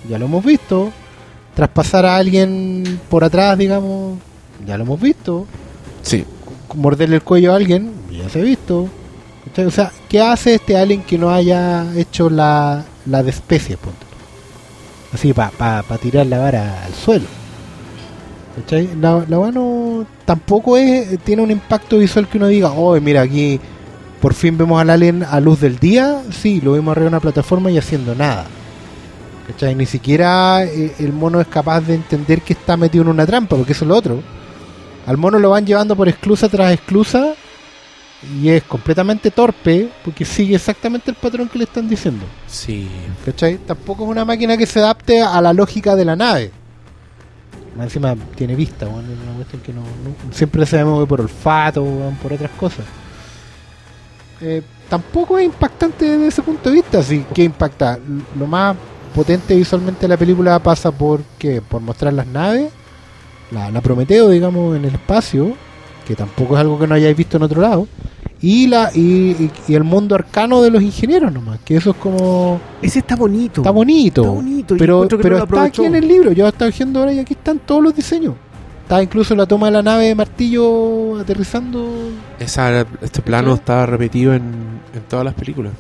ya lo hemos visto. Traspasar a alguien por atrás, digamos, ya lo hemos visto. Sí, morderle el cuello a alguien, ya se ha visto. O sea, ¿qué hace este alien que no haya hecho la, la de especie? tú? Así, para tirar la vara al suelo. ¿Cachai? La, la mano tampoco es tiene un impacto visual que uno diga, oh, mira, aquí por fin vemos al alien a luz del día. Sí, lo vemos arriba de una plataforma y haciendo nada. ¿Cachai? Ni siquiera eh, el mono es capaz de entender que está metido en una trampa, porque eso es lo otro. Al mono lo van llevando por esclusa tras esclusa y es completamente torpe porque sigue exactamente el patrón que le están diciendo. sí. ¿Cachai? Tampoco es una máquina que se adapte a la lógica de la nave. Más encima tiene vista, weón, es una cuestión que no, no- siempre se mueve por olfato, weón, por otras cosas. Eh, tampoco es impactante desde ese punto de vista, sí, que impacta. Lo más potente visualmente de la película pasa por ¿qué? por mostrar las naves, la, la Prometeo, digamos, en el espacio, que tampoco es algo que no hayáis visto en otro lado, y la y, y- y el mundo arcano de los ingenieros nomás, que eso es como Ese está bonito. Está bonito. Está bonito, Pero, pero no está aquí en el libro. Yo estaba viendo ahora y aquí están todos los diseños. Está incluso la toma de la nave de martillo aterrizando. Esa, este plano Sí. está repetido en, en todas las películas.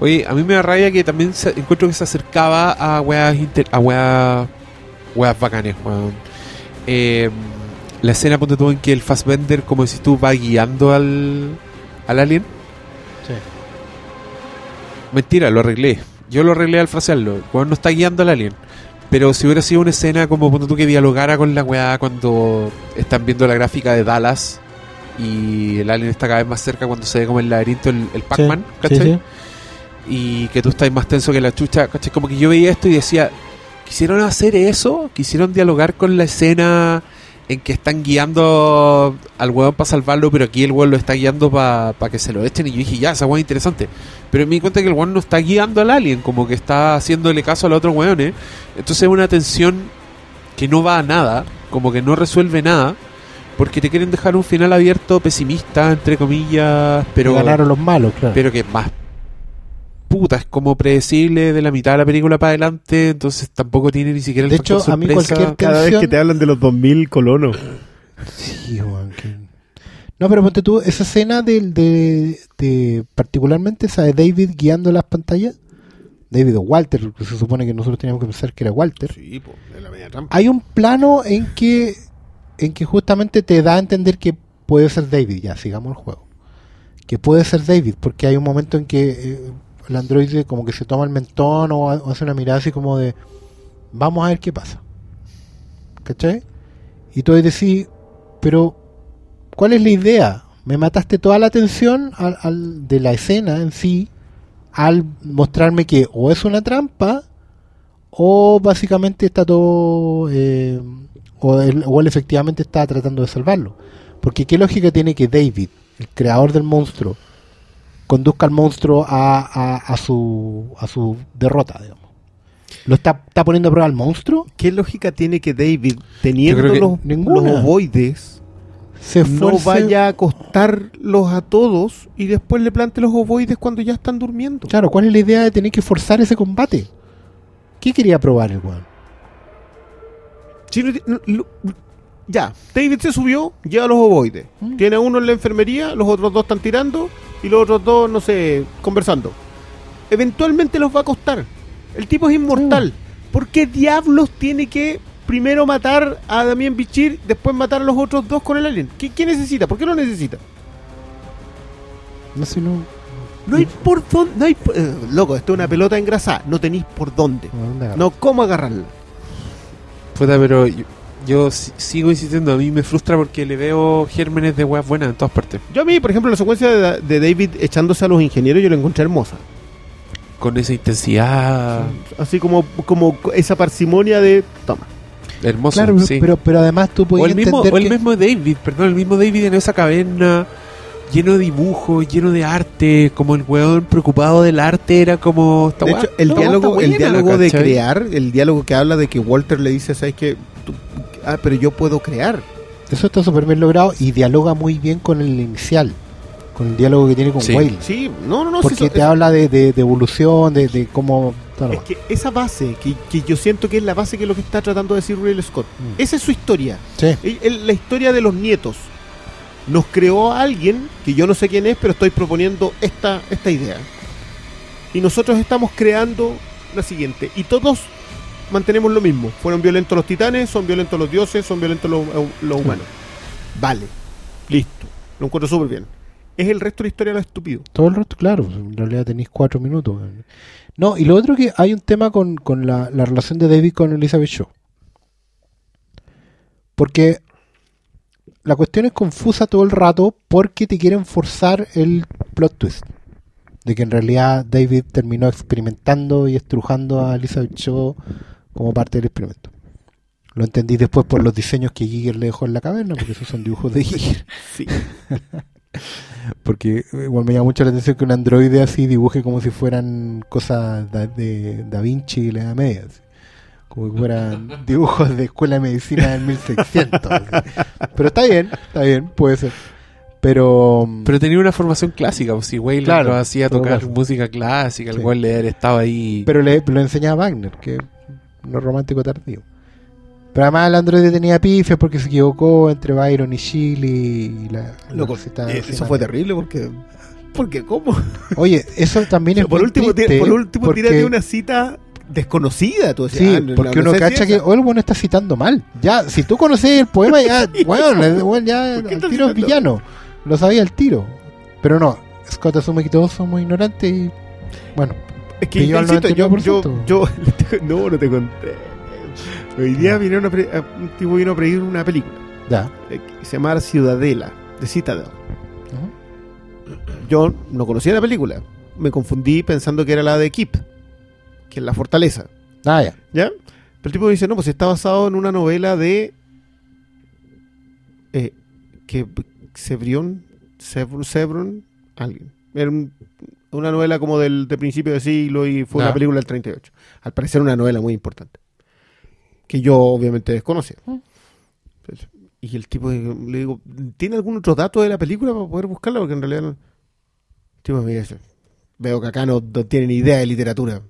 Oye, a mí me da rabia que también se- encuentro que se acercaba a weas, inter- a weas, weas bacanes, weón. Eh, la escena, ponte tú, en que el Fassbender, como si tú, va guiando al, al alien. Sí. Mentira, lo arreglé. Yo lo arreglé al frasearlo. Weón no está guiando al alien. Pero si hubiera sido una escena como cuando tú que dialogara con la weá cuando están viendo la gráfica de Dallas y el alien está cada vez más cerca cuando se ve como el laberinto, el, el Pac-Man, Sí, ¿cachai? sí. Y que tú estás más tenso que la chucha, ¿cachai? Como que yo veía esto y decía, ¿quisieron hacer eso? ¿Quisieron dialogar con la escena en que están guiando al weón para salvarlo, pero aquí el weón lo está guiando para que se lo echen? Y yo dije, ya, esa weón es interesante. Pero me di cuenta que el weón no está guiando al alien, como que está haciéndole caso a los otros weones. Entonces es una tensión que no va a nada, como que no resuelve nada, porque te quieren dejar un final abierto, pesimista, entre comillas, pero, Ganaron los malos, claro. pero que más puta, es como predecible de la mitad de la película para adelante, entonces tampoco tiene ni siquiera el De hecho, a mí cualquier- Cada vez que te hablan de los 2000 colonos. Sí, que- No, pero ponte tú, esa escena del- de, de, particularmente esa de David guiando las pantallas, David o Walter, que se supone que nosotros teníamos que pensar que era Walter. Sí, pues, de la media trampa. Hay un plano en que en que justamente te da a entender que puede ser David, ya, sigamos el juego. Que puede ser David, porque hay un momento en que eh, el androide como que se toma el mentón o, ha- o hace una mirada así como de vamos a ver qué pasa. ¿Cachai? Y tú decís, pero ¿cuál es la idea? Me mataste toda la atención al, al- de la escena en sí al mostrarme que o es una trampa o básicamente está todo eh, o, él, o él efectivamente está tratando de salvarlo porque qué lógica tiene que David el creador del monstruo conduzca al monstruo a, a, a su a su derrota digamos lo está, está poniendo a prueba al monstruo ¿Qué lógica tiene que David, teniendo que los, ninguna. los ovoides, se no vaya a acostarlos a todos y después le plante los ovoides cuando ya están durmiendo? claro cuál es la idea de tener que forzar ese combate qué quería probar el weón Si no ti- no- lo- ya, David se subió, lleva los ovoides. Mm. Tiene a uno en la enfermería, los otros dos están tirando y los otros dos, no sé, conversando. Eventualmente los va a costar. El tipo es inmortal. ¿Por qué diablos tiene que primero matar a Damien Bichir, después matar a los otros dos con el alien? ¿Qué, qué necesita? ¿Por qué lo necesita? no sé no No hay por dónde. No hay por- eh, loco, esto es una pelota engrasada. No tenéis por dónde. No, cómo agarrarla. Puta, pero yo, yo si- sigo insistiendo, a mí me frustra porque le veo gérmenes de weas buenas en todas partes. Yo a mí, por ejemplo, la secuencia de, de David echándose a los ingenieros, yo la encontré hermosa. Con esa intensidad Así como, como esa parsimonia de. Toma. hermosa. claro sí. pero pero además tú o puedes el mismo, entender o el que- mismo David, perdón, el mismo David en esa caverna, lleno de dibujos, lleno de arte, como el weón preocupado del arte era como... de hecho, el diálogo, el buena, diálogo de crear, el diálogo que habla de que Walter le dice, ¿sabes qué? Ah, pero yo puedo crear. Eso está súper bien logrado y dialoga muy bien con el inicial, con el diálogo que tiene con Sí. Whale. Sí, no, no, no. porque eso- te eso- habla de, de- de evolución, de, de cómo... Es que esa base, que, que yo siento que es la base que es lo que está tratando de decir Ridley Scott. Mm. Esa es su historia. Sí. El- el- la historia de los nietos. Nos creó a alguien, que yo no sé quién es, pero estoy proponiendo esta, esta idea. Y nosotros estamos creando la siguiente. Y todos mantenemos lo mismo. Fueron violentos los titanes, son violentos los dioses, son violentos los, los humanos. Vale. Listo. Lo encuentro súper bien. Es el resto de la historia lo estúpido. Todo el resto, claro, pues, en realidad tenéis cuatro minutos. No, y lo otro que hay un tema con, con la, la relación de David con Elizabeth Shaw. Porque la cuestión es confusa todo el rato porque te quieren forzar el plot twist. De que en realidad David terminó experimentando y estrujando a Elizabeth Shaw como parte del experimento. Lo entendí después por los diseños que Giger le dejó en la caverna, porque esos son dibujos de Giger. Sí. Porque eh, igual me llama mucho la atención que un androide así dibuje como si fueran cosas de Da Vinci y la Edad Media. así. Como que fueran dibujos de escuela de medicina del 1600. así. Pero está bien, está bien, puede ser. Pero, mm, Pero tenía una formación clásica, pues si Wayland Claro, lo hacía tocar caso. música clásica, el Sí. leer estaba ahí... pero le, lo enseñaba Wagner, que no romántico tardío. Pero además el androide tenía pifias porque se equivocó entre Byron y Chile y la, Loco, eh, eso fue terrible porque. Porque, ¿cómo? Oye, eso también es por, último, triste, por último, porque- tírate una cita desconocida. Tú decías, Sí, ah, no- porque no uno cacha que oh, el bueno está citando mal. Ya, si tú conoces el poema, ya, bueno, el ya ¿Por qué al estás tiro es villano. Lo sabía al tiro. Pero no, Scott asume que todos somos ignorantes y bueno, Es que yo, insisto, yo, 99%. yo, yo- no, no te conté. Hoy día vinieron a pre- un tipo vino a pedir una película Ya. eh, que se llama Ciudadela, de Citadel. Ujú. Yo no conocía la película. Me confundí pensando que era la de Keep, que es la fortaleza. Ah, ya. ¿Ya? Pero el tipo dice, no, pues está basado en una novela de... Eh, que Sebrión, Sebr- Sebron, alguien. Era un- una novela como del de principio de siglo y fue una película del 38. Al parecer una novela muy importante. Que yo obviamente desconocía. Mm. Pues, Y el tipo le digo, ¿tiene algún otro dato de la película para poder buscarla? Porque en realidad no... El tipo me dice, veo que acá no, no tienen idea de literatura.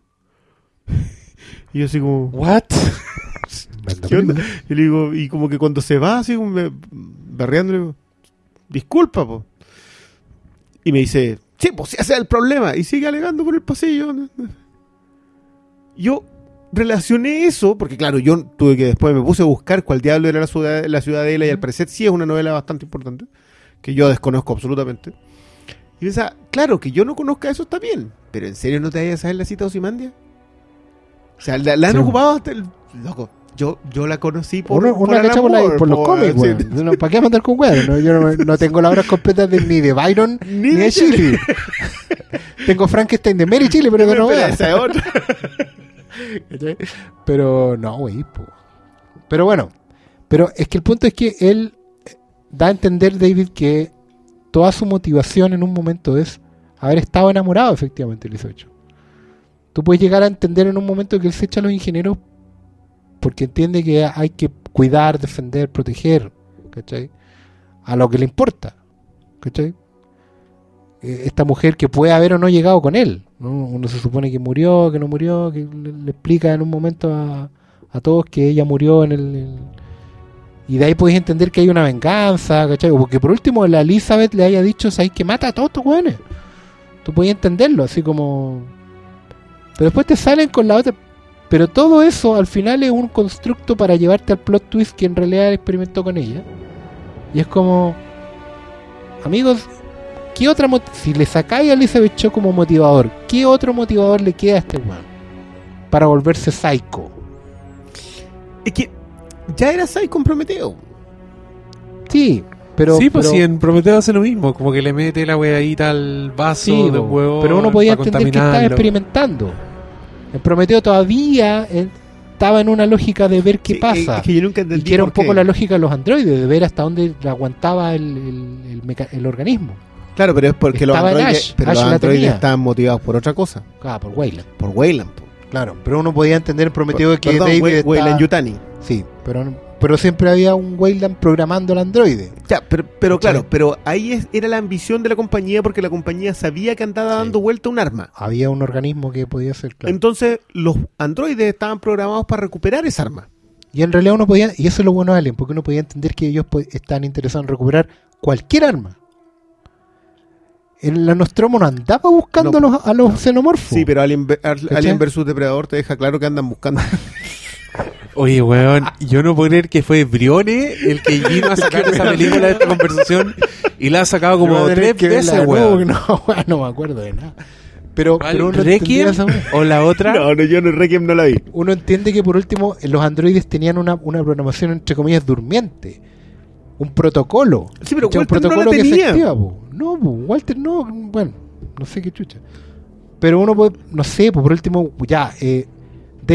y yo así como... ¿What? ¿Qué onda? Y le digo, y como que cuando se va, así como me, berreando, le digo, disculpa, po. Y me dice, sí, pues ese es el problema. Y sigue alegando por el pasillo. Yo relacioné eso, porque claro, yo tuve que después me puse a buscar cuál diablo era la, ciudad, la ciudadela, y al parecer sí es una novela bastante importante, que yo desconozco absolutamente. Y pensaba, claro, que yo no conozca eso está bien, pero ¿en serio no te vayas a saber la cita de Osimandia? O sea, la, la han Sí. ocupado hasta el... Loco, yo, yo la conocí por, Uno, por uno por, la- Moore, por los cómics, sí. weón. No, ¿Para qué mandar con weón? No, yo no, no tengo las obras completas de, ni de Byron Ni ni, de Chile. tengo Frankenstein de Mary Chile, pero que no. ¿Cachai? Pero no, güey. Pero bueno, pero es que el punto es que él da a entender, David, que toda su motivación en un momento es haber estado enamorado, efectivamente, el 18. Tú puedes llegar a entender en un momento que él se echa a los ingenieros porque entiende que hay que cuidar, defender, proteger, ¿cachai? A lo que le importa, ¿cachai? Eh, Esta mujer que puede haber o no llegado con él, ¿no? Uno se supone que murió, que no murió, que le, explica en un momento a, todos que ella murió en el, Y de ahí podéis entender que hay una venganza, ¿cachai? Porque por último la Elizabeth le haya dicho, ¿sabes que mata a todos estos weones? Tú podías entenderlo, así como... Pero después te salen con la otra... Pero todo eso al final es un constructo para llevarte al plot twist que en realidad experimentó con ella. Y es como... Amigos, ¿qué otra si le sacáis a Elizabeth Cho como motivador, ¿qué otro motivador le queda a este weón? Para volverse psycho. Es que ya era Sai comprometido. Sí, pero. sí, pues pero- si en Prometeo hace lo mismo, como que le mete la weadita al vaso sí, de huevo. pero uno podía entender que estaba experimentando. Prometeo todavía eh, estaba en una lógica de ver qué Sí, pasa. Es que yo nunca y que era un por qué. poco la lógica de los androides, de ver hasta dónde aguantaba el, el- el meca- el organismo. Claro, pero es porque los androides, Ash, pero Ash los androides estaban motivados por otra cosa. Ah, por Weyland. Por Wayland. Claro, pero uno podía entender en Prometeo que Perdón, David está- Wayland Yutani. Sí, pero, pero siempre había un Weyland programando al androide. Ya, pero, pero claro, pero ahí es- era la ambición de la compañía porque la compañía sabía que andaba Sí. dando vuelta un arma. Había un organismo que podía ser claro. Entonces, los androides estaban programados para recuperar esa arma. Y en realidad uno podía, y eso es lo bueno de Alien, porque uno podía entender que ellos po- estaban interesados en recuperar cualquier arma. En la Nostromo no andaba buscando No. a los, a los xenomorfos. Sí, pero Alien. Alien versus Depredador te deja claro que andan buscando. Oye, weón, yo no puedo creer que fue Brione el que vino a sacar esa película de esta conversación y la ha sacado como tres que veces, weón. No, weón, no me acuerdo de nada. Pero, pero uno, ¿Requiem o la otra? no, no, yo no Requiem no la vi. uno entiende que por último los androides tenían una, una programación entre comillas durmiente. Un protocolo. Sí, pero Walter no la protocolo que se tenía. activa, po. No, po, Walter no, bueno, no sé qué chucha. Pero uno puede, no sé, po, por último, ya, eh,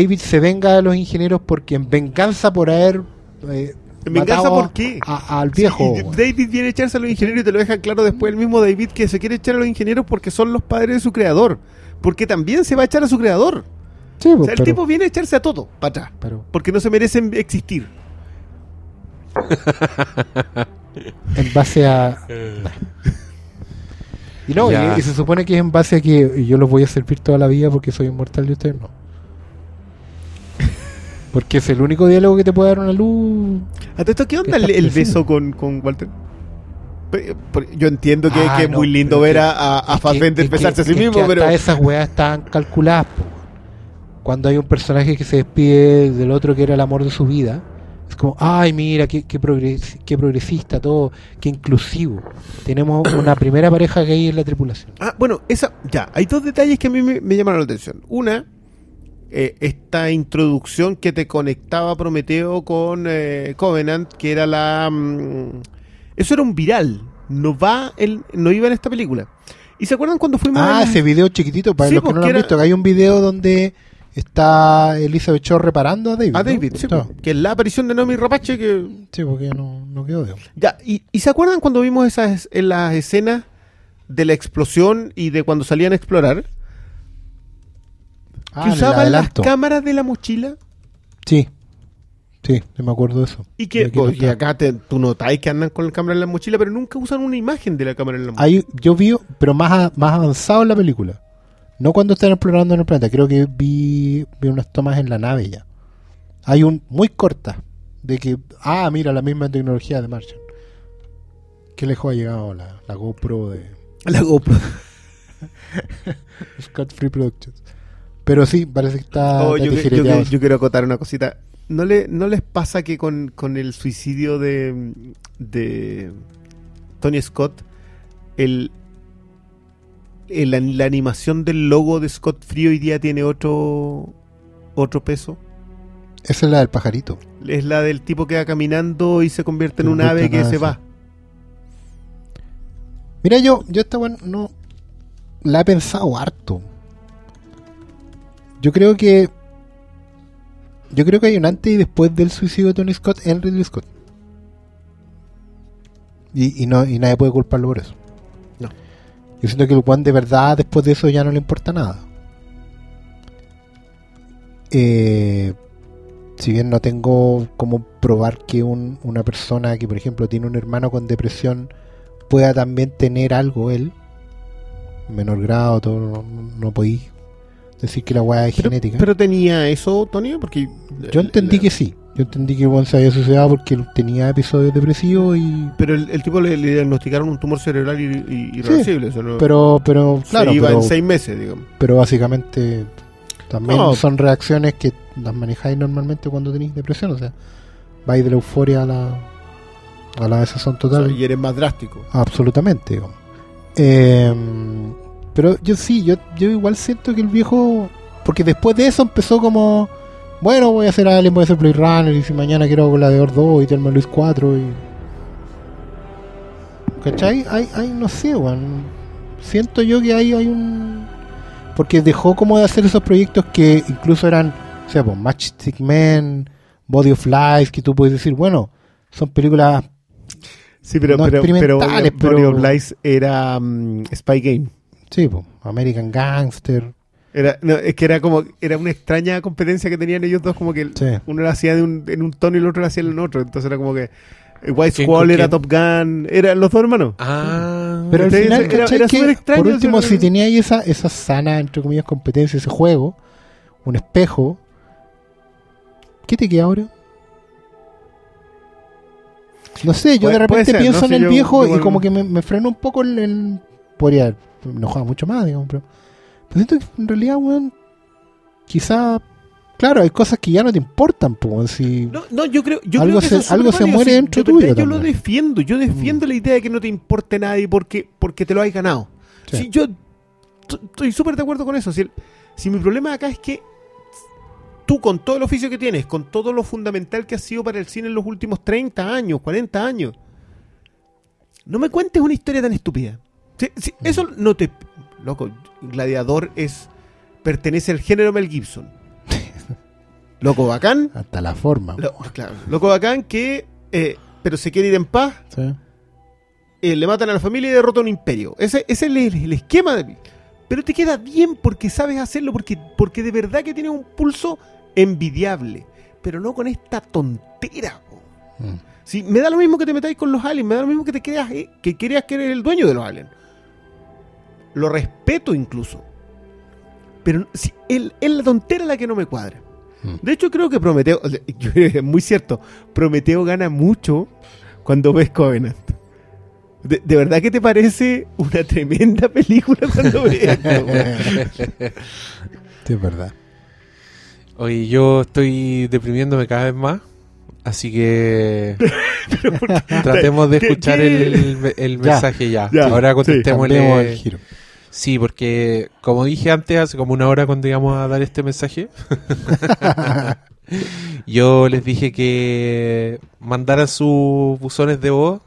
David se venga de los ingenieros porque en venganza por haber eh, ¿En venganza matado por qué? a- al viejo. Sí, David viene a echarse a los ingenieros y te lo deja claro después el mismo David que se quiere echar a los ingenieros porque son los padres de su creador. Porque también se va a echar a su creador. Sí, O sea, el pero, tipo viene a echarse a todo, para atrás. pero Porque no se merecen existir. en base a... Y no, y, y se supone que es en base a que yo los voy a servir toda la vida porque soy inmortal y ustedes no. Porque es el único diálogo que te puede dar una luz. ¿A esto qué onda ¿Qué el, beso con, con Walter? Yo entiendo que, Ah, que es no, muy lindo ver que- a, a, que- Fassbender que- besarse a sí que mismo, pero. hasta esas weas estaban calculadas. po. Cuando hay un personaje que se despide del otro que era el amor de su vida, es como, ay, mira, qué, qué, progres- qué progresista todo, qué inclusivo. Tenemos una primera pareja gay en la tripulación. Ah, bueno, esa, ya, hay dos detalles que a mí me, me llamaron la atención. Una, eh, esta introducción que te conectaba Prometeo con eh, Covenant, que era la... mm, eso era un viral, no va el, no iba en esta película. ¿Y se acuerdan cuando fuimos Ah, a- ese video chiquitito, para Sí, los que no lo han era- visto, que hay un video donde está Elizabeth Shaw reparando a David. a ¿no? David, sí, que es la aparición de Nomi Rapache que Sí, porque no, no quedó de Ya, ¿y, y se acuerdan cuando vimos esas en las escenas de la explosión y de cuando salían a explorar? Ah, que usaban las cámaras de la mochila Sí, sí, me acuerdo de eso. y que, y acá te- tú notáis que andan con la cámara en la mochila, pero nunca usan una imagen de la cámara en la mochila. Hay, yo vi, pero más, a- más avanzado en la película. No cuando están explorando en el planeta. Creo que vi, vi unas tomas en la nave ya. Hay un muy corta de que, ah, mira, la misma tecnología de Martian. Qué lejos ha llegado la, la GoPro de La GoPro. Scott Free Productions. Pero sí, parece que está, Oh, está yo, yo quiero acotar una cosita. ¿No, le, ¿No les pasa que con, con el suicidio de, de Tony Scott, el, el- la animación del logo de Scott Free hoy día tiene otro, otro peso? Esa es la del pajarito. Es la del tipo que va caminando y se convierte en un ave que se va. Mira, yo, yo esta bueno, no la he pensado harto. Yo creo que yo creo que hay un antes y después del suicidio de Tony Scott en Ridley Scott. Y, y no y nadie puede culparlo por eso. No. Yo siento que el Juan de verdad después de eso ya no le importa nada. Eh, si bien no tengo como probar que un- una persona que por ejemplo tiene un hermano con depresión pueda también tener algo él, en menor grado, todo, no, no decir que la weá es Pero, genética. pero tenía eso, Tony, porque... Yo entendí la- que sí. Yo entendí que weón se había suicidado porque tenía episodios depresivos y... Pero el, el tipo le, le diagnosticaron un tumor cerebral ir- ir- irreversible. Pero, pero, se claro, iba pero, en seis meses, digamos. pero básicamente también No. son reacciones que las manejáis normalmente cuando tenéis depresión. O sea, vais de la euforia a la, a la desazón O total. sea, y eres más drástico. Absolutamente. digamos. Eh, pero yo sí, yo, yo igual siento que el viejo. Porque después de eso empezó como. Bueno, voy a hacer Alien, voy a hacer Blade Runner. Y si mañana quiero Gladiador 2 y Telma Luis 4. Y... ¿Cachai? Hay, hay, no sé, weón. Siento yo que hay, hay un. Porque dejó como de hacer esos proyectos que incluso eran. O sea, pues Matchstick Men, Body of Lies, que tú puedes decir, bueno, son películas Sí, pero, No pero, pero, Body- Body pero- of Lies era mm, Spy Game. Sí, po, American Gangster. Era, no, es que era como, era una extraña competencia que tenían ellos dos, como que el- Sí. uno lo hacía de un, en un tono y el otro lo hacía en el otro. Entonces era como que White ¿Quién Squall era? Top Gun, eran los dos hermanos. Ah, Pero al final, era- ¿cachai era súper extraño, por último, si teníais esa, esa sana, entre comillas, competencia, ese juego, un espejo, ¿qué te queda ahora? No sé, yo de repente ser, pienso no en el yo- viejo igual- y como que me, me freno un poco en el... Podría enojar mucho más, digamos, pero... Pero siento que en realidad, weón, quizá... Claro, hay cosas que ya no te importan, pues, si... No, no, yo creo, yo Algo creo que se- algo se muere dentro de verdad, tuyo Yo lo defiendo, yo defiendo Mm. la idea de que no te importe nadie porque, porque te lo has ganado. Sí. Sí, yo estoy súper de acuerdo con eso. Si, el- si mi problema acá es que tú con todo el oficio que tienes, con todo lo fundamental que has sido para el cine en los últimos 30 años, 40 años, no me cuentes una historia tan estúpida. Sí, sí. Eso no te... Loco, Gladiador es... Pertenece al género Mel Gibson. Loco bacán. Hasta la forma. Lo- claro, loco bacán que... eh, pero se quiere ir en paz. Sí. eh, le matan a la familia y derrota un imperio. Ese, ese es el, el esquema de... Pero te queda bien porque sabes hacerlo, porque, porque de verdad que tienes un pulso envidiable. Pero no con esta tontera. Mm. Sí, me da lo mismo que te metáis con los aliens, me da lo mismo que te creas eh, que creas que eres el dueño de los aliens. Lo respeto incluso. Pero si, el- es la tontera la que no me cuadra. Mm. De hecho, creo que Prometeo, es muy cierto, Prometeo gana mucho cuando ves Covenant. De, de verdad que te parece una tremenda película cuando ves? Sí, es verdad. Oye, yo estoy deprimiéndome cada vez más. Así que tratemos de ¿Qué- escuchar qué? el, el mensaje ya. ya, Ahora sí, contestémosle. Cambiemos el giro. Sí, porque como dije antes, hace como una hora cuando íbamos a dar este mensaje, yo les dije que mandaran sus buzones de voz,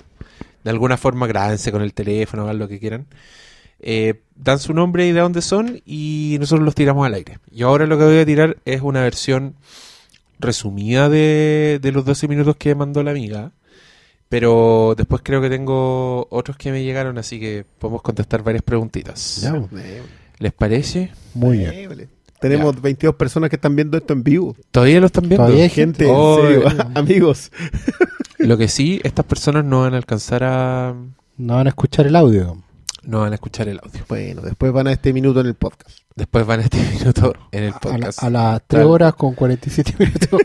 de alguna forma grábense con el teléfono, hagan lo que quieran. Eh, dan su nombre y de dónde son y nosotros los tiramos al aire. Y ahora lo que voy a tirar es una versión resumida de, de los 12 minutos que mandó la amiga. Pero después creo que tengo otros que me llegaron, así que podemos contestar varias preguntitas. Ya, pues. ¿Les parece? Muy bien. Tenemos 22 personas que están viendo esto en vivo. ¿Todavía lo están viendo? Todavía hay Gente, Oh, en serio, amigos. Lo que sí, estas personas no van a alcanzar a... No van a escuchar el audio. No van a escuchar el audio. Bueno, después van a este minuto en el podcast. Después van a este minuto en el A, la- podcast. a las 3 Tal- horas con 47 minutos.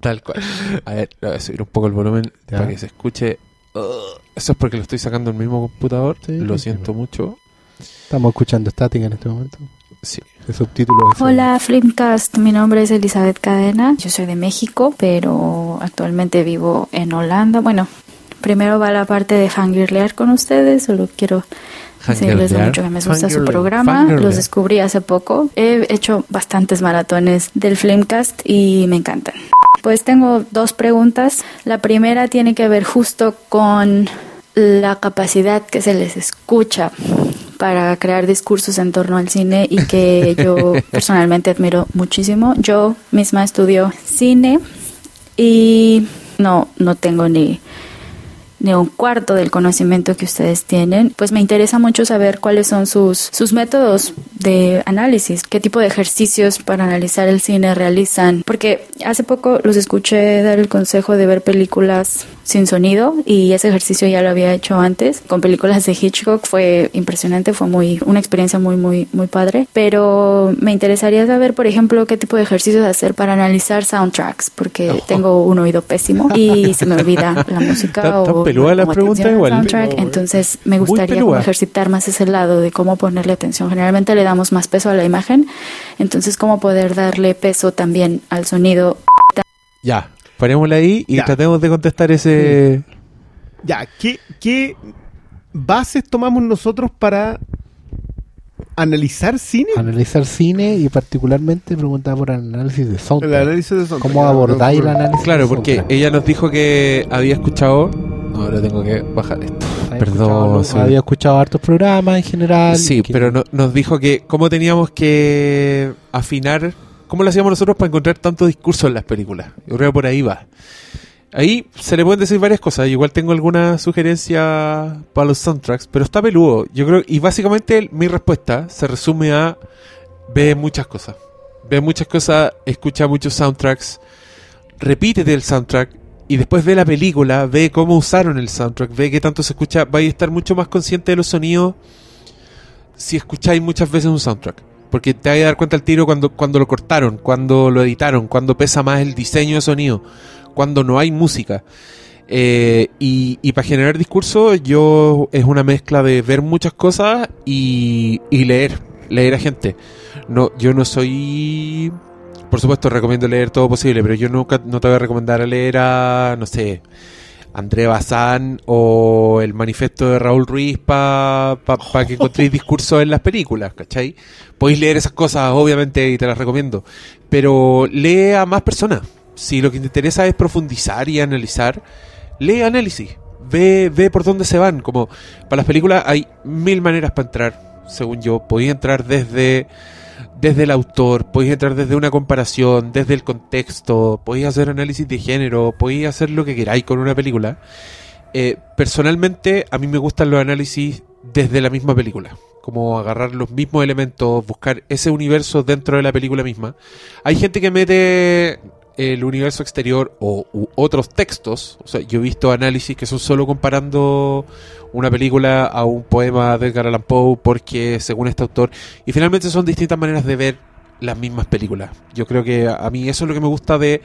Tal cual. A ver, voy a subir un poco el volumen Ya. para que se escuche. Ugh. eso es porque lo estoy sacando el mismo computador. Sí, lo sí, siento sí. mucho. Estamos escuchando estática en este momento. Sí. El subtítulo es Hola Flimcast, mi nombre es Elizabeth Cadena, yo soy de México, pero actualmente vivo en Holanda. Bueno, primero va la parte de fangirlear con ustedes, solo quiero decirles mucho que me gusta su programa. Fangirlear. Los descubrí hace poco. He hecho bastantes maratones del Flimcast y me encantan. Pues tengo dos preguntas. La primera tiene que ver justo con la capacidad que se les escucha para crear discursos en torno al cine y que yo personalmente admiro muchísimo. Yo misma estudio cine y no, no tengo ni, ni un cuarto del conocimiento que ustedes tienen, pues me interesa mucho saber cuáles son sus, sus métodos de análisis, qué tipo de ejercicios para analizar el cine realizan, porque hace poco los escuché dar el consejo de ver películas sin sonido y ese ejercicio ya lo había hecho antes con películas de Hitchcock, fue impresionante, fue muy una experiencia muy muy muy padre, pero me interesaría saber, por ejemplo, qué tipo de ejercicios hacer para analizar soundtracks, porque tengo un oído pésimo y se me olvida la música Tan- o la pregunta igual. soundtrack, entonces me gustaría como ejercitar más ese lado de cómo ponerle atención. Generalmente le damos más peso a la imagen, entonces cómo poder darle peso también al sonido. Ya. Parémosla ahí y Ya. tratemos de contestar ese. Ya, ¿qué, ¿qué bases tomamos nosotros para analizar cine? Analizar cine y particularmente preguntaba por el análisis de El soundtrack. análisis de soundtrack. ¿Cómo abordáis el análisis? Claro, de porque soundtrack? ella nos dijo que había escuchado. No, ahora tengo que bajar esto. Había Perdón. escuchado- sí. Había escuchado hartos programas en general. Sí, que- pero no- nos dijo que cómo teníamos que afinar, cómo lo hacíamos nosotros para encontrar tanto discurso en las películas. Yo creo que por ahí va. Ahí se le pueden decir varias cosas. Igual tengo alguna sugerencia para los soundtracks, pero está peludo. Yo creo, y básicamente mi respuesta se resume a ve muchas cosas. Ve muchas cosas, escucha muchos soundtracks, repítete el soundtrack y después ve la película, ve cómo usaron el soundtrack, ve qué tanto se escucha. Vais a estar mucho más consciente de los sonidos si escucháis muchas veces un soundtrack. Porque te vas a dar cuenta al tiro cuando, cuando lo cortaron, cuando lo editaron, cuando pesa más el diseño de sonido, cuando no hay música. Eh, y y para generar discurso, yo es una mezcla de ver muchas cosas y, y leer, leer a gente. No, yo no soy. Por supuesto, recomiendo leer todo posible, pero yo nunca no te voy a recomendar a leer a, no sé, André Bazán o el manifiesto de Raúl Ruiz para pa, pa que encontréis discursos en las películas, ¿cachai? Podéis leer esas cosas, obviamente, y te las recomiendo. Pero lee a más personas. Si lo que te interesa es profundizar y analizar, lee análisis. Ve, ve por dónde se van. Como para las películas hay mil maneras para entrar, según yo. Podéis entrar desde desde el autor, podéis entrar desde una comparación, desde el contexto, podéis hacer análisis de género, podéis hacer lo que queráis con una película. Eh, personalmente, a mí me gustan los análisis desde la misma película, como agarrar los mismos elementos, buscar ese universo dentro de la película misma. Hay gente que mete el universo exterior o otros textos, o sea, yo he visto análisis que son solo comparando una película a un poema de Edgar Allan Poe porque según este autor y finalmente son distintas maneras de ver las mismas películas. Yo creo que a, a mí eso es lo que me gusta de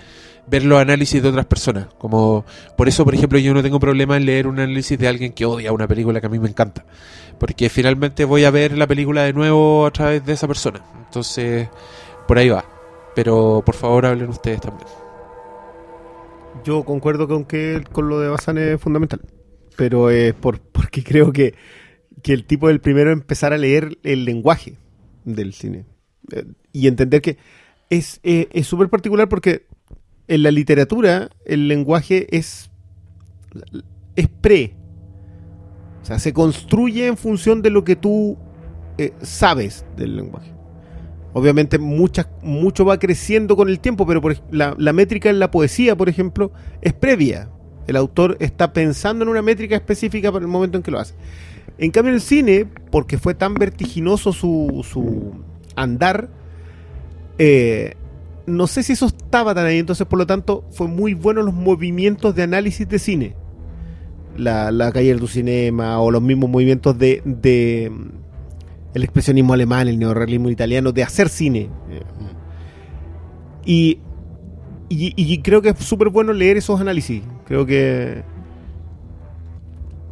ver los análisis de otras personas. Como por eso, por ejemplo, yo no tengo problema en leer un análisis de alguien que odia una película que a mí me encanta, porque finalmente voy a ver la película de nuevo a través de esa persona. Entonces, por ahí va. Pero por favor hablen ustedes también. Yo concuerdo con que con lo de Bazán es fundamental. Pero es por, porque creo que que el tipo el primero en empezar a leer el lenguaje del cine Eh, y entender que es eh, es súper particular porque en la literatura el lenguaje es es pre o sea se construye en función de lo que tú eh, sabes del lenguaje obviamente muchas mucho va creciendo con el tiempo pero por la, la métrica en la poesía por ejemplo es previa el autor está pensando en una métrica específica para el momento en que lo hace en cambio en el cine porque fue tan vertiginoso su, su andar eh, no sé si eso estaba tan ahí, entonces por lo tanto fue muy bueno los movimientos de análisis de cine. La, la calle del cinema o los mismos movimientos de, de el expresionismo alemán, el neorrealismo italiano, de hacer cine. Y, y, creo que es súper bueno leer esos análisis. Creo que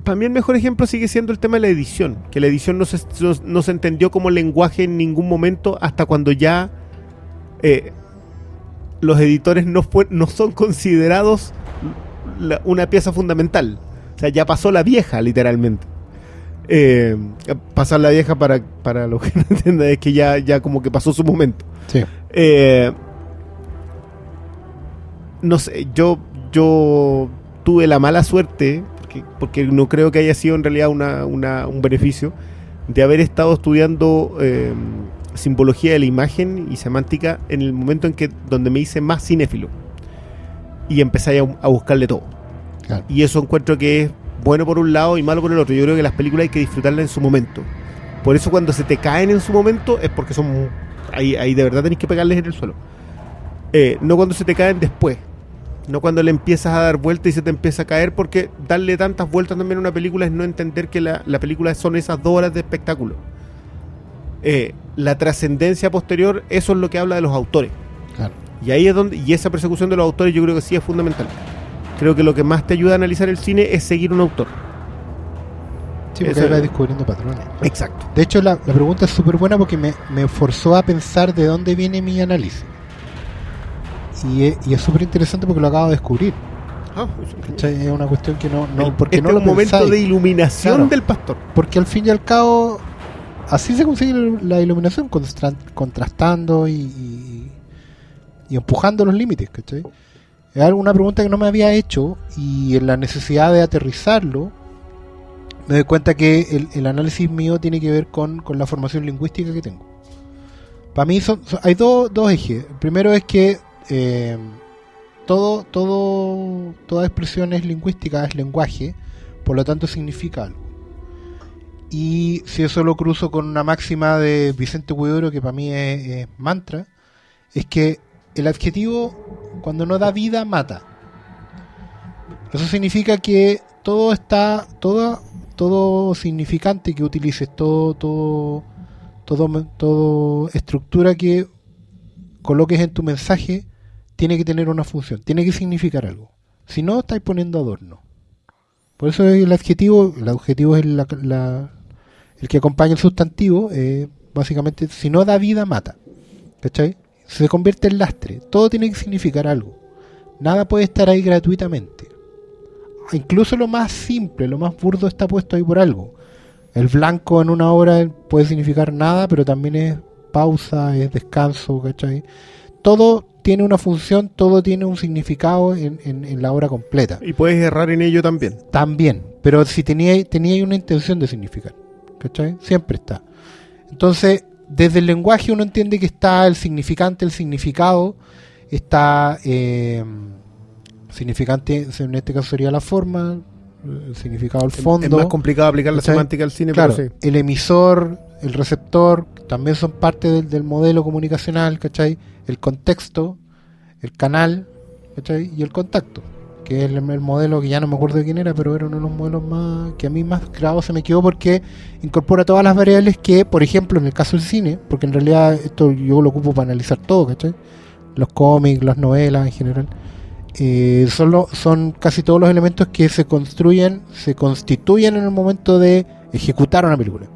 para mí el mejor ejemplo sigue siendo el tema de la edición, que la edición no se, entendió como lenguaje en ningún momento hasta cuando ya eh, los editores no, fue, no son considerados una pieza fundamental. O sea, ya pasó la vieja, literalmente. Eh, pasar la vieja para, para los que no entiendan es que ya, ya como que pasó su momento. Sí. Eh, no sé, yo, yo tuve la mala suerte, porque, porque no creo que haya sido en realidad una, una- un beneficio, de haber estado estudiando eh, simbología de la imagen y semántica en el momento en que donde me hice más cinéfilo. Y empecé a, a buscarle todo. Claro. Y eso encuentro que es bueno por un lado y malo por el otro. Yo creo que las películas hay que disfrutarlas en su momento. Por eso cuando se te caen en su momento es porque son... Ahí, ahí de verdad tenés que pegarles en el suelo. Eh, no cuando se te caen después. No cuando le empiezas a dar vueltas y se te empieza a caer, porque darle tantas vueltas también a una película es no entender que la, la película son esas dos horas de espectáculo. Eh, la trascendencia posterior, eso es lo que habla de los autores. Claro. Y ahí es donde, y esa persecución de los autores yo creo que sí es fundamental. Creo que lo que más te ayuda a analizar el cine es seguir un autor. Sí, porque ahí vas descubriendo patrones. Exacto. De hecho, la, la pregunta es súper buena porque me, me forzó a pensar de dónde viene mi análisis. Y es, y es súper interesante porque lo acabo de descubrir. ¿cachai? Es una cuestión que no, no porque este no es lo un momento pensáis. de iluminación Claro. del pastor. Porque al fin y al cabo, así se consigue la iluminación, contrastando y, y, y empujando los límites, ¿cachai? Es algo- una pregunta que no me había hecho y en la necesidad de aterrizarlo, me doy cuenta que el, análisis mío tiene que ver con, con la formación lingüística que tengo. Para mí son, hay dos, dos ejes. El primero es que eh, todo, todo, toda expresión es lingüística, es lenguaje, por lo tanto significa algo. Y si eso lo cruzo con una máxima de Vicente Huidoro, que para mí es mantra, es que el adjetivo cuando no da vida mata. Eso significa que todo está, todo, todo significante que utilices, todo, todo, todo, todo estructura que coloques en tu mensaje, tiene que tener una función, tiene que significar algo. Si no, estáis poniendo adorno. Por eso el adjetivo, el adjetivo es la- el que acompaña el sustantivo, eh, básicamente, si no da vida, mata. ¿Cachai? Se convierte en lastre. Todo tiene que significar algo. Nada puede estar ahí gratuitamente. Incluso lo más simple, lo más burdo está puesto ahí por algo. El blanco en una obra puede significar nada, pero también es pausa, es descanso, ¿cachai? Todo tiene una función, todo tiene un significado en, en- en la obra completa. Y puedes errar en ello también. También, pero si tenía, tenía una intención de significar, ¿cachai? Siempre está. Entonces, desde el lenguaje uno entiende que está el significante, el significado, está eh, significante, en este caso sería la forma, el significado al fondo. Es más complicado aplicar la semántica al cine, Claro, pero sí. el emisor, el receptor, también son parte del, del modelo comunicacional, ¿cachai? El contexto, el canal, ¿cachai? Y el contacto, que es el, el modelo que ya no me acuerdo de quién era, pero era uno de los modelos más que a mí más grabado se me quedó porque incorpora todas las variables que, por ejemplo, en el caso del cine, porque en realidad esto yo lo ocupo para analizar todo, ¿cachai? Los cómics, las novelas en general. Eh, son, lo- son casi todos los elementos que se construyen, se constituyen en el momento de ejecutar una película.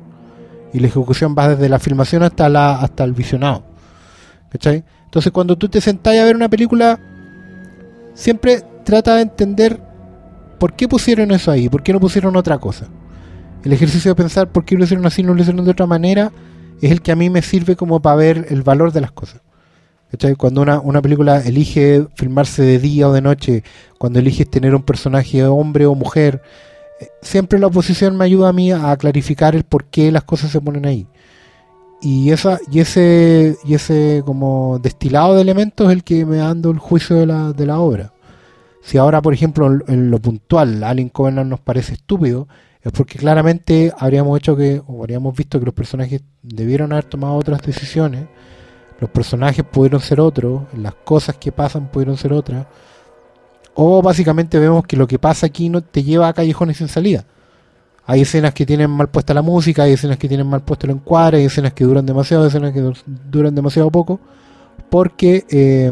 Y la ejecución va desde la filmación hasta la hasta el visionado. ¿Cachai? Entonces cuando tú te sentás a ver una película, siempre trata de entender por qué pusieron eso ahí, por qué no pusieron otra cosa. el ejercicio de pensar por qué lo hicieron así, no lo hicieron de otra manera, es el que a mí me sirve como para ver el valor de las cosas. ¿Cachai? Cuando una, una película elige filmarse de día o de noche, cuando eliges tener un personaje hombre o mujer, eh, siempre la oposición me ayuda a mí a clarificar el por qué las cosas se ponen ahí. Y, esa, y ese, y ese como destilado de elementos es el que me dando el juicio de la, de la obra. Si ahora, por ejemplo, en, lo puntual, Alien Covenant nos parece estúpido, es porque claramente habríamos hecho que, o habríamos visto que los personajes debieron haber tomado otras decisiones, los personajes pudieron ser otros, las cosas que pasan pudieron ser otras, o básicamente vemos que lo que pasa aquí no te lleva a callejones sin salida. Hay escenas que tienen mal puesta la música, hay escenas que tienen mal puesto el encuadre, hay escenas que duran demasiado, hay escenas que duran demasiado poco, porque eh,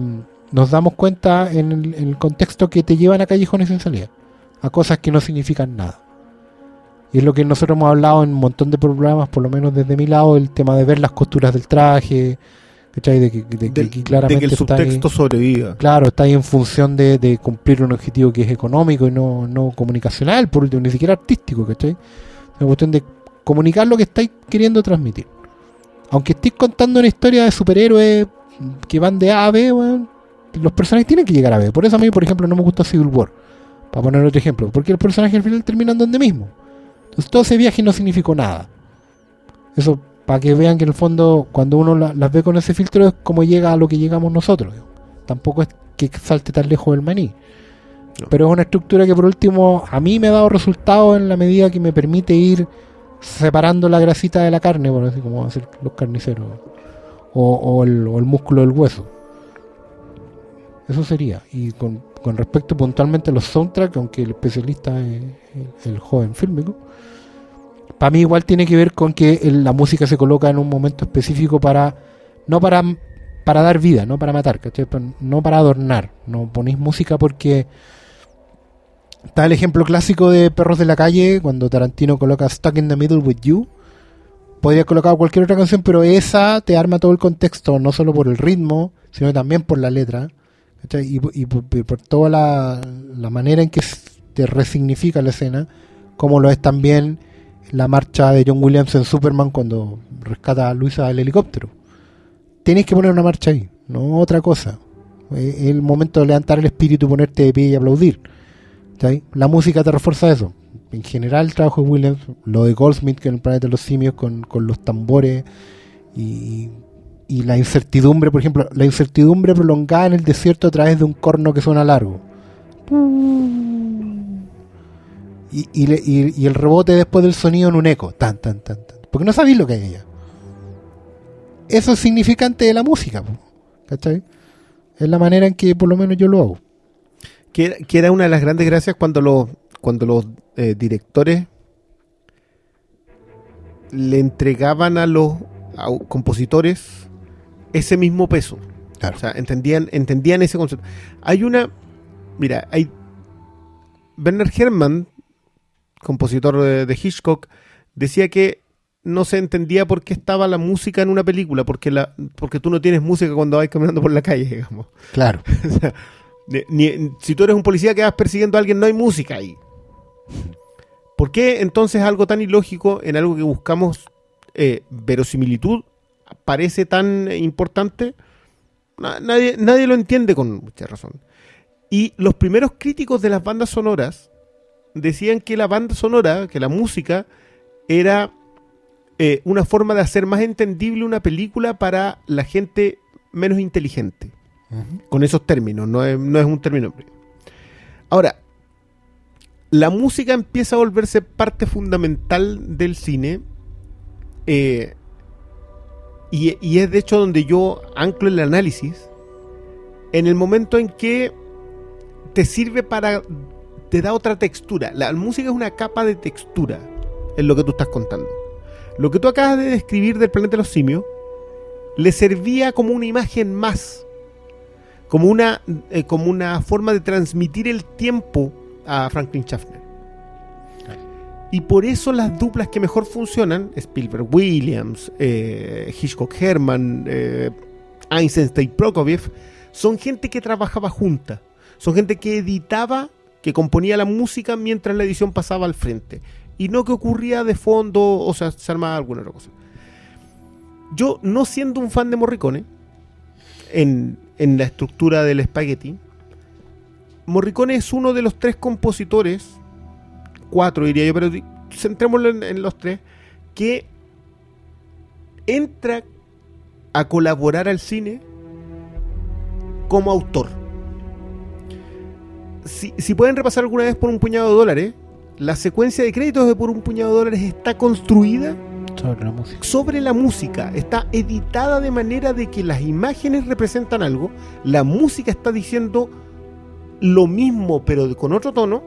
nos damos cuenta en el, en el contexto que te llevan a callejones sin salida, a cosas que no significan nada. Y es lo que nosotros hemos hablado en un montón de programas, por lo menos desde mi lado, el tema de ver las costuras del traje, ¿cachai? De que, de que- claramente de que el está ahí- subtexto sobreviva. claro, está ahí en función de, cumplir un objetivo que es económico y no, no comunicacional, por último, ni siquiera artístico, ¿cachai? Es una cuestión de comunicar lo que estáis queriendo transmitir. Aunque estéis contando una historia de superhéroes que van de A a B, weón, los personajes tienen que llegar a B. Por eso a mí, por ejemplo, no me gusta Civil War. Para poner otro ejemplo. Porque los personajes al final terminan donde mismo. Entonces todo ese viaje no significó nada. Eso, para que vean que en el fondo, cuando uno la- las ve con ese filtro, es como llega a lo que llegamos nosotros. Tampoco es que salte tan lejos del maní. No. Pero es una estructura que por último a mí me ha dado resultados en la medida que me permite ir separando la grasita de la carne, por así como hacen los carniceros. O, o el, o el músculo del hueso. Eso sería. Y con, respecto puntualmente a los soundtracks, aunque el especialista es el, joven fílmico, para mí igual tiene que ver con que la música se coloca en un momento específico para, no para, para dar vida, no para matar, no para adornar. No ponéis música porque está el ejemplo clásico de Perros de la Calle, cuando Tarantino coloca Stuck in the Middle with You. Podría colocar cualquier otra canción, pero esa te arma todo el contexto, no solo por el ritmo, sino también por la letra. Y, y por, y por toda la, la manera en que te resignifica la escena, como lo es también la marcha de John Williams en Superman cuando rescata a Luisa del helicóptero. Tienes que poner una marcha ahí, no otra cosa. Eh, Es el momento de levantar el espíritu, ponerte de pie y aplaudir. La música te refuerza eso. En general, el trabajo de Williams, lo de Goldsmith, que en el planeta de los simios, con, con los tambores y, y la incertidumbre, por ejemplo, la incertidumbre prolongada en el desierto a través de un corno que suena largo. Y, y, y- y el rebote después del sonido en un eco. Tan, tan, tan, tan. Porque no sabéis lo que hay allá. Eso es significante de la música. ¿Cachai? Es la manera en que por lo menos yo lo hago. Que, era- una de las grandes gracias cuando los, cuando los eh, directores le entregaban a los compositores ese mismo peso. Claro. O sea, entendían, entendían ese concepto. Hay una. Mira, hay. Werner Herrmann, compositor de, de Hitchcock, decía que no se entendía por qué estaba la música en una película, porque, la, porque tú no tienes música cuando vas caminando por la calle, digamos. Claro. O sea, ni- si tú eres un policía que vas persiguiendo a alguien, no hay música ahí. ¿Por qué entonces algo tan ilógico en algo que buscamos eh, verosimilitud parece tan importante? Na- nadie, nadie lo entiende con mucha razón. Y los primeros críticos de las bandas sonoras decían que la banda sonora, que la música, era eh, una forma de hacer más entendible una película para la gente menos inteligente con esos términos, no es, no es un término. Ahora, la música empieza a volverse parte fundamental del cine eh, y, es de hecho donde yo anclo el análisis en el momento en que te sirve para, te da otra textura. La música es una capa de textura en lo que tú estás contando. Lo que tú acabas de describir del planeta de los simios le servía como una imagen más como una, eh, como una forma de transmitir el tiempo a Franklin Schaffner. Y por eso las duplas que mejor funcionan, Spielberg Williams, eh, Hitchcock Herman, eh, Eisenstein Prokofiev, son gente que trabajaba junta. Son gente que editaba, que componía la música mientras la edición pasaba al frente. y no que ocurría de fondo, o sea, se armaba alguna otra cosa. Yo, no siendo un fan de Morricone, en, en la estructura del espagueti, Morricone es uno de los tres compositores, cuatro diría yo, pero centrémoslo en, en los tres, que entra a colaborar al cine como autor. Si, si pueden repasar alguna vez por un puñado de dólares, la secuencia de créditos de por un puñado de dólares está construida Sobre la música. sobre la música. Está editada de manera de que las imágenes representan algo, la música está diciendo lo mismo pero con otro tono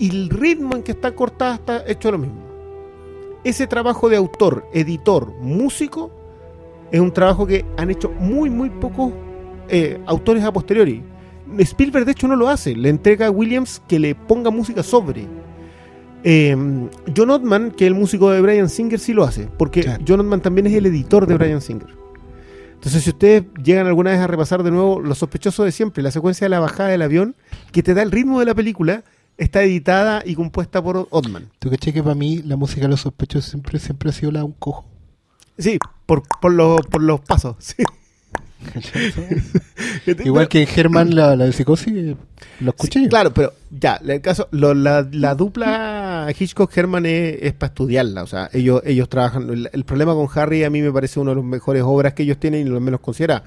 y el ritmo en que está cortada está hecho lo mismo. Ese trabajo de autor, editor, músico es un trabajo que han hecho muy muy pocos eh, autores a posteriori. Spielberg de hecho no lo hace, le entrega a Williams que le ponga música sobre. Eh, John Ottman, que es el músico de Brian Singer, sí lo hace, porque Claro. John Ottman también es el editor de Brian Singer. Entonces, si ustedes llegan alguna vez a repasar de nuevo Los sospechosos de siempre, la secuencia de la bajada del avión, que te da el ritmo de la película, está editada y compuesta por Ottman. ¿Tú caché que para mí la música de los sospechosos siempre, siempre ha sido la de un cojo? Sí, por, por, los, por los pasos. sí. Igual que en German la, la de psicosis, eh, lo escuché. Sí, claro, pero ya, el caso, lo- la, la dupla Hitchcock-Herman es, para estudiarla. O sea, ellos, ellos trabajan. El, el problema con Harry a mí me parece una de las mejores obras que ellos tienen y lo menos considera.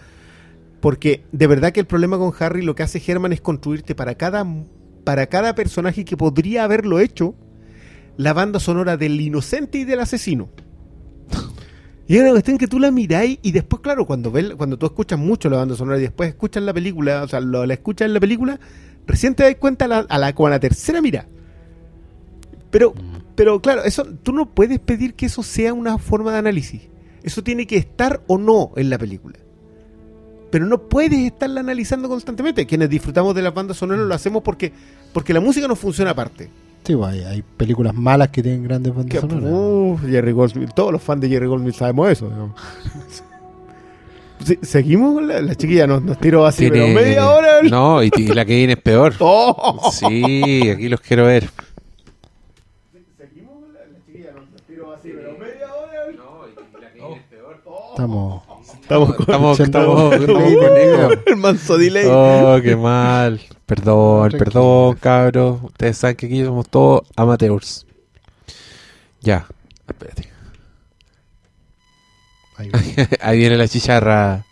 Porque de verdad que el problema con Harry lo que hace Herman es construirte para cada, para cada personaje que podría haberlo hecho la banda sonora del inocente y del asesino. Y es una cuestión que tú la miráis y después, claro, cuando ves, cuando tú escuchas mucho la banda sonora y después escuchas la película, o sea, lo- la escuchas en la película, recién te das cuenta a la, a la, como a la tercera mira. Pero, pero claro, eso, tú no puedes pedir que eso sea una forma de análisis. Eso tiene que estar o no en la película. Pero no puedes estarla analizando constantemente. Quienes disfrutamos de las bandas sonoras lo hacemos porque, porque la música no funciona aparte. Sí, pues, hay, hay películas malas que tienen grandes bandas Que, sonoras. uf, Jerry Goldsmith, todos los fans de Jerry Goldsmith sabemos eso. digamos. Sí, Seguimos con la, la chiquilla, nos, nos tiró así, pero media hora. No, y, y la que viene es peor. Oh. Sí, aquí los quiero ver. Seguimos con la, la chiquilla, nos, nos tiró así, pero media hora. No, y la que viene es peor. Estamos. Estamos con, Estamos, Estamos- con ello. el manso delay. Oh, qué mal. Perdón, Tranquilo. perdón, cabros. Ustedes saben que aquí somos todos amateurs. Ya, espérate. Ahí va. Ahí viene la chicharra.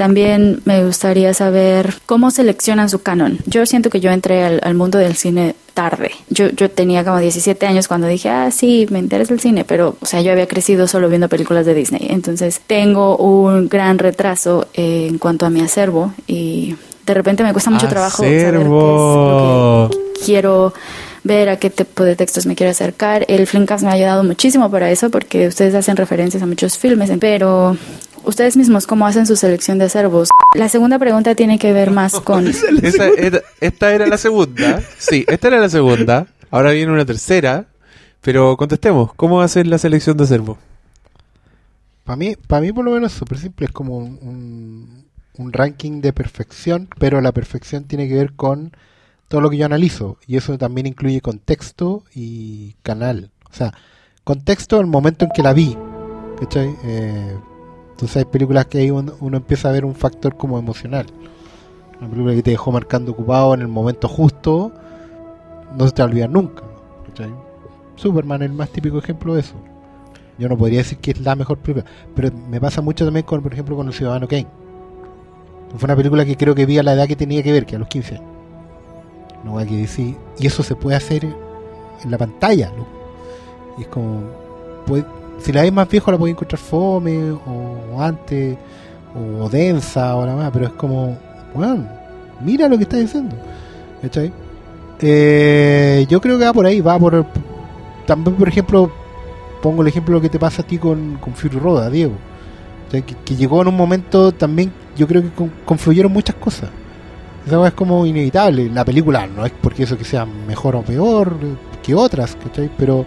También me gustaría saber cómo seleccionan su canon. Yo siento que yo entré al, al mundo del cine tarde. Yo, yo tenía como 17 años cuando dije, ah, sí, me interesa el cine, pero, o sea, yo había crecido solo viendo películas de Disney. Entonces, tengo un gran retraso eh, en cuanto a mi acervo y de repente me cuesta mucho trabajo saber qué es lo Acervo. que quiero ver a qué tipo de textos me quiero acercar. El Flimcast me ha ayudado muchísimo para eso porque ustedes hacen referencias a muchos filmes, pero ustedes mismos cómo hacen su selección de acervos. La segunda pregunta tiene que ver más con Esa era- esta era la segunda. Sí, esta era la segunda. Ahora viene una tercera. Pero contestemos, ¿cómo hacen la selección de acervo? Para mí, para mí por lo menos es súper simple, es como un, un- un ranking de perfección, pero la perfección tiene que ver con todo lo que yo analizo, y eso también incluye contexto y canal. O sea, contexto el momento en que la vi, ¿cachai? Eh, entonces hay películas que ahí uno, empieza a ver un factor como emocional. Una película que te dejó marcando ocupado en el momento justo, no se te va a olvidar nunca. Superman es el más típico ejemplo de eso. Yo no podría decir que es la mejor película, pero me pasa mucho también con, por ejemplo, con El Ciudadano Kane. Fue una película que creo que vi a la edad que tenía que ver, que a los 15 años. No hay que decir, y eso se puede hacer en la pantalla, ¿no? Y es como, puede- si la ves más viejo la puedes encontrar fome, o, antes, o densa, o la más, pero es como, bueno, mira lo que está diciendo. ¿Cachai? Eh, yo creo que va por ahí, va por... También, por ejemplo, pongo el ejemplo lo que te pasa a ti con, con Fury Roda, Diego. Que, que llegó en un momento también, yo creo que con- confluyeron muchas cosas. Esa es como inevitable. La película no es porque eso que sea mejor o peor eh, que otras, ¿cachai? Pero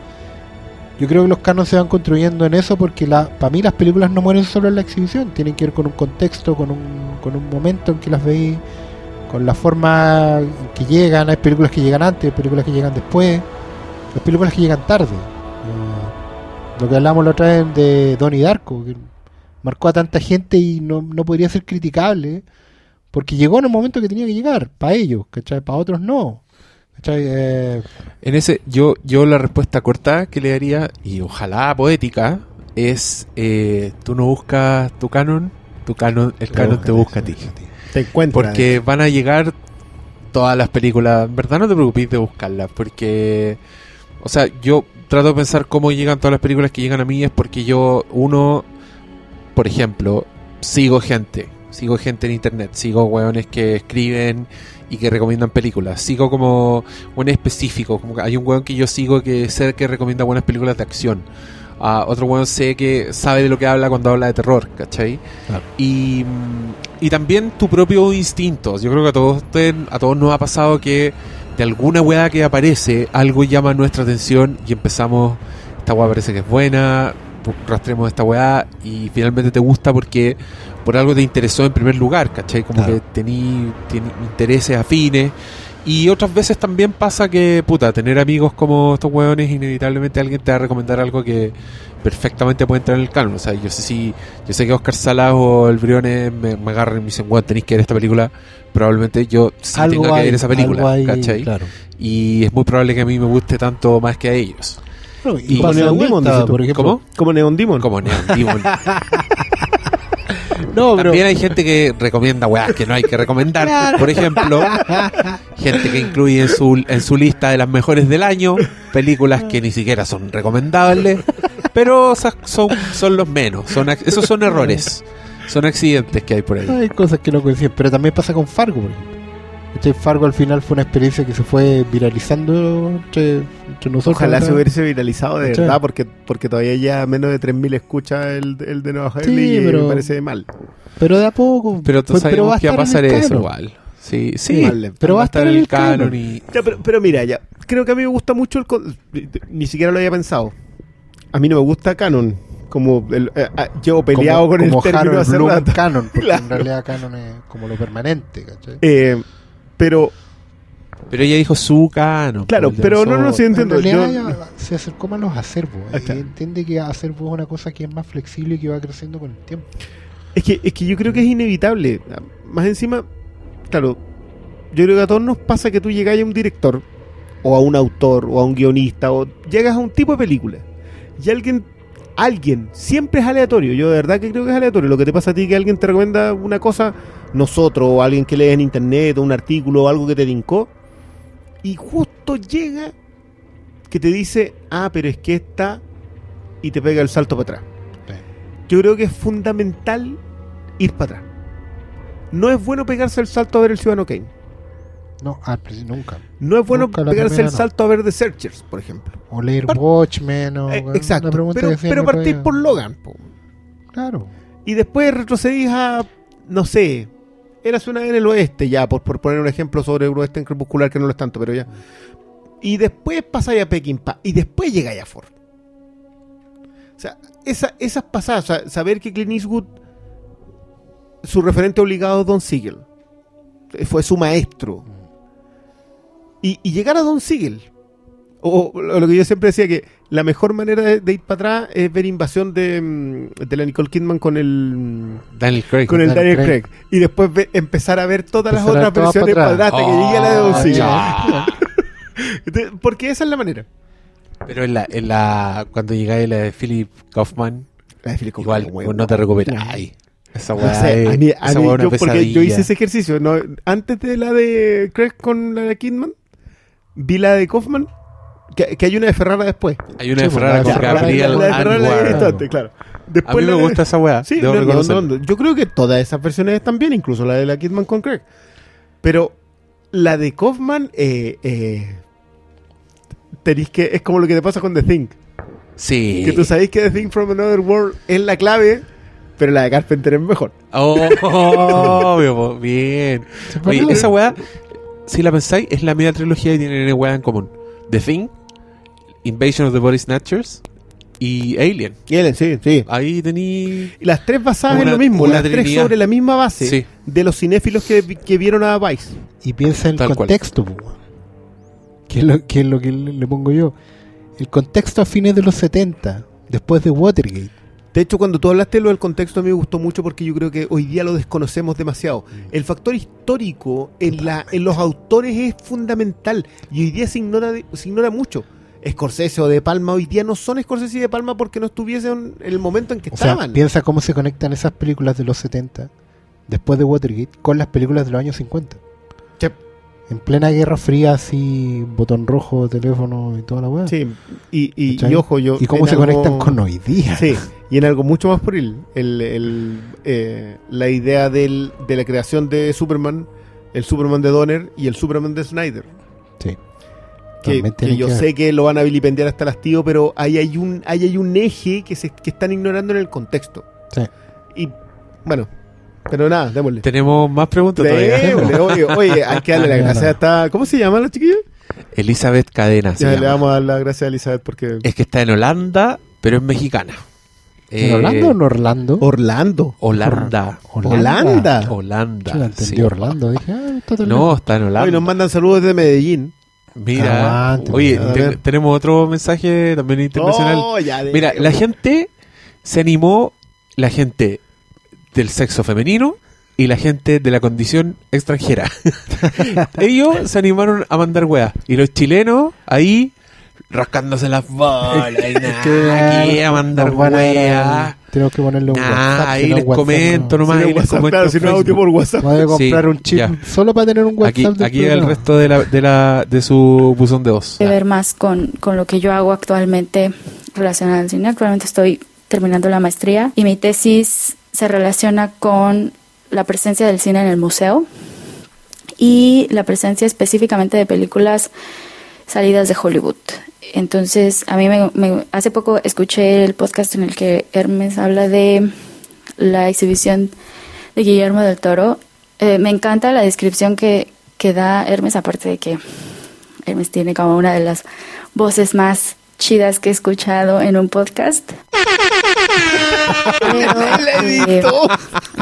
yo creo que los canos se van construyendo en eso porque la, para mí las películas no mueren solo en la exhibición, tienen que ver con un contexto, con un, con un momento en que las veis, con la forma en que llegan. Hay películas que llegan antes, películas que llegan después. las películas que llegan tarde. Eh, lo que hablamos la otra vez de Donnie Darko, que marcó a tanta gente y no, no podría ser criticable, porque llegó en el momento que tenía que llegar, para ellos, ¿cachai? Para otros no. Eh, En ese, yo, yo la respuesta corta que le daría, y ojalá poética, es eh, tú no buscas tu canon, tu canon, el canon te busca a ti. Te encuentras. Porque van a llegar todas las películas. En verdad no te preocupes de buscarlas. Porque, o sea, yo trato de pensar cómo llegan todas las películas que llegan a mí. Es porque yo, uno, por ejemplo, sigo gente. Sigo gente en internet. Sigo weones que escriben y que recomiendan películas. Sigo como un específico. Como que hay un weón que yo sigo que sé que recomienda buenas películas de acción. Ah, otro weón sé que sabe de lo que habla cuando habla de terror, ¿cachai? Claro. Y, y también tu propio instinto. Yo creo que a todos, ten- a todos nos ha pasado que de alguna weá que aparece, algo llama nuestra atención y empezamos, esta weá parece que es buena, bu- rastremos esta weá y finalmente te gusta porque por algo te interesó en primer lugar, ¿cachai? Como Claro. que tení, tení intereses afines. Y otras veces también pasa que, puta, tener amigos como estos weones, inevitablemente alguien te va a recomendar algo que perfectamente puede entrar en el canon. O sea, yo sé si, yo sé que Oscar Salas o el Briones me, me agarran y me dicen, weón, tenéis que ver esta película. Probablemente yo sí tenga que hay, ver esa película, algo hay, ¿cachai? Claro. Y es muy probable que a mí me guste tanto más que a ellos. Bueno, Y- y pasa Neon de Demon, por ejemplo. ¿Cómo? Como Neon Demon. Como Neon Demon. No, pero También hay gente que recomienda weas que no hay que recomendar. Por ejemplo, gente que incluye en su, en su lista de las mejores del año películas que ni siquiera son recomendables, pero esas son, son los menos. Son, esos son errores. Son accidentes que hay por ahí. hay cosas que no coinciden. Pero también pasa con Fargo, por ejemplo. Este Fargo al final fue una experiencia que se fue viralizando entre, entre nosotros. Ojalá se hubiese viralizado de ¿Cachai? verdad, porque, porque todavía ya menos de 3.000 escucha el, el de Nueva Sí, Harley y pero- me parece mal. Pero de a poco. Pero tú Pues, a que va a estar pasar eso canon. igual. Sí, sí. Vale. Pero va a estar en el canon. y... Ya, pero, pero mira, ya, creo que a mí me gusta mucho el... con- Ni siquiera lo había pensado. A mí no me gusta Canon. Como el- eh, ah, llevo peleado como, con como el término Harold hace rato. canon, porque Claro. en realidad canon es como lo permanente, ¿cachai? Eh, pero, Pero ella dijo su. Claro, pues, el de pero no, no, sí entiendo. En Yo- se acercó más a los acervos. Y claro. entiende que acervo es una cosa que es más flexible y que va creciendo con el tiempo. Es que, es que yo creo que es inevitable. Más encima, claro, yo creo que a todos nos pasa que tú llegas a un director, o a un autor, o a un guionista, o llegas a un tipo de película, y alguien, alguien, siempre es aleatorio. Yo de verdad que creo que es aleatorio. Lo que te pasa a ti que alguien te recomienda una cosa, nosotros, o alguien que lees en internet, o un artículo, o algo que te tincó, y justo llega que te dice, ah, pero es que esta, y te pega el salto para atrás yo creo que es fundamental ir para atrás. No es bueno pegarse el salto a ver el Ciudadano Kane. No, al nunca. No es bueno Nunca pegarse el no. salto a ver The Searchers, por ejemplo. O leer Par- Watchmen o... Eh, exacto. Pero, pero por Logan. po. Claro. Y después retrocedís a, no sé, eras una vez en el oeste ya, por, por poner un ejemplo sobre el oeste en crepuscular que no lo es tanto, pero ya. Y después pasáis a Peckinpah. Y después llegáis a Ford. O sea, esa- esas pasadas, o sea, saber que Clint Eastwood, su referente obligado es Don Siegel. Fue su maestro. Y, y llegar a Don Siegel. O, o lo que yo siempre decía que la mejor manera de, de ir para atrás es ver invasión de, mm, de la Nicole Kidman con el mm, Daniel Craig. con el Daniel Daniel Craig. Craig. Y después ve- empezar a ver todas las Empezar otras versiones para atrás. hasta que llegue a la de Don Oh, Siegel. Porque esa es la manera. Pero en la, en la, cuando llegáis a la de Philip Kaufman, La de Philip igual Kaufman, no te recuperas. Ay, esa weá a mí- a mí- yo, porque yo hice ese ejercicio. ¿no? Antes de la de Craig con la de Kidman, vi la de Kaufman, que, que hay una de Ferrara después. Hay una de pues, Ferrara con Gabriel la de Ferrara Anwar. bastante, claro. A mí me la de- gusta esa weá. Sí, debo no, no, reconocerlo. no, no. yo creo que todas esas versiones están bien, incluso la de la Kidman con Craig. Pero la de Kaufman, eh, eh, tenéis que, es como lo que te pasa con The Thing. Sí. Que tú sabéis que The Thing from Another World es la clave, pero la de Carpenter es mejor. Oh, obvio, po, bien. Oye, esa weá, si la pensáis, es la media trilogía y tienen weá en común. The Thing, Invasion of the Body Snatchers y Alien. Y sí, sí. Ahí tení... Y las tres basadas Una- en lo mismo, una las tres sobre la misma base Sí. de los cinéfilos que, que vieron a Vice. Y piensa en Tal el contexto, que es lo, que es lo que le, le pongo yo. el contexto a fines de los 70, después de Watergate. De hecho, cuando tú hablaste de lo del contexto, a mí me gustó mucho porque yo creo que hoy día lo desconocemos demasiado. El factor histórico en, la, en los autores es fundamental y hoy día se ignora, de- se ignora mucho. Scorsese o De Palma hoy día no son Scorsese y De Palma porque no estuviesen en el momento en que O sea, estaban. piensa cómo se conectan esas películas de los 70, después de Watergate, con las películas de los años 50. En plena Guerra Fría, así, botón rojo, teléfono y toda la weá. Sí, y, y, ojo, yo. ¿Y cómo se algo- conectan con hoy día? Sí, y en algo mucho más por él. El, el, eh, la idea del, de la creación de Superman, el Superman de Donner y el Superman de Snyder. Sí. Que, yo que sé que lo van a vilipendiar hasta el hastío, pero ahí hay un, ahí hay un eje que, se, que están ignorando en el contexto. Sí. Y bueno, pero nada, démosle. Tenemos más preguntas todavía. Oye, oye, hay que darle la No, no. gracia hasta. ¿Cómo se llama la chiquilla? Elizabeth Cadena. Ya le llama. vamos a dar la gracia a Elizabeth porque. Es que está en Holanda, pero es mexicana. ¿En Eh, Orlando o en Orlando? Orlando. Holanda. Holanda. Holanda. Yo la entendí sí. Orlando. Dije, ah, está No, está en Holanda. Hoy nos mandan saludos desde Medellín. Mira, Aguante, oye, te- tenemos otro mensaje también internacional. Oh, ya de- Mira, la gente se animó, la gente del sexo femenino y la gente de la condición extranjera. Ellos se animaron a mandar weas. Y los chilenos ahí rascándose las bolas y nada, aquí a mandar a- weas. Tenemos que ponerle un Nah, WhatsApp. ahí no, les WhatsApp comento no. nomás. Si no ahí les WhatsApp, comento claro, en si no audio por WhatsApp. Voy a comprar Sí, un chip ya. solo para tener un WhatsApp. Aquí, aquí el resto de, la, de, la, de su buzón de voz. que ver más con, con lo que yo hago actualmente relacionado al cine. Actualmente estoy terminando la maestría y mi tesis se relaciona con la presencia del cine en el museo y la presencia específicamente de películas salidas de Hollywood. Entonces, a mí me, me- hace poco escuché el podcast en el que Hermes habla de la exhibición de Guillermo del Toro. Eh, me encanta la descripción que, que da Hermes, aparte de que Hermes tiene como una de las voces más chidas que he escuchado en un podcast. Eh,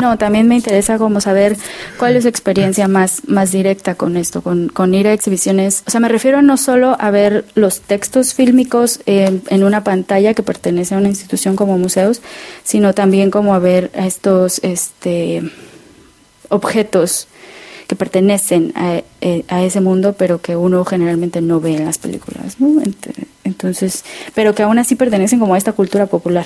no, también me interesa como saber cuál es su experiencia más, más directa con esto, con, con ir a exhibiciones. O sea, me refiero no solo a ver los textos fílmicos en, en una pantalla que pertenece a una institución como museos, sino también como a ver a estos este, objetos que pertenecen a, eh, a ese mundo, pero que uno generalmente no ve en las películas, ¿no? Ent- Entonces, pero que aún así pertenecen como a esta cultura popular.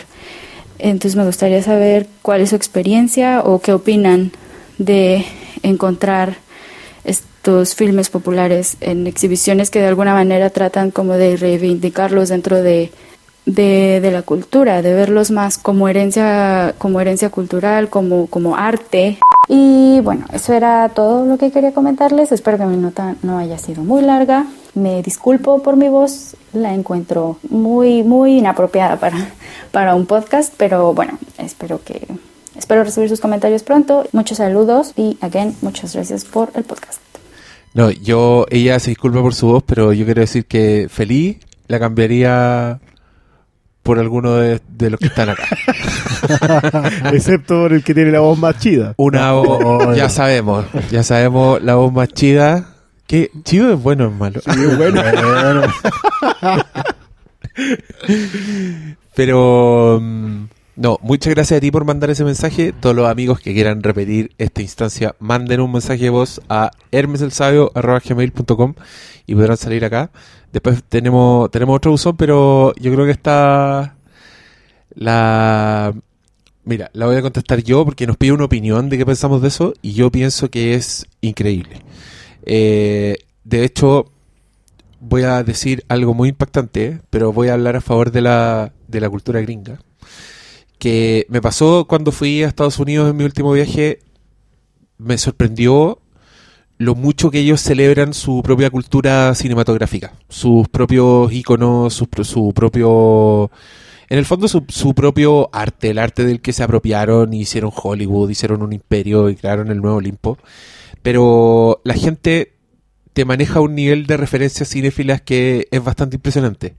Entonces me gustaría saber cuál es su experiencia o qué opinan de encontrar estos filmes populares en exhibiciones que de alguna manera tratan como de reivindicarlos dentro de, de, de la cultura, de verlos más como herencia, como herencia cultural, como, como arte. Y bueno, eso era todo lo que quería comentarles. Espero que mi nota no haya sido muy larga. Me disculpo por mi voz, la encuentro muy, muy inapropiada para, para un podcast, pero bueno, espero que espero recibir sus comentarios pronto. Muchos saludos y again, muchas gracias por el podcast. No, yo, ella se disculpa por su voz, pero yo quiero decir que feliz la cambiaría por alguno de, de los que están acá. Excepto por el que tiene la voz más chida. Una voz, ya sabemos, ya sabemos la voz más chida. ¿Qué? ¿Chido es bueno o es malo? bueno. Pero mm, no, muchas gracias a ti por mandar ese mensaje. Todos los amigos que quieran repetir esta instancia, manden un mensaje de voz a hermeselsabio.gmail.com y podrán salir acá. Después tenemos, tenemos otro buzón, pero yo creo que está la mira, la voy a contestar yo porque nos pide una opinión de qué pensamos de eso y yo pienso que es increíble. Eh, de hecho, voy a decir algo muy impactante, pero voy a hablar a favor de la, de la cultura gringa. Que me pasó cuando fui a Estados Unidos en mi último viaje, me sorprendió lo mucho que ellos celebran su propia cultura cinematográfica, sus propios iconos, su, su propio... En el fondo su, su propio arte, el arte del que se apropiaron, hicieron Hollywood, hicieron un imperio y crearon el nuevo Olimpo. Pero la gente te maneja un nivel de referencias cinéfilas que es bastante impresionante.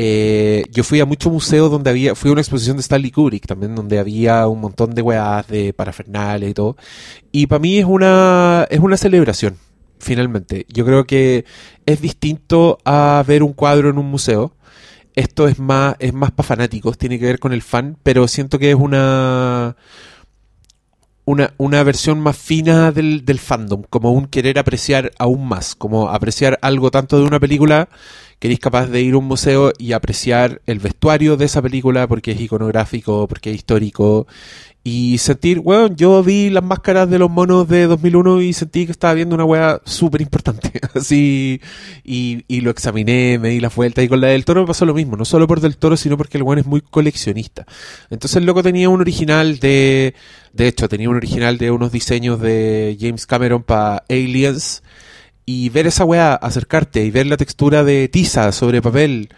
Eh, yo fui a muchos museos donde había, fui a una exposición de Stanley Kubrick también, donde había un montón de weas, de parafernales y todo. Y para mí es una, es una celebración, finalmente. Yo creo que es distinto a ver un cuadro en un museo. esto es más, es más para fanáticos, tiene que ver con el fan, pero siento que es una una, una versión más fina del, del fandom, como un querer apreciar aún más, como apreciar algo tanto de una película que eres capaz de ir a un museo y apreciar el vestuario de esa película porque es iconográfico, porque es histórico y sentir, bueno, yo vi las máscaras de los monos de 2001 y sentí que estaba viendo una weá súper importante. Así, y, y, lo examiné, me di la vuelta. Y con la del toro me pasó lo mismo, no solo por del toro, sino porque el weón es muy coleccionista. Entonces el loco tenía un original de. De hecho, tenía un original de unos diseños de James Cameron para Aliens. Y ver esa weá, acercarte y ver la textura de tiza sobre papel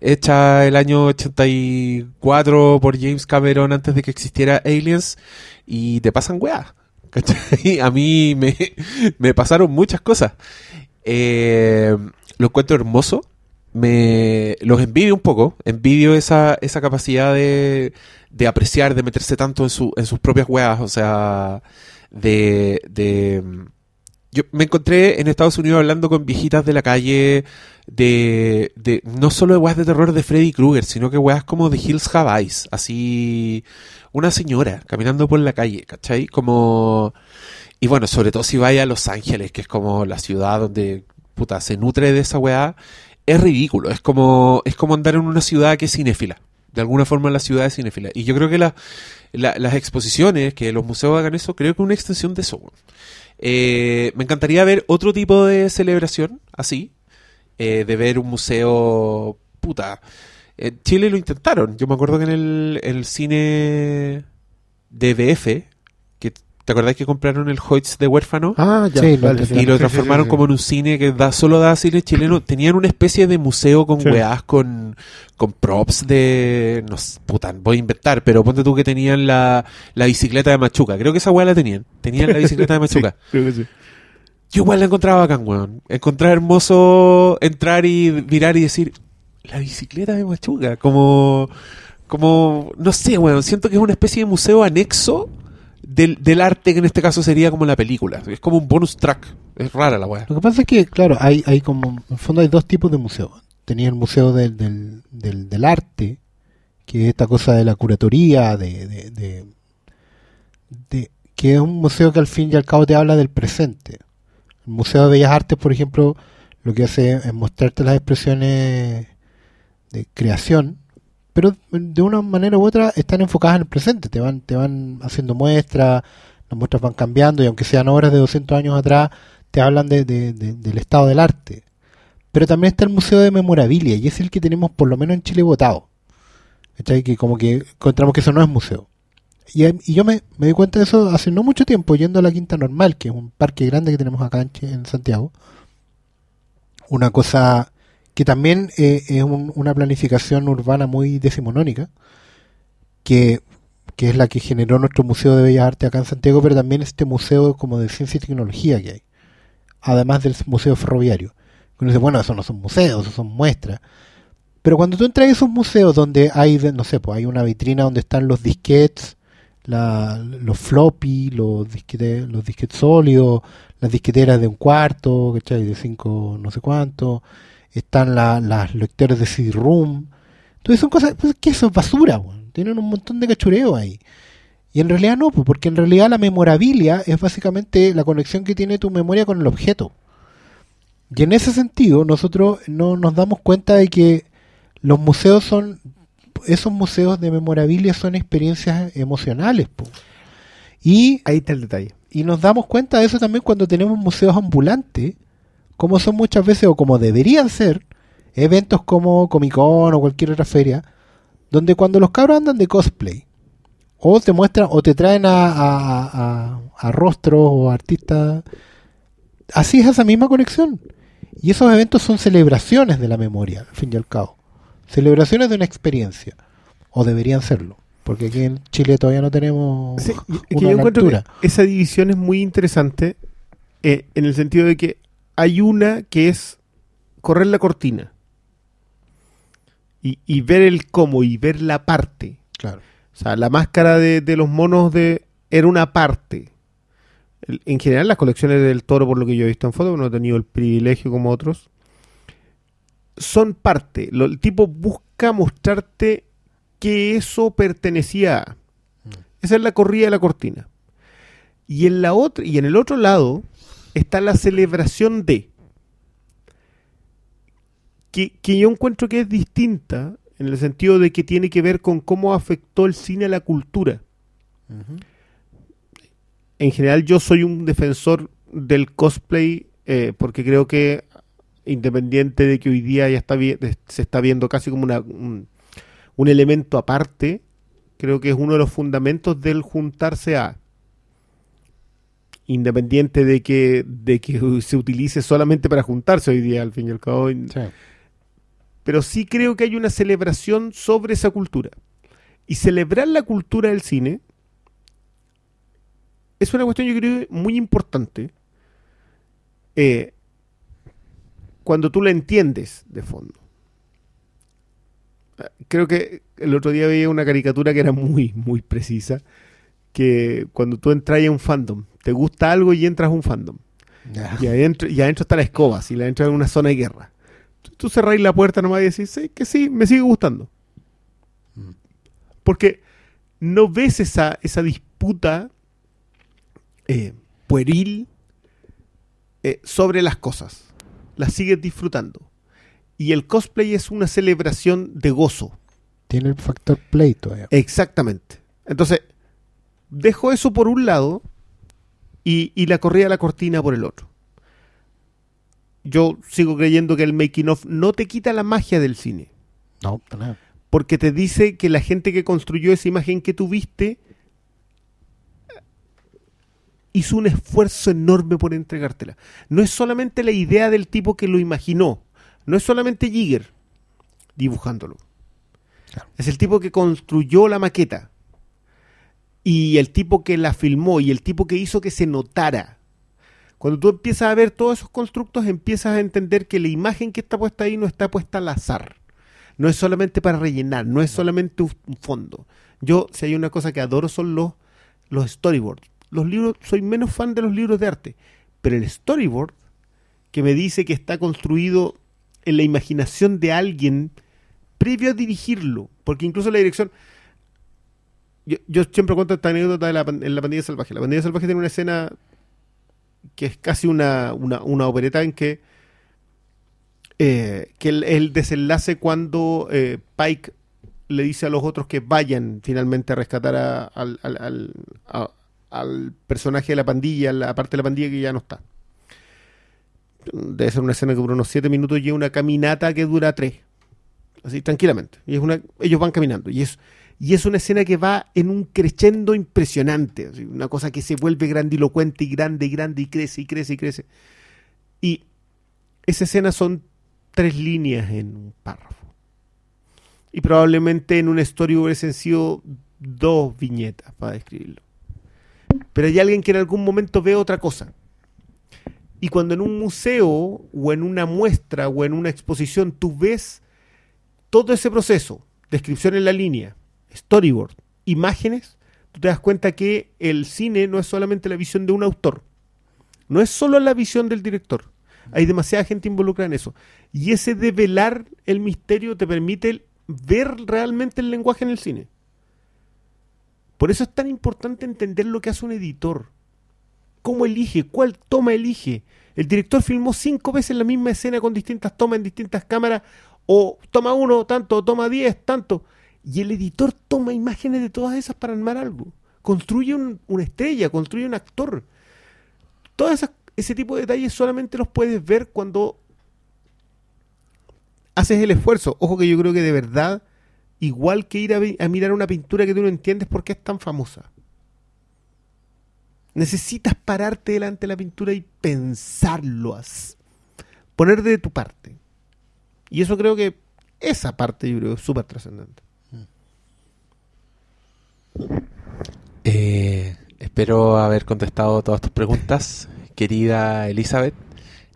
hecha el año 84 por James Cameron antes de que existiera Aliens y te pasan weas. ¿cachai? A mí me, me pasaron muchas cosas. Eh, lo encuentro hermoso. Me los envidio un poco. Envidio esa, esa capacidad de, de apreciar, de meterse tanto en, su, en sus propias weas. O sea, de, de yo me encontré en Estados Unidos hablando con viejitas de la calle de, de no solo de weas de terror de Freddy Krueger, sino que weas como de Hills Have Eyes, así una señora caminando por la calle, ¿cachai? Como y bueno, sobre todo si vaya a Los Ángeles, que es como la ciudad donde puta se nutre de esa wea, es ridículo, es como es como andar en una ciudad que es cinéfila. De alguna forma la ciudad es cinéfila. Y yo creo que la, las exposiciones, que los museos hagan eso, creo que es una extensión de eso. Eh, me encantaría ver otro tipo de celebración así, eh, de ver un museo puta. En Chile lo intentaron. Yo me acuerdo que en el, el cine DBF, ¿te acordás que compraron el Hoyts de huérfano? Ah, ya. Sí, vale, lo- sí, y lo sí, transformaron sí, sí. como en un cine que da solo da cine chileno. Tenían una especie de museo con Sí. weás, con, con props de. No sé, puta, voy a inventar, pero ponte tú que tenían la, la bicicleta de Machuca. Creo que esa weá la tenían. Tenían la bicicleta de Machuca. Sí, creo que sí. Yo igual la encontraba bacán, weón. Encontrar hermoso entrar y mirar y decir, la bicicleta de Machuca, como, como, no sé, weón, siento que es una especie de museo anexo del, del arte que en este caso sería como la película. Es como un bonus track. Es rara la weá. Lo que pasa es que, claro, hay, hay como, en el fondo hay dos tipos de museos. Tenía el museo del, del, del, arte, que es esta cosa de la curatoría, de, de, de, de- que es un museo que al fin y al cabo te habla del presente. El Museo de Bellas Artes, por ejemplo, lo que hace es mostrarte las expresiones de creación, pero de una manera u otra están enfocadas en el presente, te van, te van haciendo muestras, las muestras van cambiando y aunque sean obras de 200 años atrás, te hablan de, de- de- del estado del arte. Pero también está el Museo de Memorabilia y es el que tenemos por lo menos en Chile votado. ¿Cachai? Que como que encontramos que eso no es museo. Y, yo me, me di cuenta de eso hace no mucho tiempo yendo a la Quinta Normal, que es un parque grande que tenemos acá en, en Santiago. Una cosa que también eh, es un- una planificación urbana muy decimonónica, que, que es la que generó nuestro Museo de Bellas Artes acá en Santiago, pero también este museo como de ciencia y tecnología que hay, además del museo ferroviario. Uno dice, bueno, eso no son museos, eso son muestras. Pero cuando tú entras a esos museos donde hay, no sé, pues hay una vitrina donde están los disquetes, la- los floppy, los disquetes, los disquetes sólidos, las disqueteras de un cuarto, ¿cachai? De cinco no sé cuánto, están la- las lectores de CD-ROOM. Entonces son cosas, pues, que eso es basura. Tienen un montón de cachureo ahí. Y en realidad no, pues, porque en realidad la memorabilia es básicamente la conexión que tiene tu memoria con el objeto. Y en ese sentido, nosotros no nos damos cuenta de que los museos son, esos museos de memorabilia son experiencias emocionales. po. Y, Ahí está el detalle. y nos damos cuenta de eso también cuando tenemos museos ambulantes, como son muchas veces o como deberían ser, eventos como Comic Con o cualquier otra feria, donde cuando los cabros andan de cosplay, o te muestran, o te traen a, a, a- a rostros o artistas, así es esa misma conexión. Y esos eventos son celebraciones de la memoria, al fin y al cabo. Celebraciones de una experiencia. O deberían serlo. Porque aquí en Chile todavía no tenemos Sí, que una yo encuentro altura. que esa división es muy interesante eh, en el sentido de que hay una que es correr la cortina y, y ver el cómo y ver la parte. Claro. O sea, la máscara de, de los monos de era una parte. El- en general, las colecciones del toro, por lo que yo he visto en fotos, no he tenido el privilegio como otros, son parte. Lo- el tipo busca mostrarte que eso pertenecía a. Esa es la corrida de la cortina. Y en la otra, y en el otro lado está la celebración de. Que, que yo encuentro que es distinta en el sentido de que tiene que ver con cómo afectó el cine a la cultura. En general yo soy un defensor del cosplay eh, porque creo que independiente de que hoy día ya está se está viendo casi como una, un, un elemento aparte, creo que es uno de los fundamentos del juntarse a independiente de que de que se utilice solamente para juntarse hoy día al fin y al cabo Sí. pero sí creo que hay una celebración sobre esa cultura. Y celebrar la cultura del cine es una cuestión, yo creo, muy importante eh, cuando tú la entiendes de fondo. Ah, Creo que el otro día veía una caricatura que era muy, muy precisa, que cuando tú entras a un fandom, te gusta algo y entras a un fandom. Ya. Y adentro, y adentro está la escoba, si la adentro es una zona de guerra. Tú, tú cerráis la puerta nomás y decís, sí, que sí, me sigue gustando. Mm. Porque no ves esa, esa disputa eh, pueril eh, sobre las cosas. Las sigues disfrutando. Y el cosplay es una celebración de gozo. Tiene el factor play todavía. Exactamente. Entonces, dejo eso por un lado y, y la corrida a la cortina por el otro. Yo sigo creyendo que el making of no te quita la magia del cine, No, porque te dice que la gente que construyó esa imagen que tuviste hizo un esfuerzo enorme por entregártela. No es solamente la idea del tipo que lo imaginó, no es solamente Giger dibujándolo. Claro. Es el tipo que construyó la maqueta y el tipo que la filmó y el tipo que hizo que se notara. Cuando tú empiezas a ver todos esos constructos, empiezas a entender que la imagen que está puesta ahí no está puesta al azar. No es solamente para rellenar, no es solamente un fondo. Yo, si hay una cosa que adoro son los, los storyboards. Los libros, soy menos fan de los libros de arte, pero el storyboard que me dice que está construido en la imaginación de alguien previo a dirigirlo, porque incluso la dirección, yo, yo siempre cuento esta anécdota de la, en la pandilla salvaje. La pandilla salvaje tiene una escena que es casi una, una, una opereta en que, eh, que el, desenlace cuando eh, Pike le dice a los otros que vayan finalmente a rescatar a- al, al- al- al personaje de la pandilla, la parte de la pandilla que ya no está. Debe ser una escena que dura unos 7 minutos y una caminata que dura 3. Así, tranquilamente. Ellos van caminando. Y es, y es una escena que va en un crescendo impresionante. una cosa que se vuelve grandilocuente y grande y grande y crece y crece y crece. Y esa escena son tres líneas en un párrafo. Y probablemente en una story hubiesen sido dos viñetas para describirlo. Pero hay alguien que en algún momento ve otra cosa. Y cuando en un museo o en una muestra o en una exposición tú ves todo ese proceso, descripción en la línea, storyboard, imágenes, tú te das cuenta que el cine no es solamente la visión de un autor, no es solo la visión del director. Hay demasiada gente involucrada en eso. Y ese develar el misterio te permite ver realmente el lenguaje en el cine. Por eso es tan importante entender lo que hace un editor. ¿Cómo elige? ¿Cuál toma elige? El director filmó cinco veces la misma escena con distintas tomas en distintas cámaras. O toma uno, tanto, o toma diez, tanto. Y el editor toma imágenes de todas esas para armar algo. Construye un- una estrella, construye un actor. Todas esas ese tipo de detalles solamente los puedes ver cuando haces el esfuerzo. Ojo que yo creo que de verdad, igual que ir a, mirar una pintura que tú no entiendes por qué es tan famosa. Necesitas pararte delante de la pintura y pensarlo, as- poner de tu parte. Y eso creo que esa parte yo creo es súper trascendente. Eh, espero haber contestado todas tus preguntas, querida Elizabeth.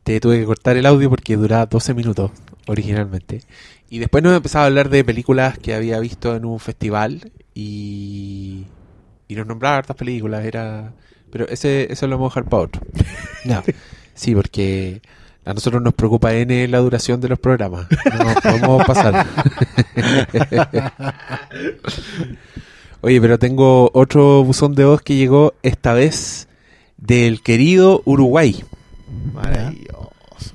Te tuve que cortar el audio porque duraba 12 minutos originalmente. Y después nos empezaba a hablar de películas que había visto en un festival y, y nos nombraba hartas películas. Era, pero ese, eso lo vamos a dejar para otro. No, sí, porque A nosotros nos preocupa N la duración de los programas. No podemos pasar. Oye, pero tengo otro buzón de voz que llegó esta vez del querido Uruguay. Maravilloso.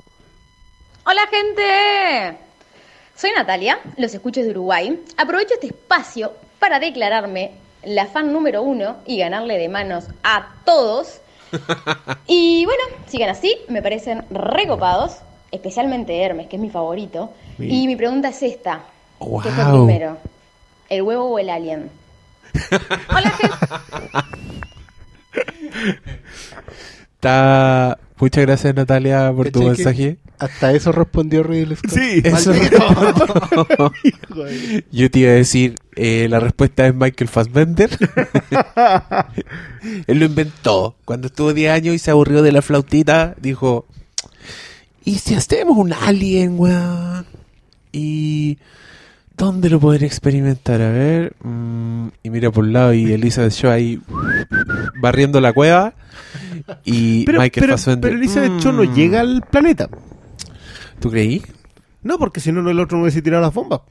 Hola gente, soy Natalia, los escucho de Uruguay. Aprovecho este espacio para declararme la fan número uno y ganarle de manos a todos. Y bueno, sigan así, me parecen recopados, especialmente Hermes, que es mi favorito. Sí. Y mi pregunta es esta, ¿qué fue Wow. primero? ¿El huevo o el alien? Hola gente. Está... Muchas gracias Natalia por tu ¿Cachai que mensaje. Hasta eso respondió Ridley Scott. Sí, Eso- Yo te iba a decir, eh, la respuesta es Michael Fassbender. Él lo inventó. Cuando estuvo 10 años y se aburrió de la flautita, dijo, ¿y si hacemos un alien, weón? ¿Y dónde lo podré experimentar? A ver. mm, y mira por un lado y Elizabeth Shaw ahí barriendo la cueva. Y Pero, Michael pero, Fassbender. pero Elizabeth Cho no mm, llega al planeta. ¿Tú creí? No, porque si no, no, el otro no hubiese tirado las bombas.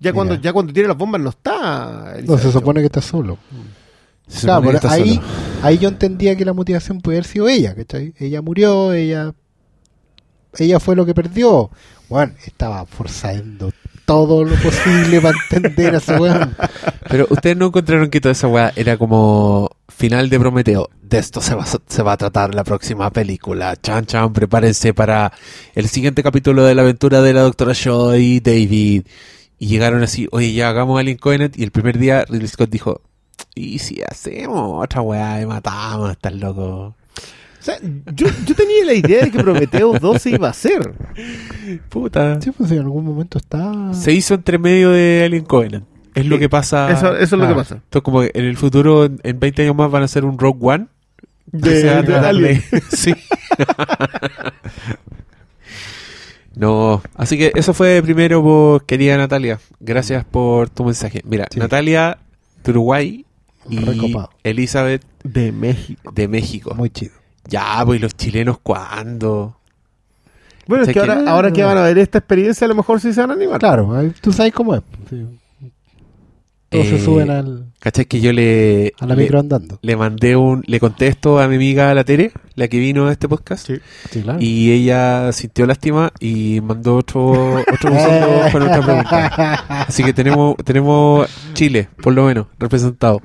Ya Mira. cuando, ya cuando tira las bombas no está. No, se supone que está solo. Se Claro, está ahí, solo. ahí yo entendía que la motivación puede haber sido ella, ¿cachai? Ella murió, ella ella fue lo que perdió. Bueno, estaba forzando todo lo posible para entender a ese weón. Pero ustedes no encontraron que toda esa weá era como final de Prometeo. De esto se va, se va a tratar la próxima película. Chan, chan, prepárense para el siguiente capítulo de la aventura de la doctora Shaw y David. Y llegaron así, oye, ya hagamos Alien Covenant. Y el primer día Ridley Scott dijo, ¿y si hacemos otra weá y matamos? Estás loco. O sea, yo, yo tenía la idea de que Prometheus 2 se iba a hacer. Puta. Sí, pues en algún momento está. Se hizo entre medio de Alien Covenant. Es lo que pasa. Eso, eso es lo que claro. pasa. Esto es como que en el futuro, en en 20 años más, van a hacer un Rogue One. De, de Alien. sí. no, así que eso fue primero, por, querida Natalia. Gracias por tu mensaje. Mira, Sí. Natalia de Uruguay y Recopado. Elizabeth De México. de México. Muy chido. Ya, pues, ¿y los chilenos cuándo? Bueno, es que que- ahora, ahora que van a ver esta experiencia, a lo mejor sí se van a animar. Claro, tú sabes cómo es. sí. Todos Eh, se suben al, ¿Cachai que yo le, a la le, micro andando. le mandé un, le contesto a mi amiga la Tere, la que vino a este podcast? Sí. Sí, claro. Y ella sintió lástima y mandó otro otro con otra pregunta. Así que tenemos tenemos Chile, por lo menos, representado.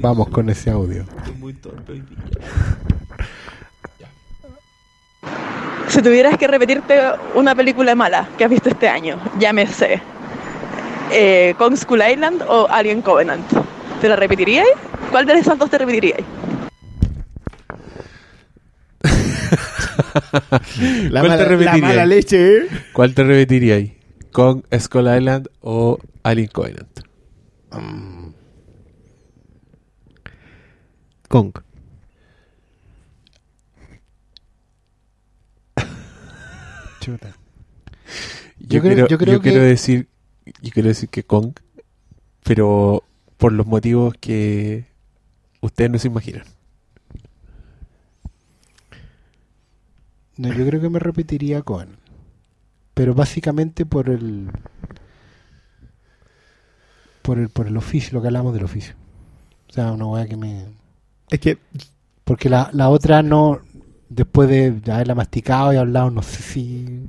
Vamos con ese audio. Si tuvieras que repetirte una película mala que has visto este año, llámese eh, Kong School Island o Alien Covenant, ¿te la repetiríais? ¿Cuál de esas dos te repetiríais? La, ¿Cuál te mala, la repetiría? mala leche, ¿eh? ¿Cuál te repetiría ahí? ¿Con Skull Island o Alien Covenant? Kong. Chuta. Yo, Yo creo- quiero, yo creo yo quiero decir yo quiero decir que Kong, pero por los motivos que ustedes no se imaginan. No, yo creo que me repetiría con. Pero básicamente por el. Por el, por el oficio, lo que hablamos del oficio. O sea, una weá que me. Es que Porque la, la otra no. Después de haberla masticado y hablado, no sé si.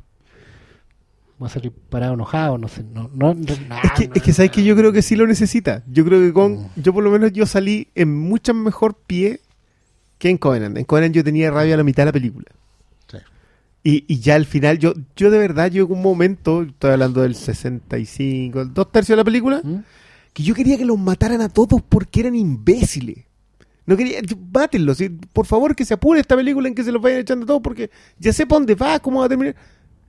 Va a salir parado enojado, no sé. No, no, no- Es que, es que sabes que yo creo que sí lo necesita. Yo creo que con. Yo por lo menos yo salí en mucho mejor pie que en Covenant. En Covenant yo tenía rabia a la mitad de la película. Sí. Y, y ya al final, yo, yo de verdad, yo en un momento, estoy hablando del 65, dos tercios de la película, ¿Mm? que yo quería que los mataran a todos porque eran imbéciles. No quería, mátenlos, ¿sí? por favor que se apure esta película en que se los vayan echando a todos porque ya sé para dónde va, cómo va a terminar.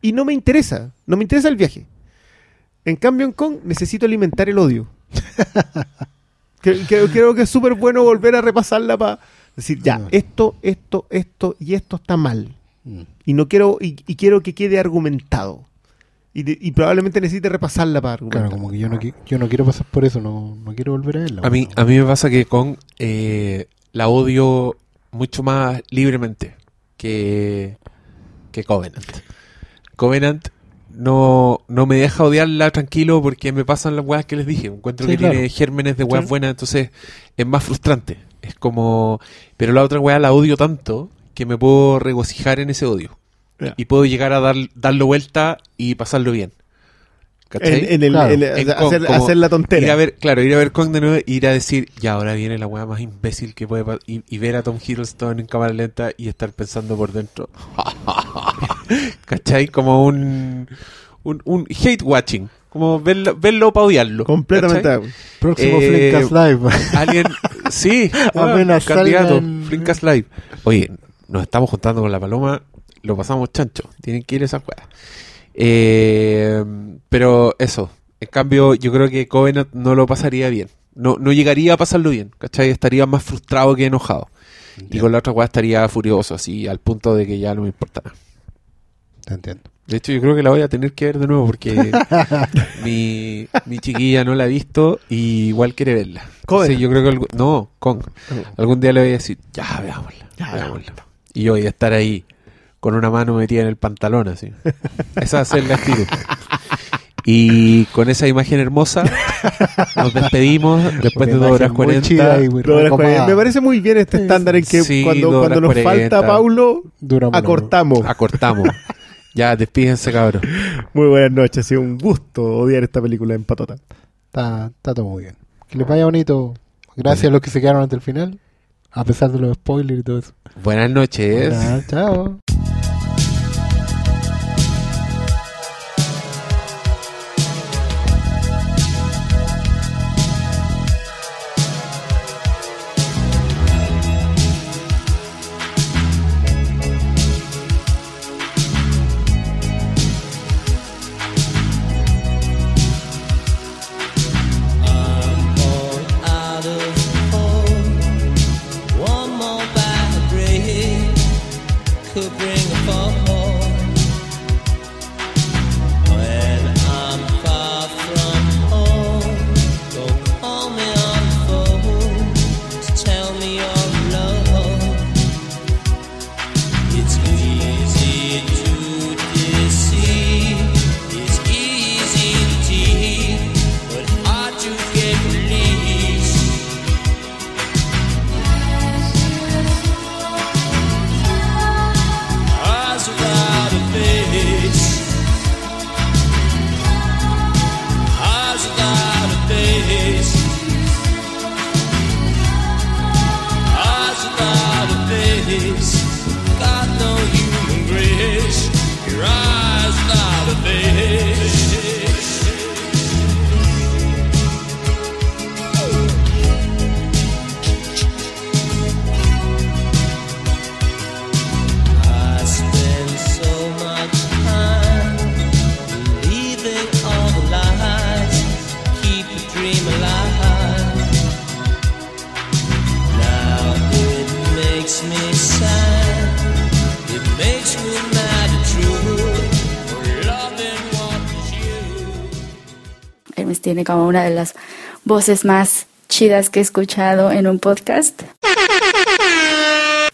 Y no me interesa, no me interesa el viaje. En cambio en Kong necesito alimentar el odio. Que- que- creo que es súper bueno volver a repasarla para decir, ya, Mm. esto, esto, esto y esto está mal. Mm. Y no quiero, y, y quiero que quede argumentado. Y, de- y probablemente necesite repasarla para argumentar. Claro, como que yo no, yo no quiero pasar por eso, no, no quiero volver a verla. A mí, a mí me pasa que con eh, la odio mucho más libremente que, que Covenant. Covenant no, no me deja odiarla tranquilo porque me pasan las weas que les dije. Encuentro Sí, que claro. tiene gérmenes de weas Sí. buenas, entonces es más frustrante. Es como... Pero la otra wea la odio tanto que me puedo regocijar en ese odio. Ya. Y puedo llegar a dar, darlo vuelta y pasarlo bien. ¿Cachai? En, en el, Claro. en- En Kong, hacer, como hacer la tontera. Ir a ver, claro, ir a ver Kong de nuevo, ir a decir, ya ahora viene la weá más imbécil que puede pasar, y, y ver a Tom Hiddleston en cámara lenta y estar pensando por dentro. ¿Cachai? Como un, un, un hate watching. Como verlo, verlo para odiarlo. Completamente. ¿cachai? Próximo eh, Flinkas Live. Alguien, sí, bueno, candidato, salgan- Flinkas Live. Oye, nos estamos juntando con la paloma, lo pasamos chancho. Tienen que ir esas weas. Eh, pero eso, en cambio, yo creo que Covenant no lo pasaría bien. No, no llegaría a pasarlo bien, ¿cachai? Estaría más frustrado que enojado. Y con la otra weá estaría furioso, así, al punto de que ya no me importa nada. Te entiendo. De hecho, yo creo que la voy a tener que ver de nuevo porque mi, mi chiquilla no la ha visto y igual quiere verla. Sí, yo creo que algún- no, Kong. Algún día le voy a decir, ya veámosla, Ya, veámosla. Y yo voy a estar ahí con una mano metida en el pantalón así. Esa ser la actitud. Y con esa imagen hermosa nos despedimos después de Una dos horas imagen muy chida cuarenta. y muy horas. Me parece muy bien este estándar en que Sí, cuando, cuando nos falta cuarenta. Paulo, Dura menos. acortamos. Acortamos. Ya, despídense, cabrón. Muy buenas noches. Ha sido un gusto odiar esta película en patota. Está, está todo muy bien. Que les vaya bonito. Gracias a los que se quedaron hasta el final. A pesar de los spoilers y todo eso. Buenas noches. Chao. Hermes tiene como una de las voces más chidas que he escuchado en un podcast.